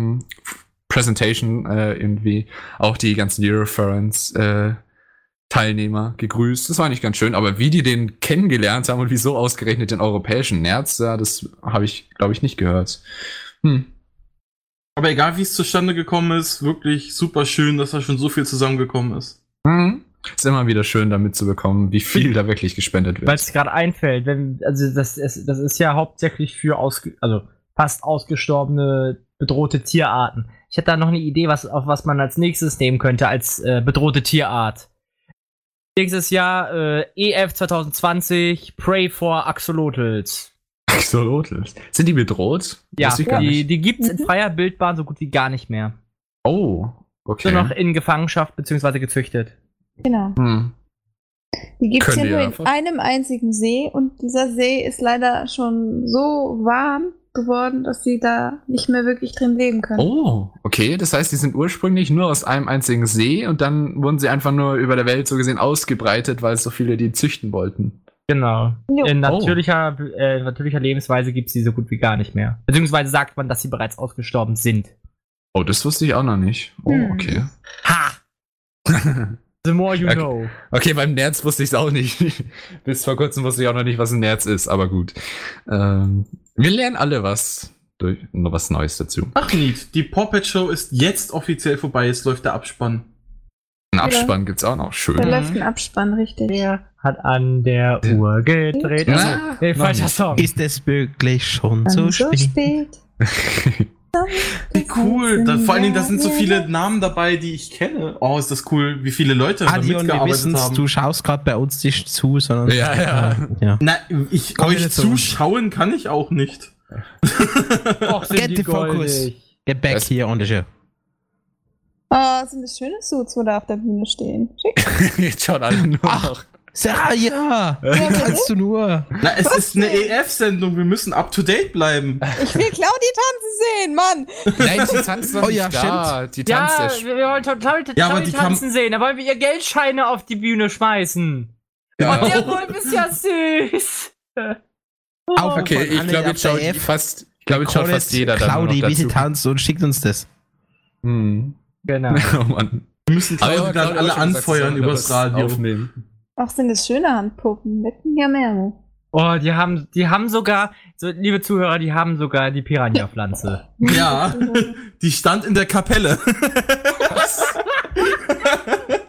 Presentation äh, irgendwie auch die ganzen Euroference äh, Teilnehmer gegrüßt. Das war nicht ganz schön, aber wie die den kennengelernt haben und wieso ausgerechnet den europäischen Nerz, ja, das habe ich, glaube ich, nicht gehört. Hm. Aber egal wie es zustande gekommen ist, wirklich super schön, dass da schon so viel zusammengekommen ist. Mhm. Ist immer wieder schön, da mitzubekommen, wie viel da wirklich gespendet Weil wird. es gerade einfällt, wenn, also das ist, das ist ja hauptsächlich für ausge, also fast ausgestorbene bedrohte Tierarten. Ich hätte da noch eine Idee, was, auf was man als nächstes nehmen könnte als äh, bedrohte Tierart. Nächstes Jahr äh, EF 2020 Pray for Axolotls. Axolotls. Sind die bedroht? Ja, Wusste ich gar die, die gibt's in freier Bildbahn so gut wie gar nicht mehr. Oh, okay. Nur noch in Gefangenschaft beziehungsweise gezüchtet. Genau. Hm. Die gibt es ja nur in einem einzigen See und dieser See ist leider schon so warm geworden, dass sie da nicht mehr wirklich drin leben können. Oh, okay. Das heißt, die sind ursprünglich nur aus einem einzigen See und dann wurden sie einfach nur über der Welt so gesehen ausgebreitet, weil so viele die züchten wollten. Genau. Jo. In natürlicher, äh, natürlicher Lebensweise gibt's die so gut wie gar nicht mehr. Beziehungsweise sagt man, dass sie bereits ausgestorben sind. Oh, das wusste ich auch noch nicht. Oh, Hm. okay. The more you Okay. know. Okay, beim Nerz wusste ich es auch nicht. Bis vor kurzem wusste ich auch noch nicht, was ein Nerz ist, aber gut. Ähm, wir lernen alle was, durch, noch was Neues dazu. Ach neat, die Puppet Show ist jetzt offiziell vorbei, jetzt läuft der Abspann. Einen Abspann gibt's auch noch. Da Schön. läuft ein Abspann, richtig. Hat an der Uhr gedreht. Na, Also, nee, falscher. Song. Ist es wirklich schon so so spät? spät. Wie cool. Da, vor allen Dingen, da sind so viele Namen dabei, die ich kenne. Oh, ist das cool, wie viele Leute da Adion, wir mitgearbeitet wissen haben. du schaust gerade bei uns nicht zu, sondern. Ja, ja. Ja. Na, ich Komm euch zuschauen kann ich auch nicht. Och, Get the focus. Get back Das- here on the show. Oh, sind das schöne Suits, wo da auf der Bühne stehen. Schick. Jetzt schaut alle nur Ach. noch. Seraya! Wie Ja, kannst du nur? Na, es ist eine EF-Sendung, wir müssen up to date bleiben. Ich will Claudi tanzen sehen, Mann! Nein, die tanzt doch Oh nicht ja, da. Die Ja, tanzt ja. sch- wir wollen Claudia Ja, tanzen sehen. Da wollen wir ihr Geldscheine auf die Bühne schmeißen. Ja. Und der Wolf ist ja süß. Auf, Okay, ich glaube, jetzt schaut fast, ich glaube, jetzt schaut fast jeder Claudi, noch wie sie tanzt und schickt uns das. Hm. Genau. Oh Mann. Wir müssen ja, dann alle sie anfeuern übers das Radio. Aufnehmen. Ach, sind das schöne Handpuppen mit Jamero. Oh, die haben, die haben sogar, so, liebe Zuhörer, die haben sogar die Piranha-Pflanze. Ja, die stand in der Kapelle.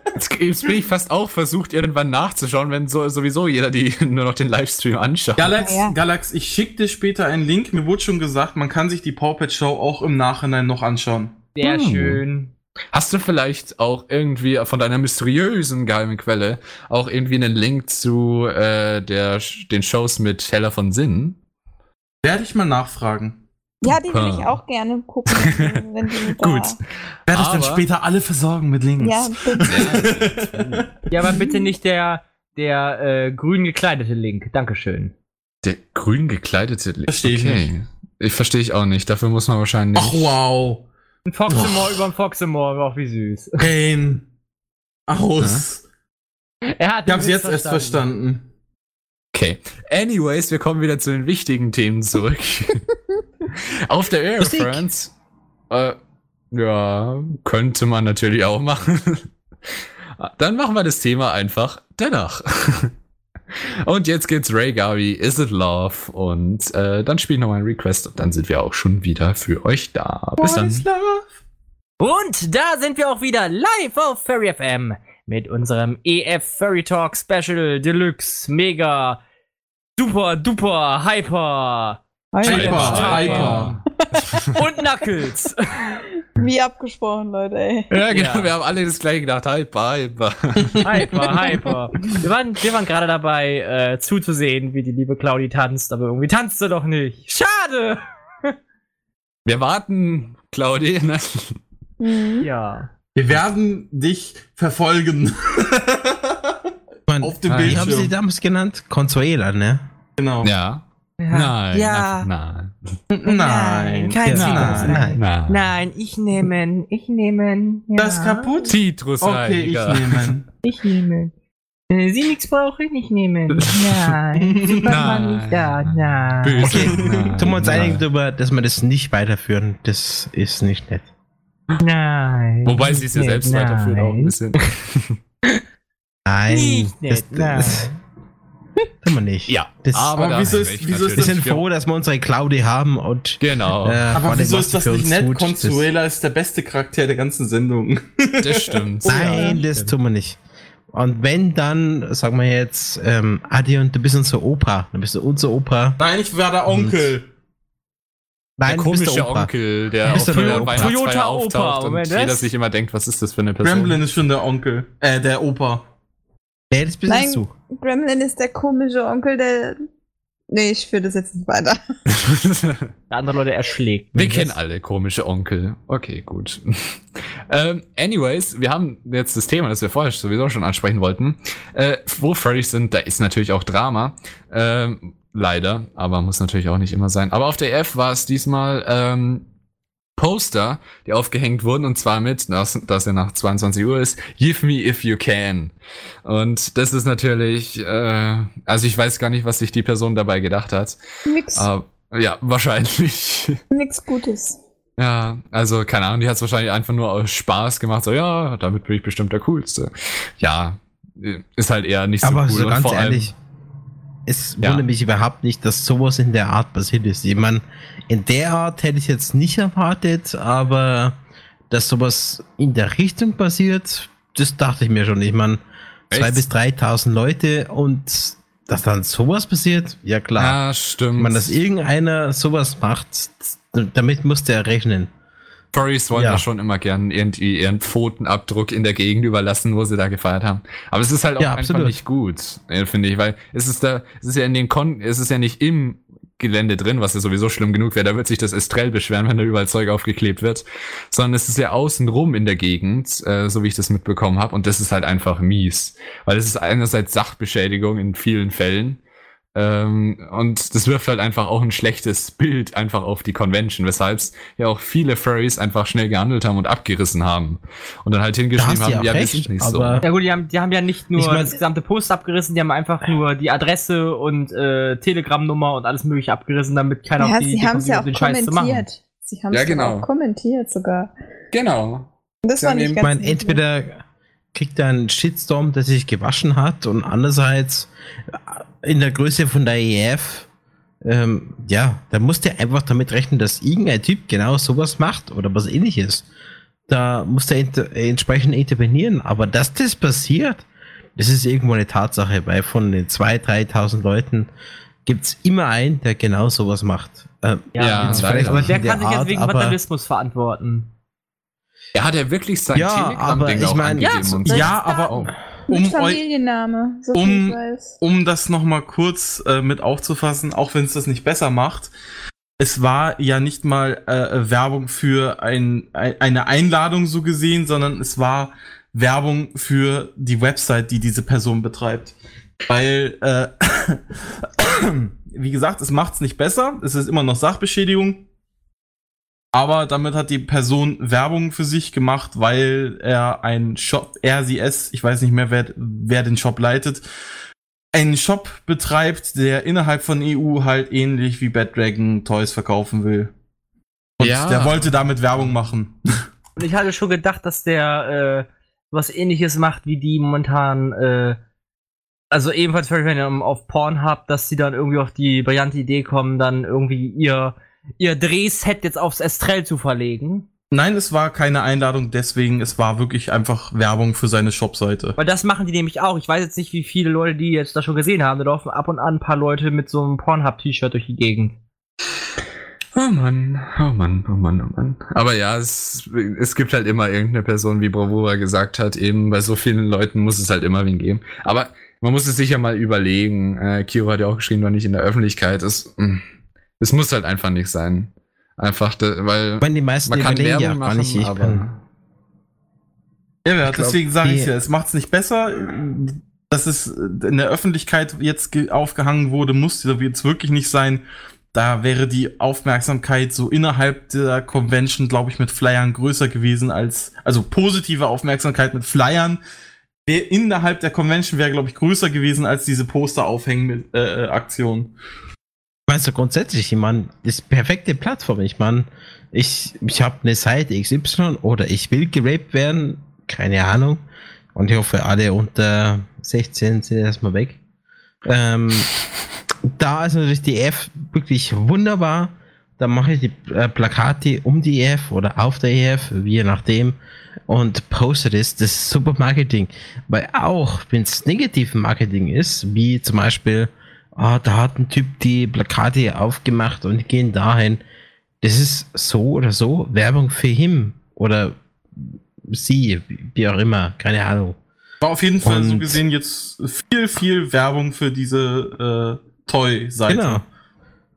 Jetzt, jetzt bin ich fast auch versucht, irgendwann nachzuschauen, wenn so, sowieso jeder die nur noch den Livestream anschaut. Galax, Ja, ja. Galax, ich schick dir später einen Link. Mir wurde schon gesagt, man kann sich die Pawpet Show auch im Nachhinein noch anschauen. Sehr Hm. schön. Hast du vielleicht auch irgendwie von deiner mysteriösen geheimen Quelle auch irgendwie einen Link zu äh, der, den Shows mit Heller von Sinn? Werde ich mal nachfragen. Ja, die will Super. ich auch gerne gucken, wenn die. Gut. Werde ich dann Aber- später alle versorgen mit Links. Ja, bitte. Ja, aber bitte nicht der, der äh, grün gekleidete Link. Dankeschön. Der grün gekleidete Link. Versteh ich Ich verstehe ich auch nicht. Dafür muss man wahrscheinlich. Ach wow. Ein Foxemore über ein Foxemore, auch wie süß. Rain. Aus. Er hat Ich hab's jetzt erst verstanden. Okay. Anyways, wir kommen wieder zu den wichtigen Themen zurück. Auf der Air Musik. France. Äh, ja, könnte man natürlich auch machen. Dann machen wir das Thema einfach danach. Und jetzt geht's Ray Garvey, Is It Love? Und äh, dann spiele ich noch mal ein Request und dann sind wir auch schon wieder für euch da. Bis dann. Und da sind wir auch wieder live auf Furry FM mit unserem EF Furry Talk Special Deluxe Mega Super Duper Hyper Hyper, hyper. und Knuckles. Wie abgesprochen, Leute, ey. Ja, genau, Ja. wir haben alle das gleiche gedacht. Hyper, hyper. Hyper, hyper. Wir waren, wir waren gerade dabei äh, zuzusehen, wie die liebe Claudi tanzt, aber irgendwie tanzt sie doch nicht. Schade! Wir warten, Claudi. Ne? Mhm. Ja. Wir werden dich verfolgen. Meine, auf dem Ah, wie haben sie Bildschirm. damals genannt? Consuela, ne? Genau. Ja. Nein. Ja. Nein. Nein. kein Ja, nein. Nein. Nein, ich nehme, ich nehme. Ja. Das kaputt? Okay, ich Zitrusreiniger. nehme. Ich nehme. Sie nichts brauchen, ich nehme. Nein. Superman nicht da. Nein. Böse. Okay, Nein. tun wir uns Nein. einigen darüber, dass wir das nicht weiterführen. Das ist nicht nett. Nein. Wobei sie es ja selbst nett, weiterführen auch ein nein. bisschen. Nein, Nicht nett, das, das tun wir nicht. Ja, das, aber aber wieso ist- wieso ist wir sind froh, dass wir unsere Claudi haben und Genau, äh, Aber wieso ist das nicht nett? tut, Consuela ist der beste Charakter der ganzen Sendung. das stimmt. Nein, das tun wir nicht. Und wenn dann, sagen wir jetzt, ähm, Adi und du bist unser Opa, dann bist du unser Opa. Nein, ich war der Onkel. der Nein, komische der Opa. Onkel, der auf bist der der Opa. Weihnachtsfeier Toyota auftaucht Opa, und jeder sich immer denkt, was ist das für eine Person? Gremlin ist schon der Onkel. Äh, der Opa. Nee, das bist Nein, du. Gremlin ist der komische Onkel, der. Nee, ich führe das jetzt nicht weiter. Der andere Leute erschlägt. Wir kennen alle komische Onkel. Okay, gut. ähm, anyways, wir haben jetzt das Thema, das wir vorher sowieso schon ansprechen wollten. Äh, wo Furries sind, da ist natürlich auch Drama. Ähm, leider, aber muss natürlich auch nicht immer sein. Aber auf der EF war es diesmal ähm, Poster, die aufgehängt wurden, und zwar mit, dass, dass er nach 22 Uhr ist, Give me if you can. Und das ist natürlich, äh, also ich weiß gar nicht, was sich die Person dabei gedacht hat. Nix, Aber, ja, wahrscheinlich. nix Gutes. Ja, also keine Ahnung, die hat es wahrscheinlich einfach nur aus Spaß gemacht, so ja, damit bin ich bestimmt der Coolste. Ja, ist halt eher nicht so Aber cool. so und ganz ehrlich, es Ja. wundert mich überhaupt nicht, dass sowas in der Art passiert ist. Ich meine, in der Art hätte ich jetzt nicht erwartet, aber dass sowas in der Richtung passiert, das dachte ich mir schon. Ich meine, zwei bis 3.000 Leute und dass dann sowas passiert, ja klar. Ja, stimmt. Meine, dass irgendeiner sowas macht, damit muss der rechnen. Furries wollen Ja. ja schon immer gern irgendwie ihren Pfotenabdruck in der Gegend überlassen, wo sie da gefeiert haben. Aber es ist halt auch Ja, einfach absolut. nicht gut, äh, finde ich, weil es ist da, es ist ja in den Kon, es ist ja nicht im Gelände drin, was ja sowieso schlimm genug wäre. Da wird sich das Estrell beschweren, wenn da überall Zeug aufgeklebt wird. Sondern es ist ja außenrum in der Gegend, äh, so wie ich das mitbekommen habe. Und das ist halt einfach mies. Weil es ist einerseits Sachbeschädigung in vielen Fällen. Ähm, und das wirft halt einfach auch ein schlechtes Bild einfach auf die Convention, weshalb ja auch viele Furries einfach schnell gehandelt haben und abgerissen haben. Und dann halt hingeschrieben haben, ja, recht, ist nicht aber- so. Ja gut, die haben, die haben ja nicht nur Ich mein- das gesamte Post abgerissen, die haben einfach nur die Adresse und äh, Telegram-Nummer und alles mögliche abgerissen, damit keiner Ja, auf die sie Idee haben es kommt, ja auch den Scheiß zu machen. kommentiert. Sie haben es Ja, genau. auch kommentiert sogar. Genau. Und das Sie war nicht ganz Ich meine, niedlich. entweder kriegt er einen Shitstorm, der sich gewaschen hat, und andererseits in der Größe von der EF, ähm, ja, da musst du einfach damit rechnen, dass irgendein Typ genau sowas macht oder was ähnliches. Da muss der inter entsprechend intervenieren. Aber dass das passiert, das ist irgendwo eine Tatsache, weil von den 2.000, 3.000 Leuten gibt es immer einen, der genau sowas macht. Ähm, Ja, vielleicht Aber in der kann sich jetzt wegen aber- Vandalismus verantworten? Er hat ja wirklich sein Ja, aber Telegram-Ding ich auch mein- angegeben Ja, und so- so. Ja, aber Oh. Um, Familienname, so um- um das nochmal kurz äh, mit aufzufassen, auch wenn es das nicht besser macht, es war ja nicht mal äh, Werbung für ein, ein, eine Einladung so gesehen, sondern es war Werbung für die Website, die diese Person betreibt. Weil, äh, wie gesagt, es macht es nicht besser, es ist immer noch Sachbeschädigung. Aber damit hat die Person Werbung für sich gemacht, weil er ein Shop, er, sie, es, ich weiß nicht mehr, wer, wer den Shop leitet, einen Shop betreibt, der innerhalb von EU halt ähnlich wie Bad Dragon Toys verkaufen will. Und Ja. der wollte damit Werbung machen. Und ich hatte schon gedacht, dass der äh, was ähnliches macht wie die momentan, äh, also ebenfalls wenn ihr auf Pornhub, dass sie dann irgendwie auf die brillante Idee kommen, dann irgendwie ihr, ihr Drehset jetzt aufs Estrell zu verlegen. Nein, es war keine Einladung, deswegen, es war wirklich einfach Werbung für seine Shopseite. Weil das machen die nämlich auch. Ich weiß jetzt nicht, wie viele Leute die jetzt da schon gesehen haben. Da laufen ab und an ein paar Leute mit so einem Pornhub-T-Shirt durch die Gegend. Oh Mann, oh Mann, oh Mann, oh Mann. Aber ja, es, es gibt halt immer irgendeine Person, wie Bravura gesagt hat, eben bei so vielen Leuten muss es halt immer wen geben. Aber man muss es sich ja mal überlegen. Äh, Kiro hat ja auch geschrieben, noch nicht in der Öffentlichkeit. Es, mh, es muss halt einfach nicht sein. Einfach, da, weil meine, die meisten man kann ja Werbung auch gar nicht, machen, ich aber kann- Ja, ja Ich deswegen sage ich ja, es macht's nicht besser. dass es in der Öffentlichkeit jetzt ge- aufgehangen wurde, muss jetzt wirklich nicht sein. Da wäre die Aufmerksamkeit so innerhalb der Convention, glaube ich, mit Flyern größer gewesen als, also positive Aufmerksamkeit mit Flyern innerhalb der Convention wäre, glaube ich, größer gewesen als diese Poster-Aufhängen-Aktion. Weißt du, grundsätzlich, ich meine, das ist perfekte Plattform. Ich meine, ich, ich habe eine Seite XY oder ich will geraped werden, keine Ahnung. Und ich hoffe, alle unter 16 sind erstmal weg. Ähm, da ist natürlich die EF wirklich wunderbar. Da mache ich die äh, Plakate um die EF oder auf der EF, je nachdem, und poste das. Das ist super Marketing. Weil auch, wenn es negativ Marketing ist, wie zum Beispiel, ah, da hat ein Typ die Plakate aufgemacht und gehen dahin. Das ist so oder so Werbung für ihn oder sie, wie auch immer, keine Ahnung. War auf jeden Fall so Und- gesehen jetzt viel, viel Werbung für diese äh, Toy-Seite. Genau.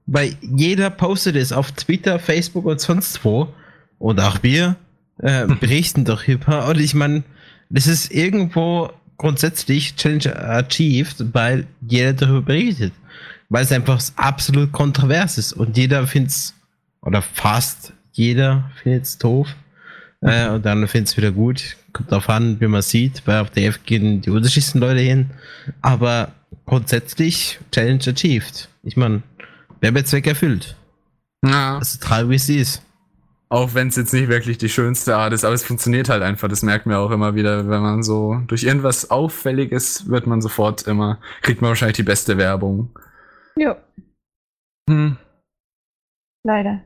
Weil jeder postet es auf Twitter, Facebook und sonst wo. Und auch wir äh, berichten darüber. Und ich meine, das ist irgendwo grundsätzlich Challenge achieved, weil jeder darüber berichtet. Weil es einfach absolut kontrovers ist. Und jeder findet es, oder fast jeder findet es doof. Äh, und dann findet es wieder gut. Kommt darauf an, wie man sieht, weil auf der F gehen die unterschiedlichsten Leute hin. Aber grundsätzlich Challenge achieved. Ich meine, Werbezweck erfüllt. Ja. Das ist traurig, wie es ist. Auch wenn es jetzt nicht wirklich die schönste Art ist, aber es funktioniert halt einfach. Das merkt man auch immer wieder, wenn man so durch irgendwas Auffälliges wird man sofort immer, kriegt man wahrscheinlich die beste Werbung. Jo, Hm. leider.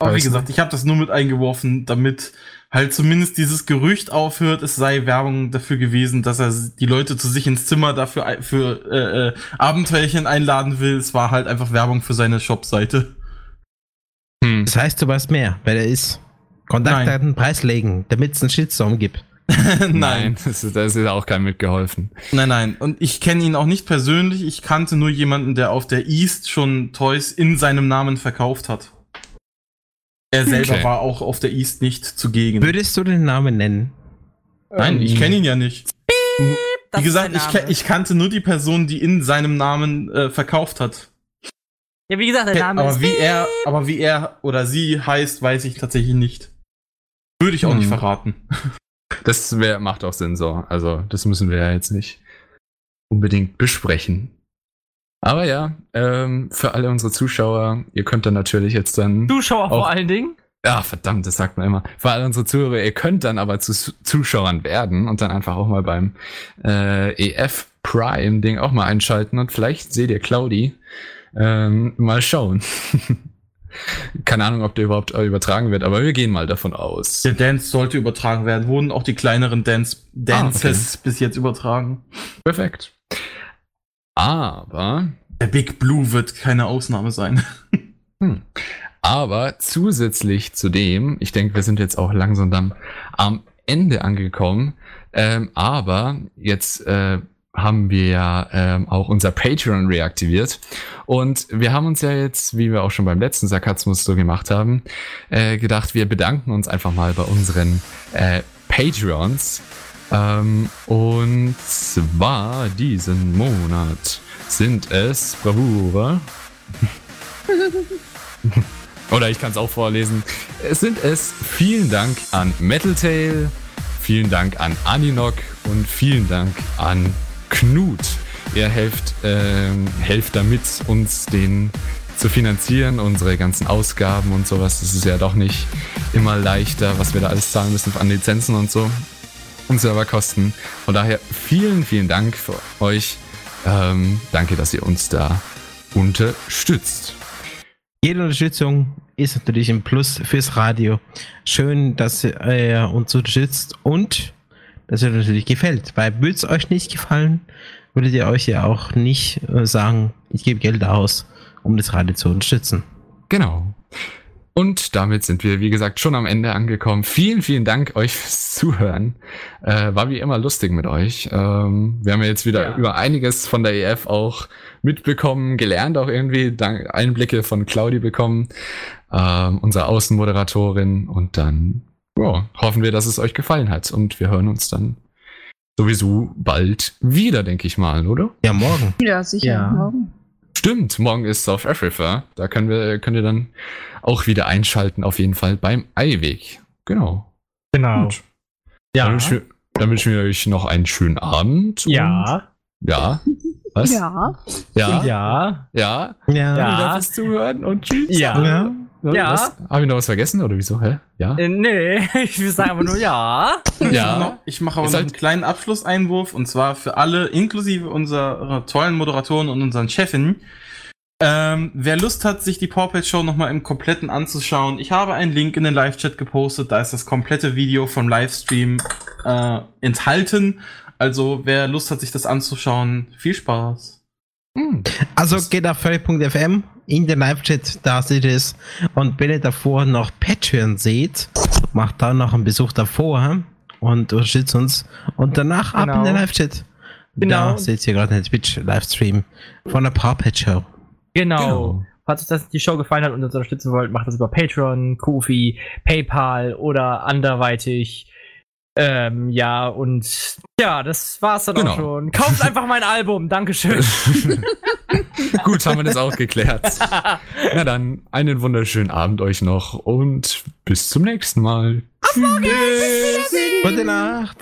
Aber wie gesagt, ich habe das nur mit eingeworfen, damit halt zumindest dieses Gerücht aufhört, es sei Werbung dafür gewesen, dass er die Leute zu sich ins Zimmer dafür für äh, äh, Abenteuerchen einladen will. Es war halt einfach Werbung für seine Shopseite. Hm. Das heißt, du weißt mehr, wer der ist. Kontaktdaten preislegen, damit es einen Shitstorm gibt. Nein, das ist, das ist auch keinem mitgeholfen. Nein, nein. Und ich kenne ihn auch nicht persönlich. Ich kannte nur jemanden, der auf der East schon Toys in seinem Namen verkauft hat. Er selber Okay. war auch auf der East nicht zugegen. Würdest du den Namen nennen? Nein, ich kenne ihn ja nicht. Das Wie gesagt, ich, ich kannte nur die Person, die in seinem Namen äh, verkauft hat. Ja, wie gesagt, der Name aber ist. wie er, aber wie er oder sie heißt, weiß ich tatsächlich nicht. Würde ich auch nicht Hm. verraten. Das wär, macht auch Sinn so. Also, das müssen wir ja jetzt nicht unbedingt besprechen. Aber ja, ähm, für alle unsere Zuschauer, ihr könnt dann natürlich jetzt dann. Zuschauer auch- vor allen Dingen. Ja, verdammt, das sagt man immer. Für alle unsere Zuhörer, ihr könnt dann aber zu Zuschauern werden und dann einfach auch mal beim äh, EF Prime Ding auch mal einschalten und vielleicht seht ihr Claudi. Ähm, mal schauen. Keine Ahnung, ob der überhaupt äh, übertragen wird, aber wir gehen mal davon aus. Der Dance sollte übertragen werden. Wurden auch die kleineren Dance Dances bis jetzt übertragen. Perfekt. Aber Der Big Blue wird keine Ausnahme sein. Hm. Aber zusätzlich zu dem, ich denke, wir sind jetzt auch langsam am Ende angekommen, ähm, aber jetzt äh, haben wir ja ähm, auch unser Patreon reaktiviert und wir haben uns ja jetzt, wie wir auch schon beim letzten Sarkasmus so gemacht haben, äh, gedacht, wir bedanken uns einfach mal bei unseren äh, Patreons ähm, und zwar diesen Monat sind es Bravura. Oder ich kann es auch vorlesen. Es sind es vielen Dank an Metal Tail, vielen Dank an Aninok und vielen Dank an Knut. Ihr helft, ähm, helft damit, uns den zu finanzieren, unsere ganzen Ausgaben und sowas. Das ist ja doch nicht immer leichter, was wir da alles zahlen müssen an Lizenzen und so. Und Serverkosten. Von daher vielen, vielen Dank für euch. Ähm, danke, dass ihr uns da unterstützt. Jede Unterstützung ist natürlich ein Plus fürs Radio. Schön, dass ihr uns unterstützt und dass ihr natürlich gefällt. Weil würde es euch nicht gefallen, würdet ihr euch ja auch nicht äh, sagen, ich gebe Geld aus, um das Radio zu unterstützen. Genau. Und damit sind wir, wie gesagt, schon am Ende angekommen. Vielen, vielen Dank euch fürs Zuhören. Äh, war wie immer lustig mit euch. Ähm, wir haben ja jetzt wieder über einiges von der EF auch mitbekommen, gelernt auch irgendwie, dank Einblicke von Claudi bekommen, ähm, unsere Außenmoderatorin. Und dann ja, hoffen wir, dass es euch gefallen hat. Und wir hören uns dann sowieso bald wieder, denke ich mal, oder? Ja, morgen. Ja, sicher. Ja. Morgen. Stimmt, morgen ist South Africa. Da können wir, könnt ihr dann auch wieder einschalten, auf jeden Fall beim Eiweg. Genau. Genau. Gut. Dann, wünschen wir, dann wünschen wir euch noch einen schönen Abend. Ja. Und, ja. Was? Ja. Ja. Ja. Ja. Ja. Ja. Fürs Zuhören und tschüss. Ja. Ja. Ja. Was? Hab ich noch was vergessen oder wieso? Hä? Ja. Äh, nee, ich will sagen aber nur ja. Ja. Ich mache aber noch einen kleinen Abschlusseinwurf und zwar für alle, inklusive unserer tollen Moderatoren und unseren Chefin. Ähm, wer Lust hat, sich die Paw Pet Show nochmal im Kompletten anzuschauen, ich habe einen Link in den Live-Chat gepostet, da ist das komplette Video vom Livestream äh, enthalten. Also wer Lust hat, sich das anzuschauen, viel Spaß. Hm. Also geht auf furry.fm in den Live-Chat, da seht ihr es. Und wenn ihr davor noch Patreon seht, macht da noch einen Besuch davor und unterstützt uns. Und danach ab Genau. in den Live-Chat. Genau. Da seht ihr gerade den Twitch-Livestream von der Paw Pet Show. Genau. Genau. Falls euch das die Show gefallen hat und uns unterstützen wollt, macht das über Patreon, Kofi, PayPal oder anderweitig. Ähm, ja, und ja, das war's dann Genau. auch schon. Kauft einfach mein Album, Dankeschön. Gut, haben wir das auch geklärt. Na dann, einen wunderschönen Abend euch noch und bis zum nächsten Mal. Gute Nacht.